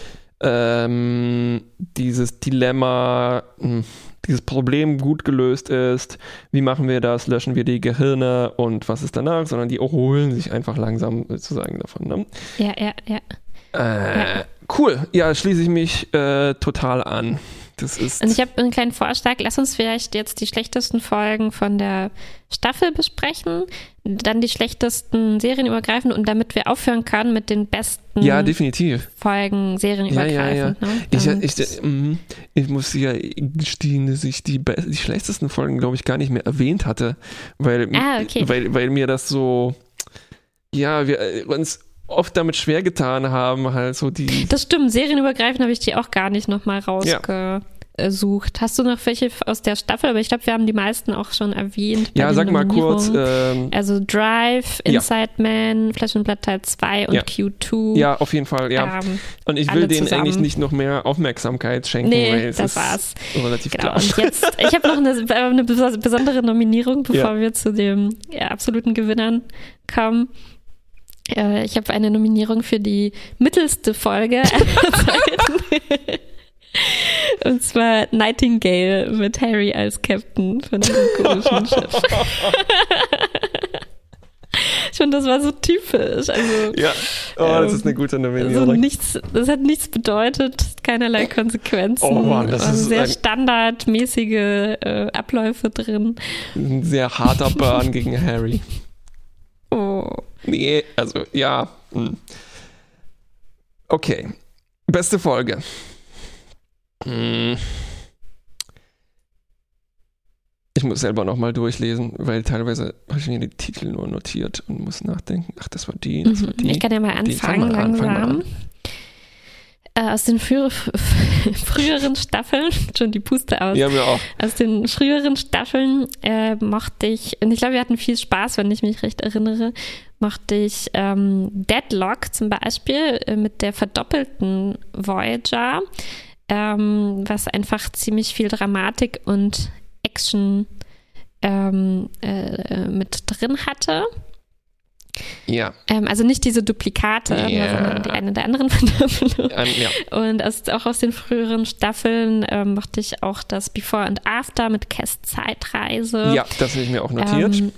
ähm, dieses Dilemma, mh, dieses Problem gut gelöst ist. Wie machen wir das? Löschen wir die Gehirne und was ist danach? Sondern die erholen sich einfach langsam sozusagen davon. Ne? Ja, ja, ja. Äh, Cool, ja, schließe ich mich äh, total an. Das ist. Und ich habe einen kleinen Vorschlag. Lass uns vielleicht jetzt die schlechtesten Folgen von der Staffel besprechen, dann die schlechtesten Serien übergreifen und damit wir aufhören können mit den besten ja, definitiv. Folgen Serien Ja, ja, ja. Ne? Ich, ich, mhm. ich muss ja gestehen, dass ich die, die schlechtesten Folgen, glaube ich, gar nicht mehr erwähnt hatte, weil, Ah, okay. weil, weil mir das so, ja, wir äh, uns oft damit schwer getan haben, halt so die. Das stimmt, serienübergreifend habe ich die auch gar nicht nochmal rausgesucht. Hast du noch welche aus der Staffel? Aber ich glaube, wir haben die meisten auch schon erwähnt. Ja, sag mal kurz. Ähm, also Drive, Ja. Inside Man, Flash and Blood Teil 2 und Ja. Q2. ja, auf jeden Fall, ja. Ähm, Und ich will denen zusammen. eigentlich nicht noch mehr Aufmerksamkeit schenken, weil nee, es das war's. relativ Genau. klar. Und jetzt, ich habe noch eine, äh, eine bes- besondere Nominierung, bevor Ja. wir zu den ja, absoluten Gewinnern kommen. Äh, ich habe eine Nominierung für die mittelste Folge. Und zwar Nightingale mit Harry als Captain von diesem komischen Schiff. Ich finde, das war so typisch. Also, ja, oh, das ist eine gute Nominierung. So nichts, das hat nichts bedeutet, keinerlei Konsequenzen. Oh Mann, das ist sehr standardmäßige äh, Abläufe drin. Ein sehr harter Burn gegen Harry. Oh. Nee, also ja. Hm. Okay. Beste Folge. Hm. Ich muss selber nochmal durchlesen, weil teilweise habe ich mir die Titel nur notiert und muss nachdenken. Ach, das war die, das war mhm. die. Ich kann ja mal anfangen, mal langsam. An, äh, aus den früher, früheren Staffeln, schon die Puste aus. Ja, mir auch. Aus den früheren Staffeln äh, mochte ich, und ich glaube, wir hatten viel Spaß, wenn ich mich recht erinnere, mochte ich ähm, Deadlock zum Beispiel äh, mit der verdoppelten Voyager, ähm, was einfach ziemlich viel Dramatik und Action ähm, äh, mit drin hatte. Ja. Ähm, also nicht diese Duplikate, ja. sondern die eine der anderen Verdoppelung. ja. Und aus, auch aus den früheren Staffeln ähm, mochte ich auch das Before and After mit Cass Zeitreise. Ja, das habe ich mir auch notiert. Ähm,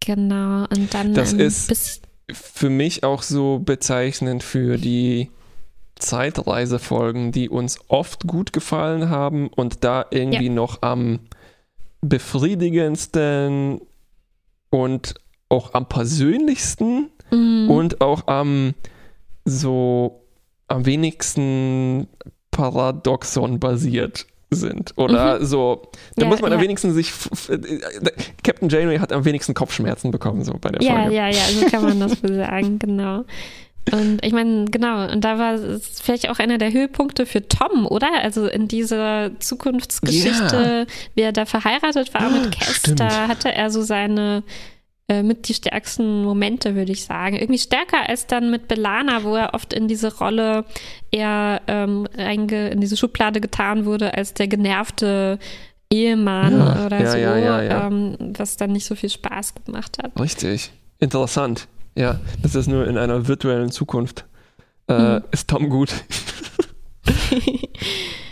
genau. Und dann das ist für mich auch so bezeichnend für die Zeitreisefolgen, die uns oft gut gefallen haben und da irgendwie ja. noch am befriedigendsten und auch am persönlichsten mhm. und auch am so am wenigsten Paradoxon basiert sind. Oder mhm. so, da ja, muss man ja. am wenigsten sich. Captain Janeway hat am wenigsten Kopfschmerzen bekommen, so bei der ja, Folge. Ja, ja, ja, so kann man das wohl sagen, genau. Und ich meine, genau, und da war es vielleicht auch einer der Höhepunkte für Tom, oder? Also in dieser Zukunftsgeschichte, ja. wie er da verheiratet war mit Cass, da hatte er so seine äh, mit die stärksten Momente, würde ich sagen. Irgendwie stärker als dann mit Belana, wo er oft in diese Rolle eher ähm, in diese Schublade getan wurde, als der genervte Ehemann ja, oder ja, so, ja, ähm, was dann nicht so viel Spaß gemacht hat. Richtig. Interessant. Ja, das ist nur in einer virtuellen Zukunft. Äh, hm. Ist Tom gut?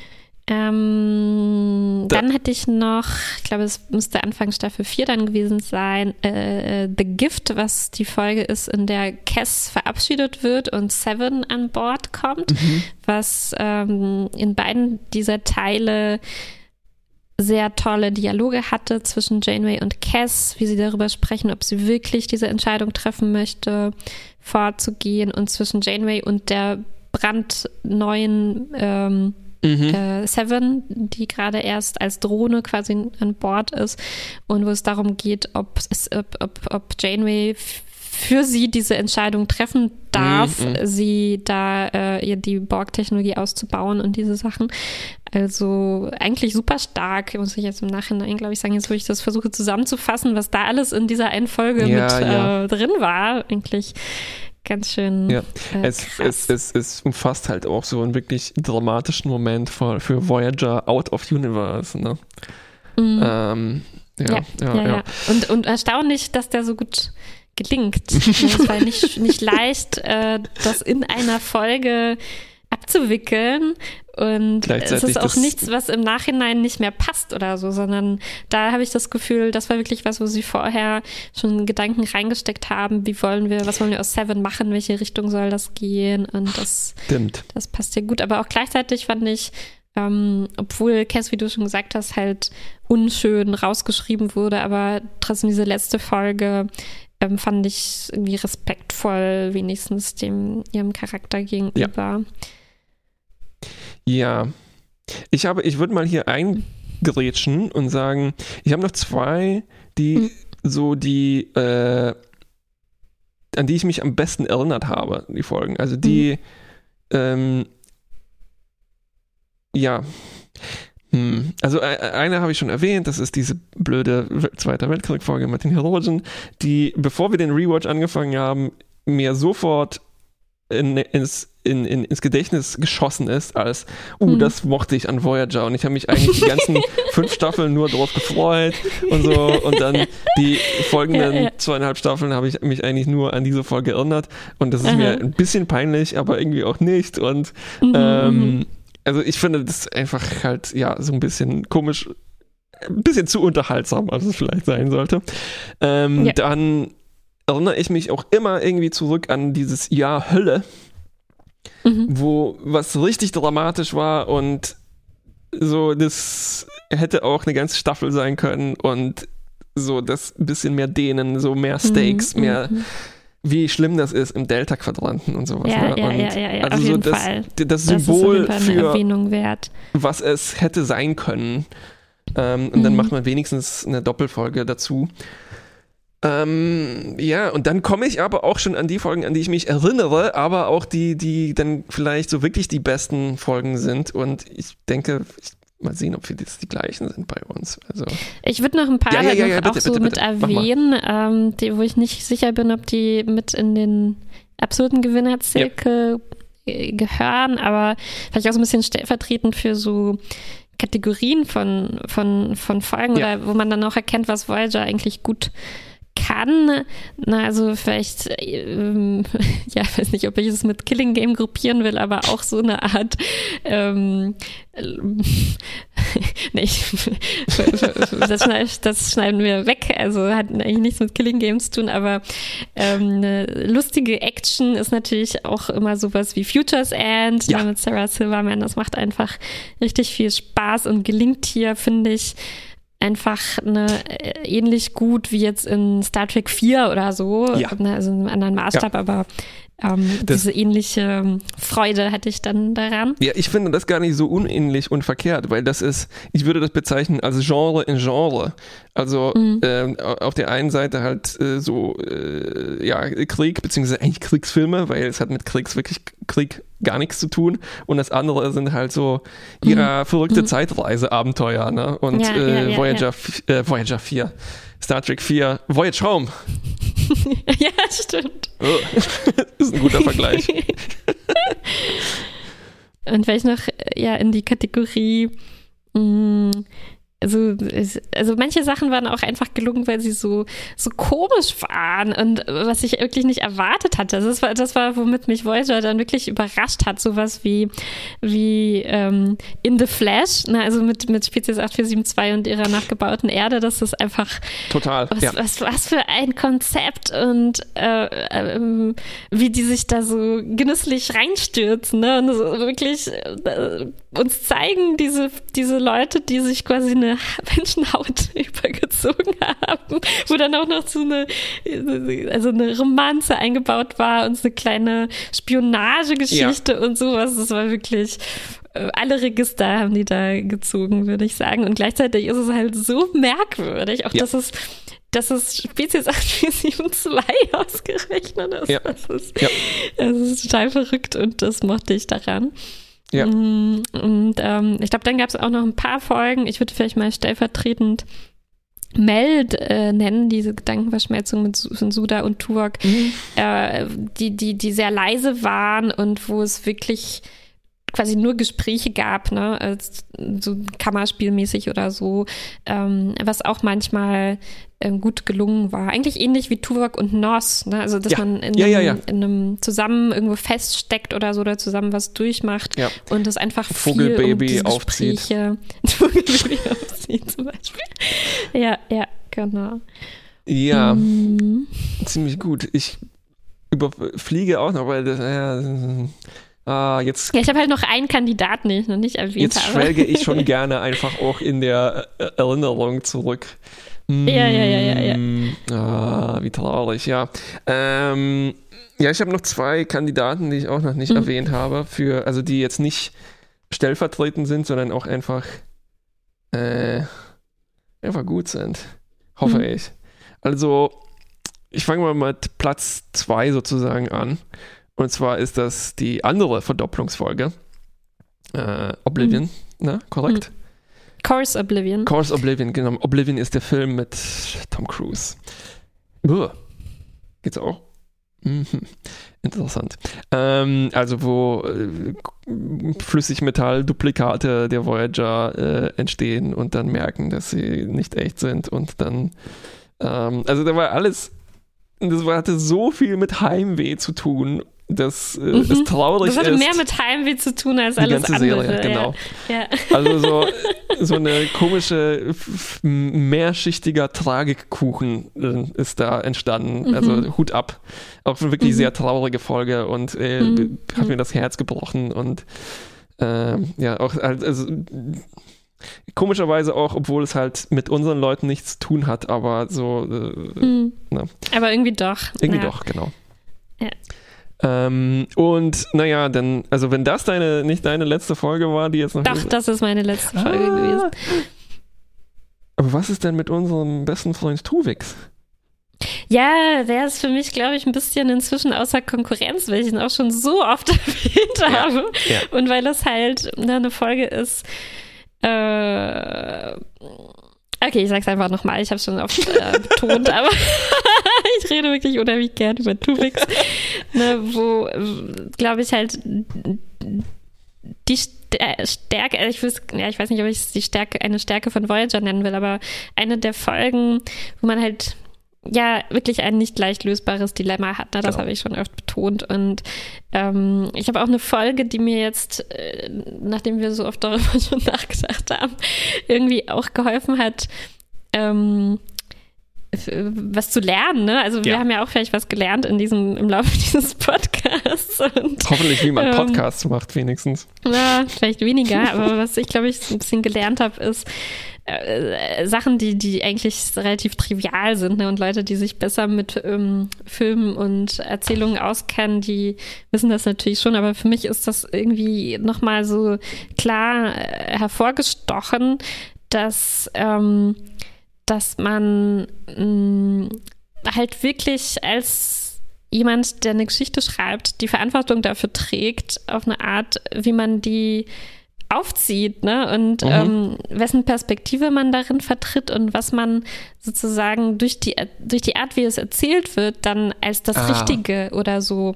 Ähm, dann hätte ich noch, ich glaube, es müsste Anfang Staffel 4 dann gewesen sein, äh, äh, The Gift, was die Folge ist, in der Cass verabschiedet wird und Seven an Bord kommt, mhm. was ähm, in beiden dieser Teile sehr tolle Dialoge hatte zwischen Janeway und Cass, wie sie darüber sprechen, ob sie wirklich diese Entscheidung treffen möchte, vorzugehen und zwischen Janeway und der brandneuen ähm, mhm. äh, Seven, die gerade erst als Drohne quasi an Bord ist und wo es darum geht, ob, ob, ob, ob Janeway für sie diese Entscheidung treffen darf, mhm. sie da äh, die Borg-Technologie auszubauen und diese Sachen. Also eigentlich super stark, muss ich jetzt im Nachhinein, glaube ich, sagen, jetzt wo ich das versuche zusammenzufassen, was da alles in dieser einen Folge ja, mit ja. Äh, drin war. Eigentlich ganz schön. Ja, äh, es, es, es, es, umfasst halt auch so einen wirklich dramatischen Moment für, für Voyager out of universe. Ne? Mhm. Ähm, ja, ja, ja, ja. Und, und erstaunlich, dass der so gut gelingt. es war nicht, nicht leicht, äh, das in einer Folge abzuwickeln. Und es ist auch nichts, was im Nachhinein nicht mehr passt oder so, sondern da habe ich das Gefühl, das war wirklich was, wo sie vorher schon Gedanken reingesteckt haben, wie wollen wir, was wollen wir aus Seven machen, welche Richtung soll das gehen und das, Stimmt. das passt ja gut. Aber auch gleichzeitig fand ich, ähm, obwohl Cass, wie du schon gesagt hast, halt unschön rausgeschrieben wurde, aber trotzdem diese letzte Folge ähm, fand ich irgendwie respektvoll, wenigstens dem ihrem Charakter gegenüber. Ja. Ja. Ich habe, ich würde mal hier eingrätschen und sagen, ich habe noch zwei, die mhm. so die, äh, an die ich mich am besten erinnert habe, die Folgen. Also die, mhm. ähm, ja. Hm. Also äh, eine habe ich schon erwähnt, das ist diese blöde Zweiter Weltkrieg-Folge mit den Heroischen, die, bevor wir den Rewatch angefangen haben, mir sofort in, ins, in, in, ins Gedächtnis geschossen ist, als, uh, mhm. das mochte ich an Voyager und ich habe mich eigentlich die ganzen fünf Staffeln nur drauf gefreut und so und dann die folgenden ja, ja. zweieinhalb Staffeln habe ich mich eigentlich nur an diese Folge erinnert und das ist Aha. mir ein bisschen peinlich, aber irgendwie auch nicht und mhm. ähm, mhm. also ich finde das einfach halt, ja, so ein bisschen komisch, ein bisschen zu unterhaltsam, als es vielleicht sein sollte. Ähm, ja. Dann erinnere ich mich auch immer irgendwie zurück an dieses Jahr Hölle, mhm. wo was richtig dramatisch war und so, das hätte auch eine ganze Staffel sein können und so das bisschen mehr dehnen, so mehr Stakes, mhm. mehr mhm wie schlimm das ist im Delta-Quadranten und sowas. Ja, ne? ja, und ja, ja, ja, also auf so jeden das, Fall. das Symbol das für Erwähnung wert. was es hätte sein können. Ähm, und mhm. dann macht man wenigstens eine Doppelfolge dazu. Ähm, ja, und dann komme ich aber auch schon an die Folgen, an die ich mich erinnere, aber auch die, die dann vielleicht so wirklich die besten Folgen sind. Und ich denke, ich mal sehen, ob wir jetzt die gleichen sind bei uns. Also, ich würde noch ein paar ja, ja, ja, ja auch bitte, so bitte, mit bitte. erwähnen, ähm, die, wo ich nicht sicher bin, ob die mit in den absurden Gewinnerzirkel gehören, aber vielleicht auch so ein bisschen stellvertretend für so Kategorien von, von, von Folgen oder wo man dann auch erkennt, was Voyager eigentlich gut kann. Na, also vielleicht, ähm, ja, ich weiß nicht, ob ich es mit Killing Game gruppieren will, aber auch so eine Art, ähm, nee, das, schneid, das, schneiden wir weg, also hat eigentlich nichts mit Killing Games zu tun, aber ähm, eine lustige Action ist natürlich auch immer sowas wie Futures End Ja. mit Sarah Silverman, das macht einfach richtig viel Spaß und gelingt hier, finde ich, einfach eine, äh, ähnlich gut wie jetzt in Star Trek 4 oder so, Ja. ne, also in einem anderen Maßstab, aber ähm, diese ähnliche ähm, Freude hatte ich dann daran. Ja, ich finde das gar nicht so unähnlich und verkehrt, weil das ist, ich würde das bezeichnen als Genre in Genre. Also Mhm. ähm, auf der einen Seite halt äh, so, äh, ja, Krieg, beziehungsweise eigentlich Kriegsfilme, weil es hat mit Kriegs wirklich Krieg gar nichts zu tun. Und das andere sind halt so ihrer verrückte Mhm. Zeitreise-Abenteuer, ne? Und Ja, äh, ja, ja, Voyager, Äh, Voyager 4. Star Trek 4, Voyage Home. ja, stimmt. Oh. ist ein guter Vergleich. Und vielleicht noch äh, ja in die Kategorie, mh, also, also manche Sachen waren auch einfach gelungen, weil sie so, so komisch waren und äh, was ich wirklich nicht erwartet hatte. Also das war, das war, womit mich Voyager dann wirklich überrascht hat. Sowas wie, wie ähm, In the Flash, ne? also mit, mit Spezies 8472 und ihrer nachgebauten Erde, das ist einfach Total. was, ja. was, was für ein Konzept und äh, ähm, wie die sich da so genüsslich reinstürzen ne? und so wirklich äh, uns zeigen, diese, diese Leute, die sich quasi eine Menschenhaut übergezogen haben, wo dann auch noch so eine, also eine Romanze eingebaut war und so eine kleine Spionagegeschichte und sowas. Das war wirklich äh, alle Register haben die da gezogen, würde ich sagen. Und gleichzeitig ist es halt so merkwürdig, auch Ja. dass es dass es Spezies 8472 ausgerechnet ist. Ja. Das, ist Ja. das ist total verrückt und das mochte ich daran. Ja. Mm, Und ähm, ich glaube, dann gab es auch noch ein paar Folgen. Ich würde vielleicht mal stellvertretend Meld äh, nennen, diese Gedankenverschmelzung mit von Suda und Tuvok, äh, die, die, die sehr leise waren und wo es wirklich quasi nur Gespräche gab, ne, als so Kammerspielmäßig oder so, ähm, was auch manchmal ähm, gut gelungen war. Eigentlich ähnlich wie Tuvok und Nos, ne? also dass Ja. man in, Ja, einem, ja, in einem zusammen irgendwo feststeckt oder so oder zusammen was durchmacht und es einfach viel Vogelbaby um diese aufzieht. Vogelbaby aufzieht zum Beispiel. Ja, ja, genau. Ja. Mhm. Ziemlich gut. Ich überfliege auch noch, weil das, ja, ah, jetzt, Ja, ich habe halt noch einen Kandidaten, den ich noch nicht erwähnt jetzt habe. schwelge ich schon gerne einfach auch in der äh, Erinnerung zurück. Mm, Ja, ja, ja, ja, ja. Ah, wie traurig, ja. Ähm, ja, ich habe noch zwei Kandidaten, die ich auch noch nicht Mhm. erwähnt habe, für, also die jetzt nicht stellvertretend sind, sondern auch einfach, äh, einfach gut sind. Hoffe Mhm. ich. Also, ich fange mal mit Platz zwei sozusagen an. Und zwar ist das die andere Verdopplungsfolge. Äh, Oblivion, ne? Korrekt? Course Oblivion. Course Oblivion, genau. Oblivion ist der Film mit Tom Cruise. Uah. Geht's auch? Mhm. Interessant. Ähm, also wo äh, Flüssigmetall-Duplikate der Voyager äh, entstehen und dann merken, dass sie nicht echt sind und dann ähm, also da war alles das hatte so viel mit Heimweh zu tun das äh, ist traurig Das hatte ist. mehr mit Heimweh zu tun als Die alles ganze andere. Serie, genau. Ja. Ja. Also so, so eine komische, mehrschichtiger Tragikkuchen äh, ist da entstanden. Mhm. Also Hut ab. Auch eine wirklich sehr traurige Folge und äh, Mhm. hat mir das Herz gebrochen und äh, ja, auch halt, also komischerweise auch, obwohl es halt mit unseren Leuten nichts zu tun hat, aber so äh, Hm. Na. Aber irgendwie doch. irgendwie ja. doch, genau. Ja. Ähm, und naja, dann, also wenn das deine, nicht deine letzte Folge war, die jetzt noch Doch, das ist meine letzte Folge Ah. gewesen. Aber was ist denn mit unserem besten Freund Tuvix? Ja, der ist für mich, glaube ich, ein bisschen inzwischen außer Konkurrenz, weil ich ihn auch schon so oft erwähnt habe. ja. Und weil das halt eine Folge ist. Äh, okay, ich sag's einfach nochmal. Ich habe schon oft äh, betont, aber ich rede wirklich unheimlich gern über Tuvix, ne, wo, glaube ich, halt die Stär- Stärke, also ich, weiß, ja, ich weiß nicht, ob ich es die Stärke, eine Stärke von Voyager nennen will, aber eine der Folgen, wo man halt ja wirklich ein nicht leicht lösbares Dilemma hat. Ne? Das Genau. habe ich schon oft betont. Und ähm, ich habe auch eine Folge, die mir jetzt, äh, nachdem wir so oft darüber schon nachgedacht haben, irgendwie auch geholfen hat, ähm, was zu lernen. Ne? Also wir Ja. haben ja auch vielleicht was gelernt in diesem, im Laufe dieses Podcasts. Und Hoffentlich, wie man Ähm, Podcasts macht, wenigstens. ja, vielleicht weniger, aber was ich, glaube ich, ein bisschen gelernt habe, ist äh, Sachen, die, die eigentlich relativ trivial sind. Ne? Und Leute, die sich besser mit ähm, Filmen und Erzählungen auskennen, die wissen das natürlich schon. Aber für mich ist das irgendwie nochmal so klar äh, hervorgestochen, dass, ähm, dass man mh, halt wirklich als jemand, der eine Geschichte schreibt, die Verantwortung dafür trägt, auf eine Art, wie man die aufzieht, ne? Und Mhm. ähm, wessen Perspektive man darin vertritt und was man sozusagen durch die, durch die Art, wie es erzählt wird, dann als das Ah. Richtige oder so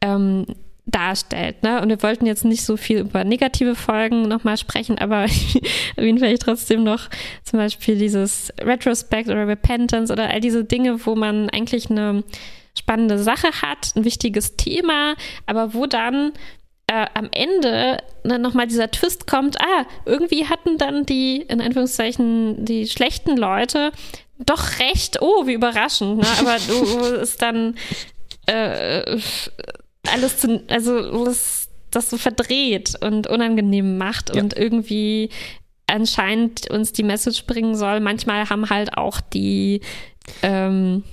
ähm, darstellt. Ne? Und wir wollten jetzt nicht so viel über negative Folgen nochmal sprechen, aber erwähnen vielleicht trotzdem noch zum Beispiel dieses Retrospect oder Repentance oder all diese Dinge, wo man eigentlich eine spannende Sache hat, ein wichtiges Thema, aber wo dann äh, am Ende ne, nochmal dieser Twist kommt, ah, irgendwie hatten dann die, in Anführungszeichen, die schlechten Leute doch recht, oh, wie überraschend, ne? aber du es dann äh, alles zu, also es das so verdreht und unangenehm macht Ja. und irgendwie anscheinend uns die Message bringen soll. Manchmal haben halt auch die ähm,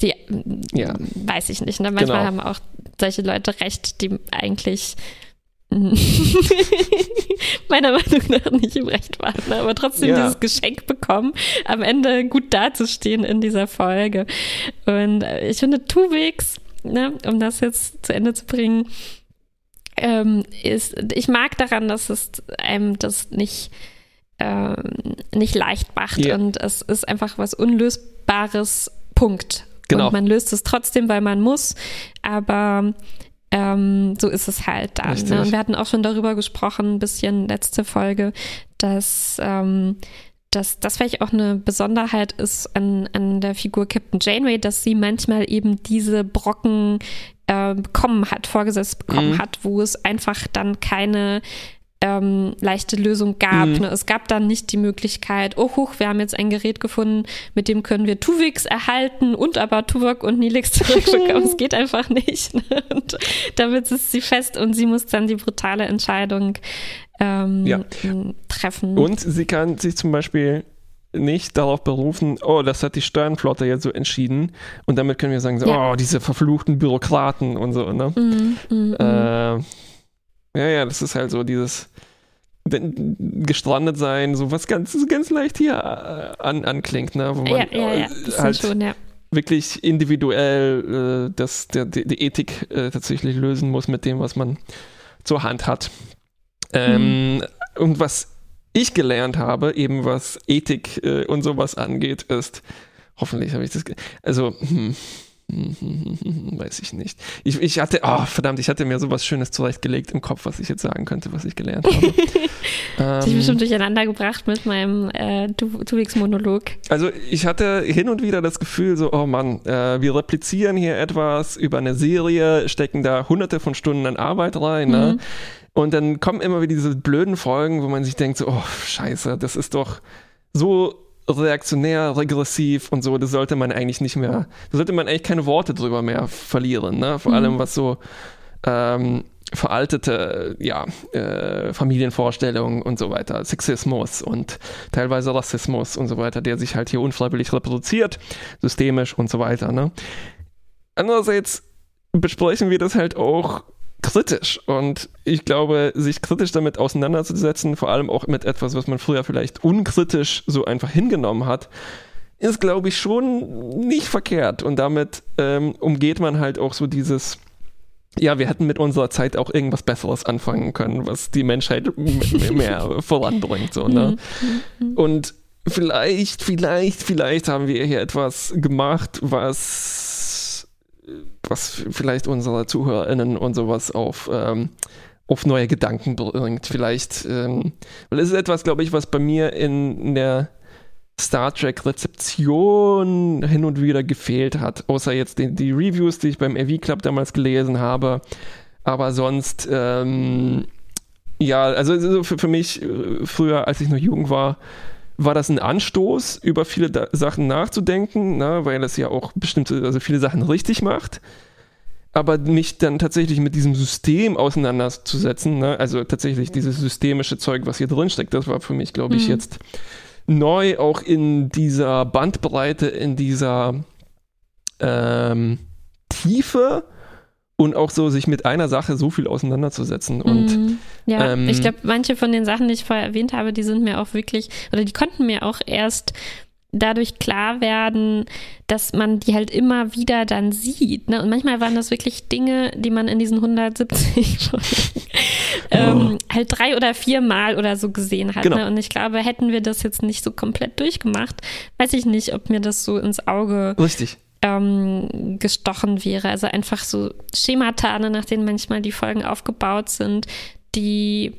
die, Ja. weiß ich nicht, ne? Manchmal Genau. haben auch solche Leute recht, die eigentlich meiner Meinung nach nicht im Recht waren, ne? aber trotzdem Ja. dieses Geschenk bekommen, am Ende gut dazustehen in dieser Folge. Und äh, ich finde, Tuvix, ne, um das jetzt zu Ende zu bringen, ähm, ist, ich mag daran, dass es einem das nicht, ähm, nicht leicht macht Ja. und es ist einfach was Unlösbares, Punkt. Genau. Und man löst es trotzdem, weil man muss, aber ähm, so ist es halt dann. Richtig. Ne? Und wir hatten auch schon darüber gesprochen, ein bisschen letzte Folge, dass, ähm, dass das vielleicht auch eine Besonderheit ist an, an der Figur Captain Janeway, dass sie manchmal eben diese Brocken äh, bekommen hat, vorgesetzt bekommen Mhm. hat, wo es einfach dann keine ähm, leichte Lösung gab. Mhm. Ne? Es gab dann nicht die Möglichkeit, oh huch, wir haben jetzt ein Gerät gefunden, mit dem können wir Tuvix erhalten und aber Tuvok und Nilix zurückschicken. es geht einfach nicht. Ne? Und damit ist sie fest und sie muss dann die brutale Entscheidung ähm, Ja. treffen. Und sie kann sich zum Beispiel nicht darauf berufen, oh, das hat die Sternflotte jetzt so entschieden und damit können wir sagen, so, Ja. oh, diese verfluchten Bürokraten und so, ne? Mm, mm, mm. Äh, ja, ja, das ist halt so dieses gestrandet sein, so was ganz, ganz leicht hier äh, an, anklingt, ne? Wo man ja, ja, ja, äh, halt schon, ja. wirklich individuell äh, das, der, die, die Ethik äh, tatsächlich lösen muss mit dem, was man zur Hand hat. Ähm, Mhm. Und was ich gelernt habe, eben was Ethik äh, und sowas angeht, ist, hoffentlich habe ich das, also, hm, Weiß ich nicht. Ich, ich hatte, oh verdammt, ich hatte mir sowas Schönes zurechtgelegt im Kopf, was ich jetzt sagen könnte, was ich gelernt habe. ähm, ich bestimmt durcheinander gebracht mit meinem äh, Tuvix-Monolog. Also ich hatte hin und wieder das Gefühl, so, oh Mann, äh, wir replizieren hier etwas über eine Serie, stecken da hunderte von Stunden an Arbeit rein, ne? mhm. ne? Und dann kommen immer wieder diese blöden Folgen, wo man sich denkt, so, oh, scheiße, das ist doch so reaktionär, regressiv und so, das sollte man eigentlich nicht mehr, da sollte man eigentlich keine Worte drüber mehr verlieren, ne? Vor mhm. allem was so ähm, veraltete ja, äh, Familienvorstellungen und so weiter, Sexismus und teilweise Rassismus und so weiter, der sich halt hier unfreiwillig reproduziert, systemisch und so weiter. Ne? Andererseits besprechen wir das halt auch kritisch. Und ich glaube, sich kritisch damit auseinanderzusetzen, vor allem auch mit etwas, was man früher vielleicht unkritisch so einfach hingenommen hat, ist, glaube ich, schon nicht verkehrt. Und damit ähm, umgeht man halt auch so dieses, ja, wir hätten mit unserer Zeit auch irgendwas Besseres anfangen können, was die Menschheit mehr voranbringt. So, ne? Mhm. Und vielleicht, vielleicht, vielleicht haben wir hier etwas gemacht, was was vielleicht unsere ZuhörerInnen und sowas auf, ähm, auf neue Gedanken bringt. Vielleicht, ähm, weil es ist etwas, glaube ich, was bei mir in, der Star Trek-Rezeption hin und wieder gefehlt hat. Außer jetzt die, die Reviews, die ich beim AV Club damals gelesen habe. Aber sonst, ähm, ja, also für, für mich äh, früher, als ich noch jung war, war das ein Anstoß, über viele da Sachen nachzudenken, na, ne, weil es ja auch bestimmte, also viele Sachen richtig macht. Aber mich dann tatsächlich mit diesem System auseinanderzusetzen, ne, also tatsächlich dieses systemische Zeug, was hier drin steckt, das war für mich, glaube ich, mhm. jetzt neu, auch in dieser Bandbreite, in dieser ähm, Tiefe und auch so sich mit einer Sache so viel auseinanderzusetzen. Und mm, ja, ähm, ich glaube, manche von den Sachen, die ich vorher erwähnt habe, die sind mir auch wirklich, oder die konnten mir auch erst dadurch klar werden, dass man die halt immer wieder dann sieht. Ne? Und manchmal waren das wirklich Dinge, die man in diesen 170 Folgen ähm, oh. halt drei oder vier Mal oder so gesehen hat. Genau. Ne? Und ich glaube, hätten wir das jetzt nicht so komplett durchgemacht, weiß ich nicht, ob mir das so ins Auge Richtig ähm, gestochen wäre. Also einfach so Schemata, ne, nach denen manchmal die Folgen aufgebaut sind, die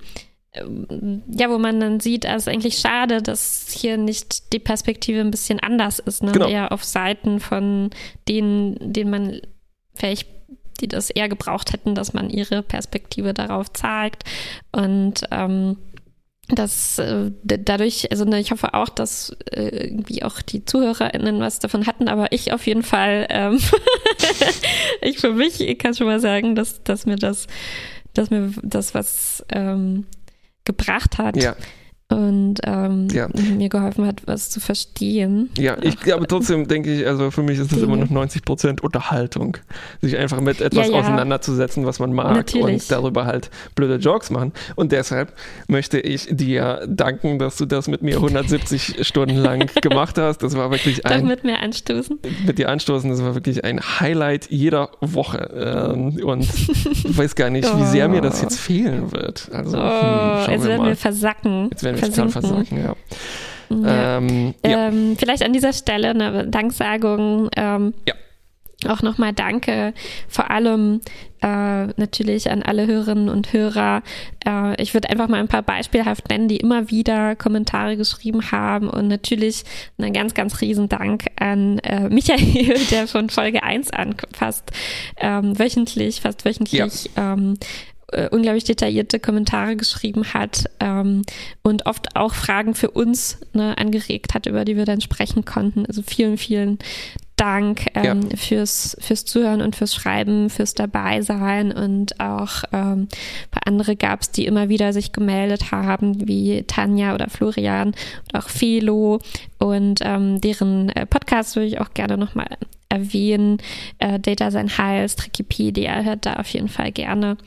ähm, ja, wo man dann sieht, es ist eigentlich schade, dass hier nicht die Perspektive ein bisschen anders ist, ne? Genau. eher auf Seiten von denen, denen man vielleicht die das eher gebraucht hätten, dass man ihre Perspektive darauf zeigt und ähm, dass äh, dadurch, also ne, ich hoffe auch, dass äh, irgendwie auch die ZuhörerInnen was davon hatten, aber ich auf jeden Fall, ähm, ich für mich ich kann schon mal sagen, dass, dass mir das, dass mir das was ähm, gebracht hat. Ja und ähm, ja. mir geholfen hat, was zu verstehen. Ja, ich, aber trotzdem denke ich, also für mich ist es immer noch 90 Prozent Unterhaltung, sich einfach mit etwas ja, ja. auseinanderzusetzen, was man mag Natürlich. und darüber halt blöde Jokes machen. Und deshalb möchte ich dir danken, dass du das mit mir 170 Stunden lang gemacht hast. Das war wirklich ein. Doch mit mir anstoßen. Mit dir anstoßen, das war wirklich ein Highlight jeder Woche. Ähm, und ich weiß gar nicht, wie sehr mir das jetzt fehlen wird. Also, hm, oh, hm, jetzt werden wir versacken. Jetzt werden wir versinken. versacken, ja. Ja. Ähm, ja. Ähm, vielleicht an dieser Stelle eine Danksagung. Ähm, ja. Auch nochmal Danke, vor allem äh, natürlich an alle Hörerinnen und Hörer. Äh, ich würde einfach mal ein paar beispielhaft nennen, die immer wieder Kommentare geschrieben haben und natürlich einen ganz, ganz riesen Dank an äh, Michael, der von Folge 1 an fast ähm, wöchentlich, fast wöchentlich ja. Äh, unglaublich detaillierte Kommentare geschrieben hat ähm, und oft auch Fragen für uns ne, angeregt hat, über die wir dann sprechen konnten. Also vielen, vielen Dank ähm, ja. fürs, fürs Zuhören und fürs Schreiben, fürs Dabeisein und auch ähm, bei andere gab es, die immer wieder sich gemeldet haben, wie Tanja oder Florian und auch Felo und ähm, deren äh, Podcast würde ich auch gerne nochmal erwähnen. Äh, Data sein Hals, Trikipedia, hört da auf jeden Fall gerne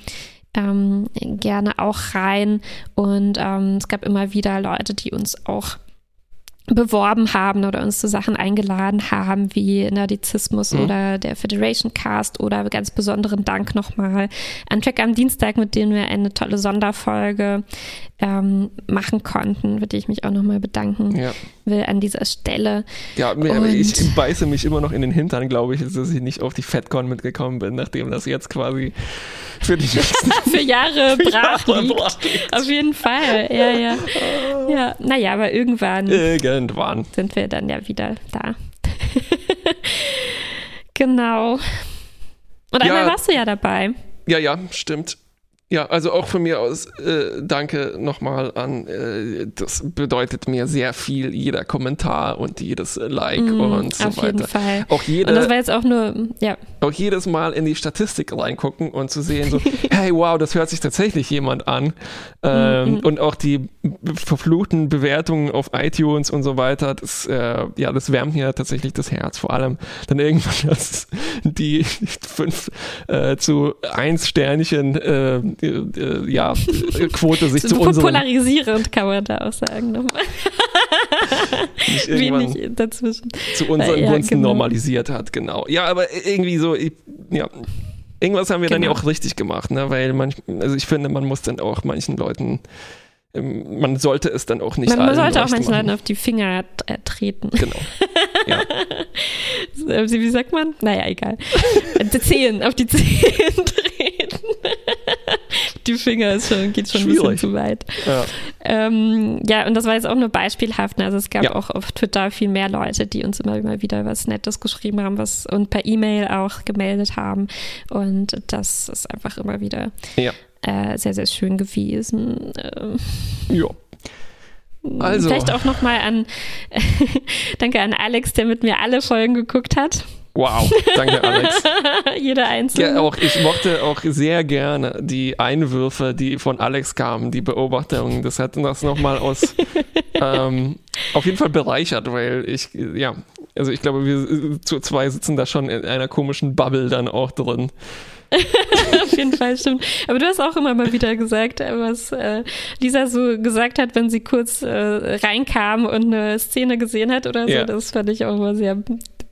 ähm, gerne auch rein. Und ähm, es gab immer wieder Leute, die uns auch beworben haben oder uns zu Sachen eingeladen haben, wie Nerdizismus mhm. oder der Federation Cast oder ganz besonderen Dank nochmal an Track am Dienstag, mit dem wir eine tolle Sonderfolge ähm, machen konnten, für die ich mich auch nochmal bedanken ja. will an dieser Stelle. Ja, Und ich beiße mich immer noch in den Hintern, glaube ich, dass ich nicht auf die FedCon mitgekommen bin, nachdem das jetzt quasi für die nächsten für Jahre brach liegt. brach liegt. Auf jeden Fall, ja, ja. ja. Naja, aber irgendwann, irgendwann sind wir dann ja wieder da. genau. Und einmal ja, warst du ja dabei. Ja, ja, stimmt. Ja, also auch von mir aus äh, danke nochmal an, äh, das bedeutet mir sehr viel, jeder Kommentar und jedes Like mm, und so auf weiter. Jeden Fall. Auch jede, und das war jetzt auch nur, ja. Auch jedes Mal in die Statistik reingucken und zu sehen, so, hey, wow, das hört sich tatsächlich jemand an. Ähm, mm, mm. Und auch die verfluchten Bewertungen auf iTunes und so weiter, das, äh, ja, das wärmt mir tatsächlich das Herz. Vor allem dann irgendwann das, die fünf äh, zu eins Sternchen äh, äh, ja, Quote sich zu unseren... Polarisierend kann man da auch sagen nochmal. Wenig dazwischen. Zu unseren ja, Gunsten genau. normalisiert hat, genau. Ja, aber irgendwie so, ja, irgendwas haben wir genau. dann ja genau. auch richtig gemacht, ne? weil manch, also ich finde, man muss dann auch manchen Leuten ähm, man sollte es dann auch nicht Man, man sollte auch manchen Leuten auf die Finger äh, treten. Genau. Ja. Wie sagt man? Naja, egal. die Zehen, auf die Zehen treten. Die Finger ist schon, geht schon Schwierig. ein bisschen zu weit. Ja. Ähm, ja, und das war jetzt auch nur beispielhaft. Also es gab ja. auch auf Twitter viel mehr Leute, die uns immer, immer wieder was Nettes geschrieben haben was, und per E-Mail auch gemeldet haben. Und das ist einfach immer wieder ja äh, sehr, sehr schön gewesen. Ähm, ja. Also. Vielleicht auch nochmal an, danke an Alex, der mit mir alle Folgen geguckt hat. Wow, danke Alex. Jeder einzelne. Ja, auch ich mochte auch sehr gerne die Einwürfe, die von Alex kamen, die Beobachtungen. Das hat das nochmal aus ähm, auf jeden Fall bereichert, weil ich, ja, also ich glaube, wir zu zwei sitzen da schon in einer komischen Bubble dann auch drin. Auf jeden Fall stimmt. Aber du hast auch immer mal wieder gesagt, was äh, Lisa so gesagt hat, wenn sie kurz äh, reinkam und eine Szene gesehen hat oder so. Ja. Das fand ich auch immer sehr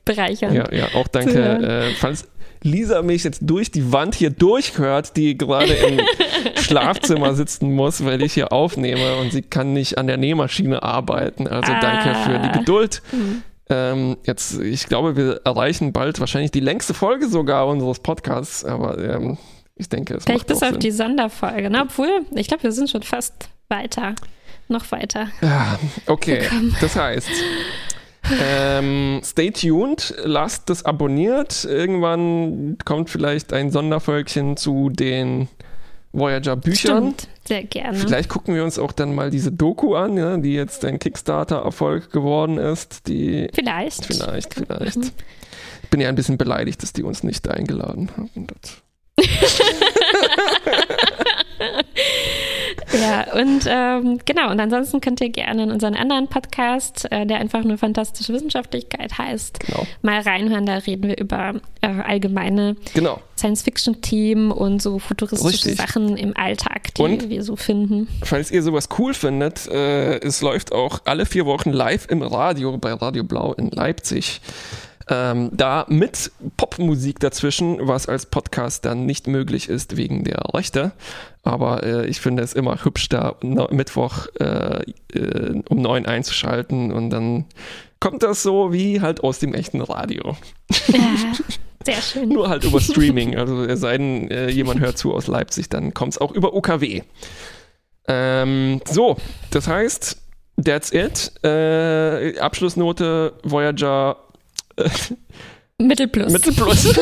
bereichernd. Ja, ja, auch danke. Äh, falls Lisa mich jetzt durch die Wand hier durchhört, die gerade im Schlafzimmer sitzen muss, weil ich hier aufnehme und sie kann nicht an der Nähmaschine arbeiten. Also ah. danke für die Geduld. Mhm. Ähm, jetzt, ich glaube, wir erreichen bald wahrscheinlich die längste Folge sogar unseres Podcasts, aber ähm, ich denke, es Vielleicht bis auf Sinn. die Sonderfolge, ne? Obwohl, ich glaube, wir sind schon fast weiter. Noch weiter. Ja, okay. Gekommen. Das heißt, ähm, stay tuned, lasst es abonniert. Irgendwann kommt vielleicht ein Sonderfolgchen zu den Voyager-Büchern. Stimmt, sehr gerne. Vielleicht gucken wir uns auch dann mal diese Doku an, ja, die jetzt ein Kickstarter-Erfolg geworden ist. Die vielleicht. Vielleicht, vielleicht. Mhm. Ich bin ja ein bisschen beleidigt, dass die uns nicht eingeladen haben. Ja, und ähm, genau, und ansonsten könnt ihr gerne in unseren anderen Podcast, äh, der einfach nur fantastische Wissenschaftlichkeit heißt, genau. mal reinhören. Da reden wir über äh, allgemeine genau. Science-Fiction-Themen und so futuristische Richtig. Sachen im Alltag, die und, wir so finden. Falls ihr sowas cool findet, äh, es läuft auch alle vier Wochen live im Radio bei Radio Blau in Leipzig. Ähm, da mit Popmusik dazwischen, was als Podcast dann nicht möglich ist wegen der Rechte. Aber äh, ich finde es immer hübsch, da Mittwoch äh, äh, um neun einzuschalten und dann kommt das so wie halt aus dem echten Radio. Ja, sehr schön. Nur halt über Streaming. Also es sei denn, äh, jemand hört zu aus Leipzig, dann kommt es auch über UKW. Ähm, so, das heißt, that's it. Äh, Abschlussnote Voyager Mittelplus. Mittelplus.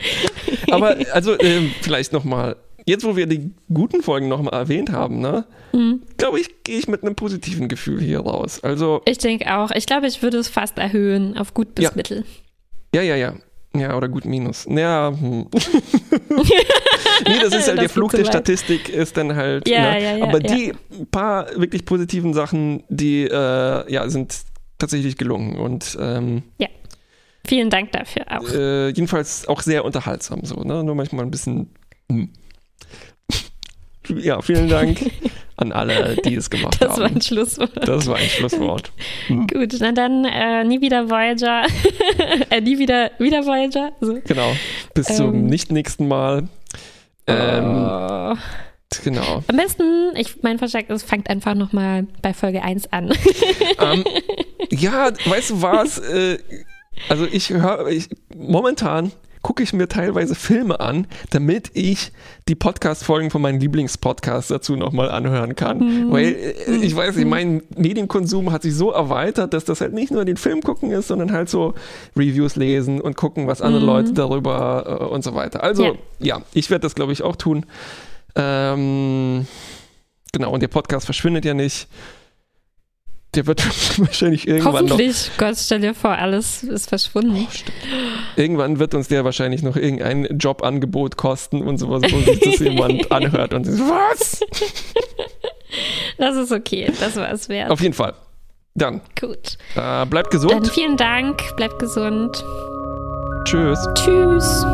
Aber also äh, vielleicht nochmal, jetzt wo wir die guten Folgen nochmal erwähnt haben, ne, mhm. glaube ich, gehe ich mit einem positiven Gefühl hier raus. Also ich denke auch. Ich glaube, ich würde es fast erhöhen auf gut bis ja. mittel. Ja, ja, ja. Ja, oder gut minus. Ja. Hm. nee, das ist halt das der Flug der Statistik ist dann halt. Ja, ne? ja, ja, Aber die paar wirklich positiven Sachen, die äh, ja, sind tatsächlich gelungen. Und ähm, ja. Vielen Dank dafür auch. Äh, jedenfalls auch sehr unterhaltsam so, ne? Nur manchmal ein bisschen. Hm. ja, vielen Dank an alle, die es gemacht Das haben. war ein Schlusswort. das war ein Schlusswort. Gut, na dann äh, nie wieder Voyager. äh, nie wieder, wieder Voyager. So. Genau. Bis zum Ähm. nicht nächsten Mal. Ähm, Oh. Genau. Am besten, ich mein Vorschlag ist, fangt einfach nochmal bei Folge 1 an. Ähm, ja, weißt du was? Äh, also ich höre, ich, momentan gucke ich mir teilweise Filme an, damit ich die Podcast-Folgen von meinen Lieblingspodcasts dazu nochmal anhören kann. Weil äh, ich weiß nicht, mein Medienkonsum hat sich so erweitert, dass das halt nicht nur den Film gucken ist, sondern halt so Reviews lesen und gucken, was andere Leute darüber äh, und so weiter. Also Ja. ja, ich werde das glaube ich auch tun. Ähm, genau, und der Podcast verschwindet ja nicht. Der wird wahrscheinlich irgendwann noch Hoffentlich, Gott, stell dir vor, alles ist verschwunden. Irgendwann wird uns der wahrscheinlich noch irgendein Jobangebot kosten und sowas, wo sich das jemand anhört und sie so, was? Das ist okay, das war es wert. Auf jeden Fall. Dann, Gut. äh, bleibt Dann gesund. vielen Dank, bleibt gesund. Tschüss. Tschüss.